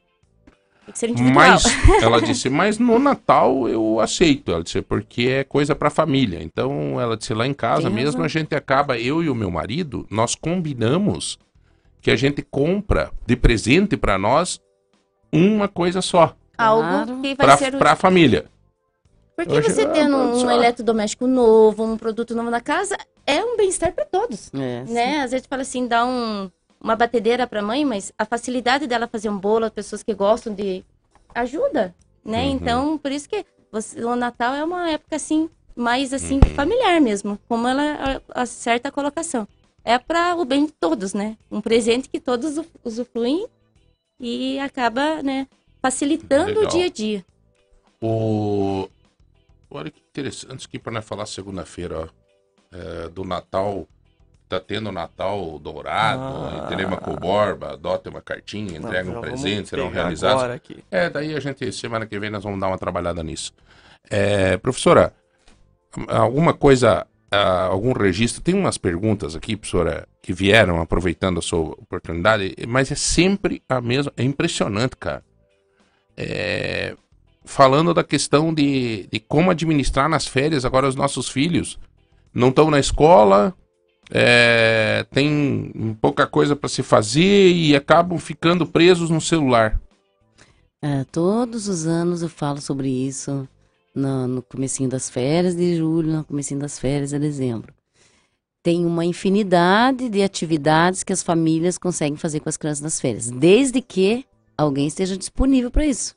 Speaker 9: Tem que ser individual.
Speaker 3: Mas (laughs) ela disse, mas no Natal eu aceito. Ela disse, porque é coisa pra família. Então ela disse, lá em casa
Speaker 9: Tem
Speaker 3: mesmo
Speaker 9: razão.
Speaker 3: a gente acaba, eu e o meu marido, nós combinamos que a gente compra de presente pra nós uma coisa só.
Speaker 9: Algo
Speaker 5: Claro.
Speaker 9: que vai
Speaker 3: Pra,
Speaker 9: ser o
Speaker 3: pra família.
Speaker 9: Porque
Speaker 3: Hoje,
Speaker 9: você
Speaker 3: ah,
Speaker 9: tendo um eletrodoméstico novo, um produto novo na casa, é um bem-estar para todos,
Speaker 5: É,
Speaker 9: né? Às vezes fala assim, dá um, uma batedeira para mãe, mas a facilidade dela fazer um bolo, as pessoas que gostam de ajuda, né?
Speaker 3: Uhum.
Speaker 9: Então, por isso que você- o Natal é uma época assim mais assim
Speaker 3: Uhum.
Speaker 9: familiar mesmo, como ela a- acerta a colocação. É para o bem de todos, né? Um presente que todos usufruem e acaba, né, facilitando
Speaker 3: Legal.
Speaker 9: o dia a dia.
Speaker 3: O... Olha que interessante aqui para falar segunda-feira. É, do Natal. Tá tendo Natal Dourado,
Speaker 1: Ah.
Speaker 3: em Telemaco Borba, adota uma cartinha, entrega
Speaker 1: Não,
Speaker 3: um presente, serão realizados. É, daí a gente, semana que vem, nós vamos dar uma trabalhada nisso. É, professora, alguma coisa, ah, algum registro? Tem umas perguntas aqui, professora, que vieram aproveitando a sua oportunidade, mas é sempre a mesma. É impressionante, cara. É, falando da questão de, de como administrar nas férias agora os nossos filhos. Não estão na escola, é, tem pouca coisa para se fazer e acabam ficando presos no celular.
Speaker 5: É, todos os anos eu falo sobre isso no, no comecinho das férias de julho, no comecinho das férias de dezembro. Tem uma infinidade de atividades que as famílias conseguem fazer com as crianças nas férias, desde que alguém esteja disponível para isso.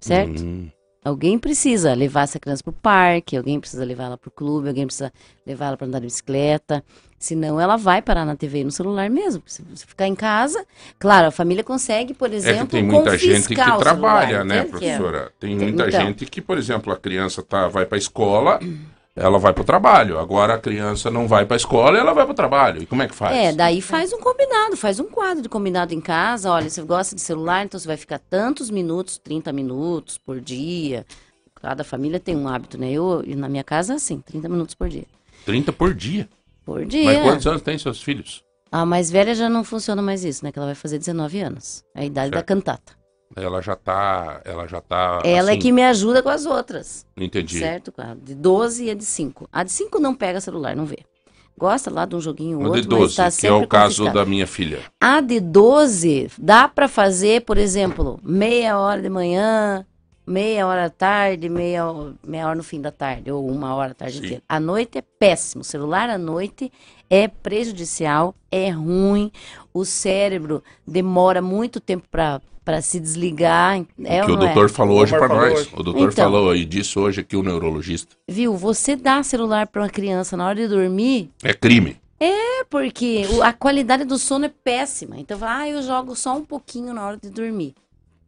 Speaker 5: Certo?
Speaker 3: Hum.
Speaker 5: Alguém precisa levar essa criança para o parque, alguém precisa levar ela para o clube, alguém precisa levar ela para andar de bicicleta. Senão ela vai parar na TV e no celular mesmo. Se você ficar em casa, claro, a família consegue, por
Speaker 3: É
Speaker 5: exemplo,
Speaker 3: que tem muita gente que trabalha,
Speaker 5: celular,
Speaker 3: né,
Speaker 5: é-
Speaker 3: professora? Tem muita
Speaker 5: Então.
Speaker 3: gente que, por exemplo, a criança tá, vai para a escola, ela vai para o trabalho. Agora a criança não vai para a escola, ela vai para o trabalho. E como é que faz?
Speaker 5: É, daí faz um combinado, faz um quadro de combinado em casa. Olha, você gosta de celular, então você vai ficar tantos minutos, 30 minutos por dia. Cada família tem um hábito, né? Eu, e na minha casa, assim, 30 minutos por dia.
Speaker 3: 30 por dia.
Speaker 5: Por dia.
Speaker 3: Mas quantos anos tem seus filhos?
Speaker 5: A mais velha já não funciona mais isso, né? Que ela vai fazer 19 anos. É a idade da
Speaker 3: Certo.
Speaker 5: cantata.
Speaker 3: Ela já tá, ela já tá
Speaker 5: Ela é
Speaker 3: assim,
Speaker 5: que me ajuda com as outras.
Speaker 3: entendi.
Speaker 5: Certo? A de 12 e a de 5. A de 5 não pega celular, não vê. Gosta lá de um joguinho ou outro,
Speaker 3: de 12,
Speaker 5: mas tá
Speaker 3: que é o caso da minha filha.
Speaker 5: A de 12 dá pra fazer, por exemplo, meia hora de manhã, meia hora à tarde, meia, meia hora no fim da tarde, ou uma hora à tarde
Speaker 3: Sim.
Speaker 5: inteira. À noite é péssimo. O celular à noite é prejudicial, é ruim. O cérebro demora muito tempo pra para se desligar. É
Speaker 3: o que
Speaker 5: ou
Speaker 3: o
Speaker 5: é?
Speaker 3: doutor falou hoje para nós.
Speaker 1: hoje.
Speaker 3: O doutor
Speaker 5: Então.
Speaker 3: falou aí disso hoje aqui, o neurologista.
Speaker 5: Viu? Você dá celular pra uma criança na hora de dormir,
Speaker 3: É crime.
Speaker 5: é porque a qualidade do sono é péssima. Então, ah, eu jogo só um pouquinho na hora de dormir.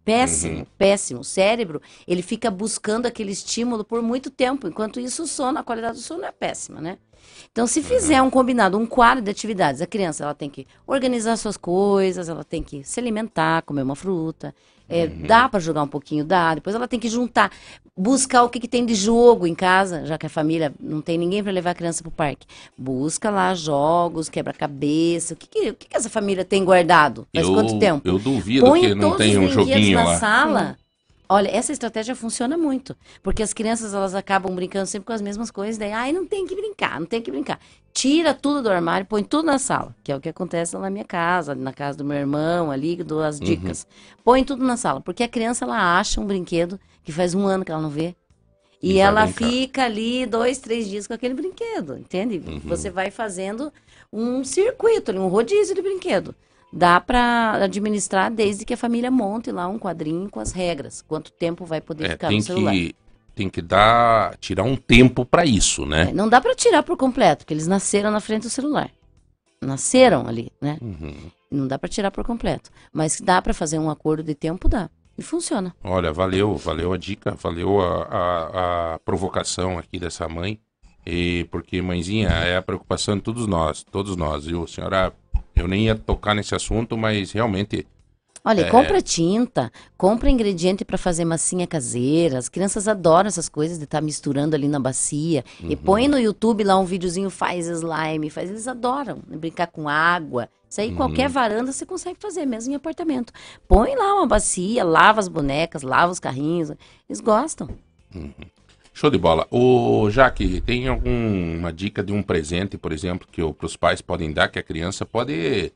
Speaker 5: Péssimo,
Speaker 3: Uhum.
Speaker 5: péssimo. O cérebro, ele fica buscando aquele estímulo por muito tempo, enquanto isso o sono, a qualidade do sono é péssima, né? Então, se fizer um combinado, um quadro de atividades, a criança ela tem que organizar suas coisas, ela tem que se alimentar, comer uma fruta, é, dá para jogar um pouquinho, dá. Depois ela tem que juntar, buscar o que, que tem de jogo em casa, já que a família não tem ninguém para levar a criança para o parque. Busca lá jogos, quebra-cabeça. O que, que, o que, que essa família tem guardado? Faz
Speaker 3: eu,
Speaker 5: quanto tempo?
Speaker 3: Eu duvido
Speaker 5: Põe
Speaker 3: que não tenha um joguinho
Speaker 5: na
Speaker 3: lá.
Speaker 5: sala. Olha, essa estratégia funciona muito, porque as crianças elas acabam brincando sempre com as mesmas coisas, daí, ai, não tem que brincar, não tem que brincar. Tira tudo do armário, põe tudo na sala, que é o que acontece na minha casa, na casa do meu irmão, ali, dou as
Speaker 3: Uhum.
Speaker 5: dicas. Põe tudo na sala, porque a criança ela acha um brinquedo que faz um ano que ela não vê. E,
Speaker 3: E
Speaker 5: ela
Speaker 3: brincar.
Speaker 5: fica ali dois, três dias com aquele brinquedo, entende?
Speaker 3: Uhum.
Speaker 5: Você vai fazendo um circuito, ali, um rodízio de brinquedo. Dá para administrar desde que a família monte lá um quadrinho com as regras. Quanto tempo vai poder
Speaker 3: É,
Speaker 5: ficar
Speaker 3: tem
Speaker 5: no celular.
Speaker 3: que, tem que dar, tirar um tempo pra isso, né?
Speaker 5: É, não dá para tirar por completo, porque eles nasceram na frente do celular. Nasceram ali, né?
Speaker 3: Uhum.
Speaker 5: Não dá para tirar por completo. Mas dá para fazer um acordo de tempo, dá. E funciona.
Speaker 3: Olha, valeu, valeu a dica, valeu a, a, a provocação aqui dessa mãe. E porque, mãezinha, é a preocupação de todos nós, todos nós, viu? Senhora, eu nem ia tocar nesse assunto, mas realmente
Speaker 5: Olha,
Speaker 3: É.
Speaker 5: compra tinta, compra ingrediente para fazer massinha caseira. As crianças adoram essas coisas de estar misturando ali na bacia.
Speaker 3: Uhum.
Speaker 5: E põe no YouTube lá um videozinho, faz slime, faz. Eles adoram brincar com água. Isso aí,
Speaker 3: Uhum.
Speaker 5: qualquer varanda você consegue fazer, mesmo em apartamento. Põe lá uma bacia, lava as bonecas, lava os carrinhos. Eles gostam.
Speaker 3: Show de bola. Ô, Jaque, tem alguma dica de um presente, por exemplo, que para os pais podem dar, que a criança pode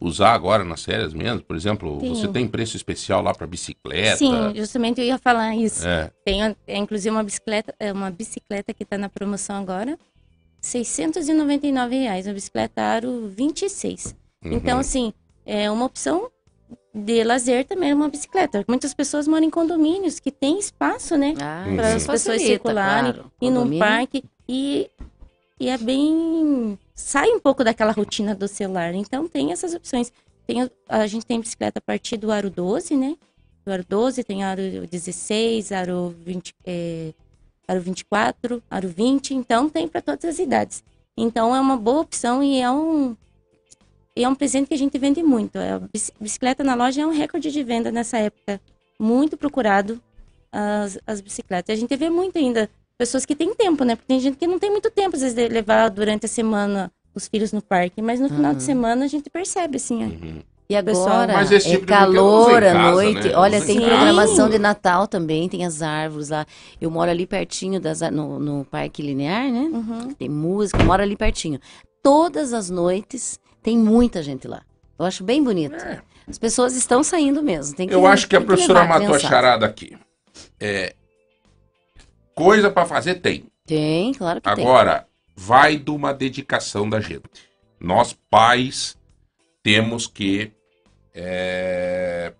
Speaker 3: usar agora nas férias mesmo? Por exemplo,
Speaker 9: Tem.
Speaker 3: você tem preço especial lá para bicicleta?
Speaker 9: Sim, justamente eu ia falar isso.
Speaker 3: É.
Speaker 9: Tem é, inclusive uma bicicleta, é uma bicicleta que está na promoção agora, 699 reais, uma bicicleta Aro 26.
Speaker 3: Uhum.
Speaker 9: Então, assim, é uma opção de lazer também, uma bicicleta. Muitas pessoas moram em condomínios que tem espaço, né?
Speaker 5: Ah.
Speaker 9: Para as
Speaker 5: isso
Speaker 9: pessoas
Speaker 5: facilita,
Speaker 9: circularem,
Speaker 5: claro.
Speaker 9: ir num parque e, e é bem. sai um pouco daquela rotina do celular. Então tem essas opções. Tem, a gente tem bicicleta a partir do aro 12, né? Do aro 12, tem aro 16, aro 20, é, aro 24, aro 20, então tem para todas as idades. Então é uma boa opção e é um e é um presente que a gente vende muito. É, a bici- bicicleta na loja é um recorde de venda nessa época. Muito procurado as, as bicicletas. A gente vê muito ainda pessoas que têm tempo, né? Porque tem gente que não tem muito tempo, às vezes, de levar durante a semana os filhos no parque. Mas no final de
Speaker 5: Uhum.
Speaker 9: semana a gente percebe, assim.
Speaker 3: Uhum.
Speaker 5: E agora
Speaker 3: Mas esse tipo
Speaker 5: é calor à noite.
Speaker 3: né?
Speaker 5: Olha, tem programação de Natal também, tem as árvores lá. Eu moro ali pertinho das, no, no Parque Linear, né?
Speaker 9: Uhum.
Speaker 5: Tem música, eu moro ali pertinho. Todas as noites tem muita gente lá. Eu acho bem bonito. As pessoas estão saindo mesmo. Tem que,
Speaker 3: É. Eu acho que a professora matou a charada aqui. É, coisa para fazer tem.
Speaker 5: Tem, claro que tem.
Speaker 3: Agora, vai de uma dedicação da gente. Nós, pais, temos que é,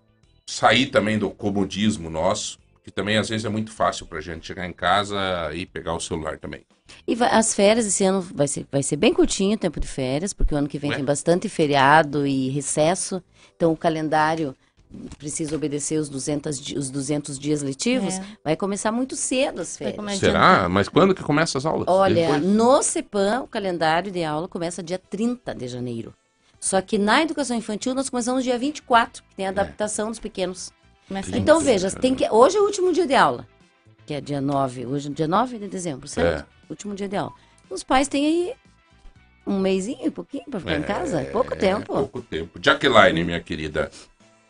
Speaker 3: sair também do comodismo nosso, que também às vezes é muito fácil pra gente chegar em casa e pegar o celular também.
Speaker 5: E vai- as férias esse ano vai ser, vai ser bem curtinho o tempo de férias, porque o ano que vem
Speaker 3: Ué?
Speaker 5: tem bastante feriado e recesso. Então o calendário precisa obedecer os 200, di- os 200 dias letivos.
Speaker 9: É.
Speaker 5: Vai começar muito cedo as férias.
Speaker 3: Será? Mas quando que começa as aulas?
Speaker 5: Olha,
Speaker 3: Depois?
Speaker 5: no CEPAM, o calendário de aula começa dia 30 de janeiro. Só que na educação infantil nós começamos dia 24, que tem a
Speaker 3: É.
Speaker 5: adaptação dos pequenos.
Speaker 9: Começa
Speaker 5: Então veja, tem que hoje é o último dia de aula, que é dia 9, hoje é dia 9 de dezembro, certo?
Speaker 3: É.
Speaker 5: Último dia de aula. Os pais têm aí um mêsinho e pouquinho para ficar em casa, é pouco tempo.
Speaker 3: Pouco tempo. Jaqueline, minha querida.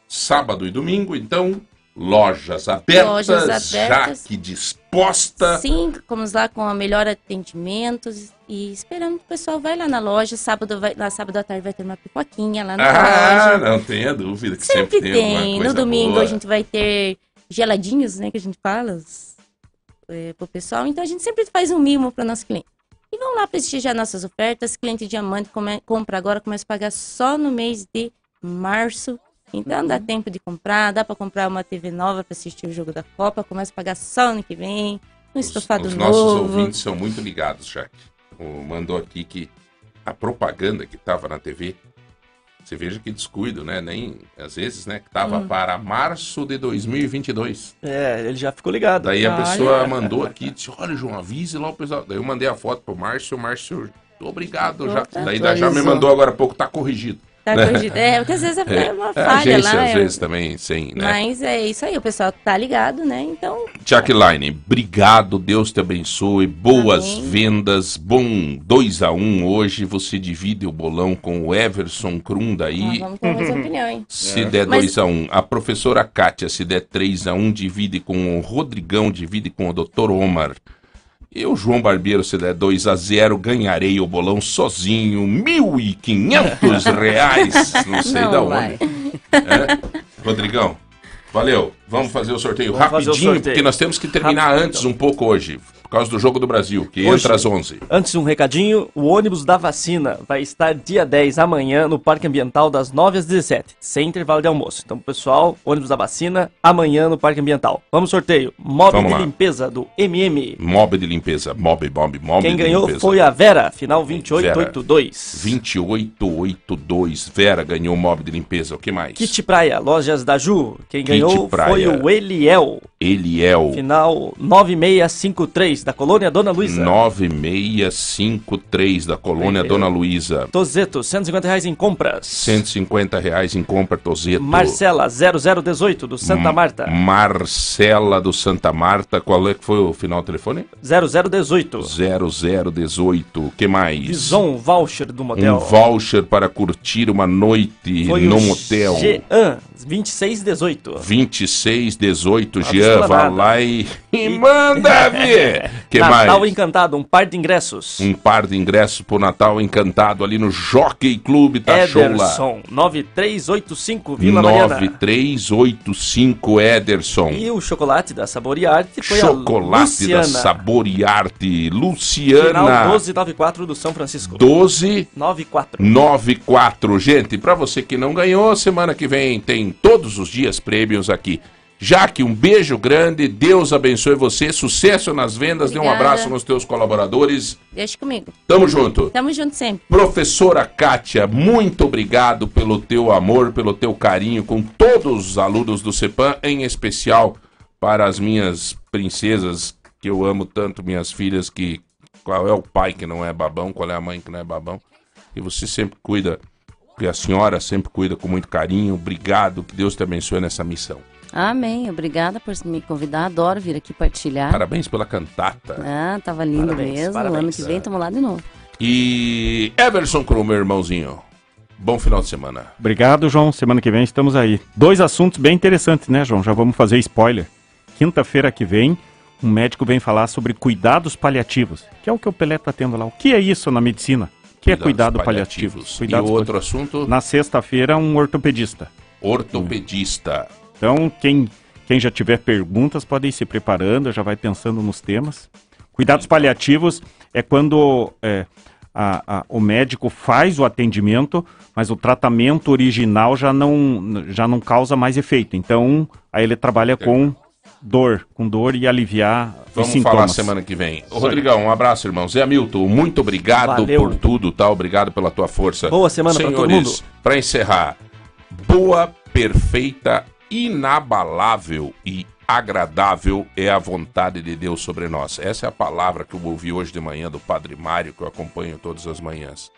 Speaker 3: Sábado e domingo, então, lojas abertas,
Speaker 9: Lojas abertas.
Speaker 3: já que disposta.
Speaker 9: Sim, vamos lá com o melhor atendimento e esperando que o pessoal vai lá na loja. Sábado, vai, lá sábado à tarde vai ter uma pipoquinha lá na
Speaker 3: Ah,
Speaker 9: loja.
Speaker 3: não tenha dúvida que sempre,
Speaker 9: Sempre
Speaker 3: tem,
Speaker 9: tem. No domingo
Speaker 3: boa.
Speaker 9: a gente vai ter geladinhos, né, que a gente fala é, pro pessoal. Então a gente sempre faz um mimo para nosso cliente. E vão lá prestigiar nossas ofertas. Cliente diamante come- compra agora, começa a pagar só no mês de março. Então
Speaker 3: Uhum.
Speaker 9: dá tempo de comprar, dá para comprar uma TV nova para assistir o jogo da Copa, começa a pagar só ano que vem, um
Speaker 3: Os,
Speaker 9: estofado
Speaker 3: os nossos
Speaker 9: novo.
Speaker 3: ouvintes são muito ligados, Jaque. O mandou aqui que a propaganda que estava na TV Você veja que descuido, né? Nem, às vezes, né? Que tava
Speaker 9: Hum.
Speaker 3: para março de 2022.
Speaker 1: É, ele já ficou ligado.
Speaker 3: Daí a
Speaker 9: Olha.
Speaker 3: pessoa mandou aqui, disse, olha, João, avise lá o pessoal. Daí eu mandei a foto pro Márcio, o Márcio, obrigado. Já. Daí já me mandou agora há pouco, tá corrigido.
Speaker 9: Tá corrigido. É, porque às vezes é,
Speaker 3: É,
Speaker 9: uma
Speaker 3: é,
Speaker 9: falha
Speaker 3: agência,
Speaker 9: lá.
Speaker 3: às
Speaker 9: é-
Speaker 3: vezes, também, sem, né?
Speaker 9: Mas é isso aí, o pessoal tá ligado, né? Então,
Speaker 3: Jaqueline, obrigado, Deus te abençoe, boas
Speaker 9: Amém.
Speaker 3: vendas, bom 2 a 1 hoje, você divide o bolão com o Everson Krum daí,
Speaker 9: vamos ter mais opinião, hein?
Speaker 3: se der
Speaker 9: Mas-
Speaker 3: 2 a 1 a professora Kátia, se der 3 a 1 divide com o Rodrigão, divide com o Dr. Omar, eu, João Barbeiro, se der 2 a 0 ganharei o bolão sozinho, 1.500 (laughs) reais, não sei
Speaker 10: Não
Speaker 3: da onde. É? Rodrigão, valeu. Vamos fazer o sorteio
Speaker 1: Vamos fazer o
Speaker 3: rapidinho,
Speaker 1: sorteio.
Speaker 3: porque nós temos que terminar
Speaker 1: Rápido,
Speaker 3: antes um pouco hoje, causa do Jogo do Brasil, que
Speaker 1: Hoje.
Speaker 3: entra às 11.
Speaker 1: Antes, um recadinho: o ônibus da vacina vai estar dia 10 amanhã no Parque Ambiental, das 9 às 17, sem intervalo de almoço. Então, pessoal, ônibus da vacina amanhã no Parque Ambiental. Vamos sorteio: mob
Speaker 3: Vamos
Speaker 1: de
Speaker 3: lá.
Speaker 1: limpeza do MM.
Speaker 3: Mob de limpeza, mob, mob, mob
Speaker 1: Quem ganhou
Speaker 3: limpeza.
Speaker 1: foi a Vera, final 2882.
Speaker 3: 2882. Vera ganhou o mob de limpeza. O que mais?
Speaker 1: Kit Praia, lojas da Ju. Quem
Speaker 3: Kit
Speaker 1: ganhou
Speaker 3: Praia.
Speaker 1: foi o Eliel,
Speaker 3: Eliel.
Speaker 1: final 9653, da Colônia Dona Luísa.
Speaker 3: 9653 da colônia Dona Luísa.
Speaker 1: Tozeto, 150 reais em compras.
Speaker 3: 150 reais em compra Tozeto.
Speaker 1: Marcela, 0018, do Santa Marta.
Speaker 3: Marcela do Santa Marta. Qual é que foi o final do telefone?
Speaker 1: 0018.
Speaker 3: 0018. que mais?
Speaker 1: Bison, voucher do
Speaker 3: Um
Speaker 1: motel.
Speaker 3: voucher para curtir uma noite
Speaker 1: Foi
Speaker 3: no motel.
Speaker 1: Jean, 2618.
Speaker 3: 2618,
Speaker 1: Lá do
Speaker 3: Jean, vai lá e, e manda (laughs) ver. que
Speaker 1: Natal
Speaker 3: mais?
Speaker 1: Encantado, um par de ingressos.
Speaker 3: Um par de ingressos pro Natal Encantado ali no Jockey Clube, tá show lá.
Speaker 1: Ederson, 9385, Vila Mariana.
Speaker 3: 9385 Ederson.
Speaker 1: E o chocolate da Saboriarte foi a
Speaker 3: Chocolate
Speaker 1: Luciana.
Speaker 3: da Saboriarte.
Speaker 1: Final
Speaker 3: Luciana.
Speaker 1: 1294 do São Francisco.
Speaker 3: 12
Speaker 1: 94.
Speaker 3: 94. Gente, pra você que não ganhou, semana que vem tem todos os dias prêmios aqui. Jaque, um beijo grande, Deus abençoe você, sucesso nas vendas, dê um
Speaker 9: Obrigada.
Speaker 3: abraço nos teus colaboradores.
Speaker 9: Deixa comigo.
Speaker 3: Tamo junto.
Speaker 9: Tamo junto sempre.
Speaker 3: Professora Kátia, muito obrigado pelo teu amor, pelo teu carinho com todos os alunos do CEPAM, em especial para as minhas princesas, que eu amo tanto, minhas filhas, que qual é o pai que não é babão, qual é a mãe que não é babão. E você sempre cuida, que a senhora sempre cuida com muito carinho. Obrigado, que Deus te abençoe nessa missão.
Speaker 10: Amém. Obrigada por me convidar. Adoro vir aqui partilhar.
Speaker 3: Parabéns pela cantata.
Speaker 10: Ah, tava lindo
Speaker 1: Parabéns,
Speaker 10: mesmo.
Speaker 1: parabéns.
Speaker 10: ano que vem tamo lá de novo.
Speaker 3: E Everson Cru, meu irmãozinho. Bom final de semana.
Speaker 4: Obrigado, João. Semana que vem estamos aí. Dois assuntos bem interessantes, né, João? Já vamos fazer spoiler. Quinta-feira que vem, um médico vem falar sobre cuidados paliativos, que é o que o Pelé está tendo lá. O que é isso na medicina? O que é cuidado paliativo?
Speaker 3: paliativos.
Speaker 4: Cuidados
Speaker 3: e o outro assunto,
Speaker 4: Na sexta-feira, um ortopedista.
Speaker 3: ortopedista.
Speaker 4: Então, quem, quem já tiver perguntas pode ir se preparando, já vai pensando nos temas. Cuidados paliativos é quando é, a- a- o médico faz o atendimento, mas o tratamento original já não, já não causa mais efeito. Então, aí ele trabalha com dor, com dor e aliviar os
Speaker 3: Vamos
Speaker 4: sintomas.
Speaker 3: falar semana que vem. Ô, Rodrigão, um abraço, irmão. Zé Hamilton, muito obrigado
Speaker 1: Valeu.
Speaker 3: por tudo, tá? Obrigado pela tua força.
Speaker 1: Boa semana pra todo mundo.
Speaker 3: Pra encerrar, boa, perfeita, inabalável e agradável é a vontade de Deus sobre nós. Essa é a palavra que eu ouvi hoje de manhã do Padre Mário, que eu acompanho todas as manhãs.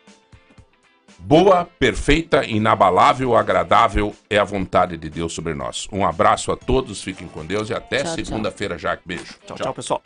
Speaker 3: Boa, perfeita, inabalável, agradável é a vontade de Deus sobre nós. Um abraço a todos, fiquem com Deus e até
Speaker 10: Tchau, tchau.
Speaker 3: segunda-feira, Jaque. Beijo.
Speaker 1: Tchau, tchau, pessoal.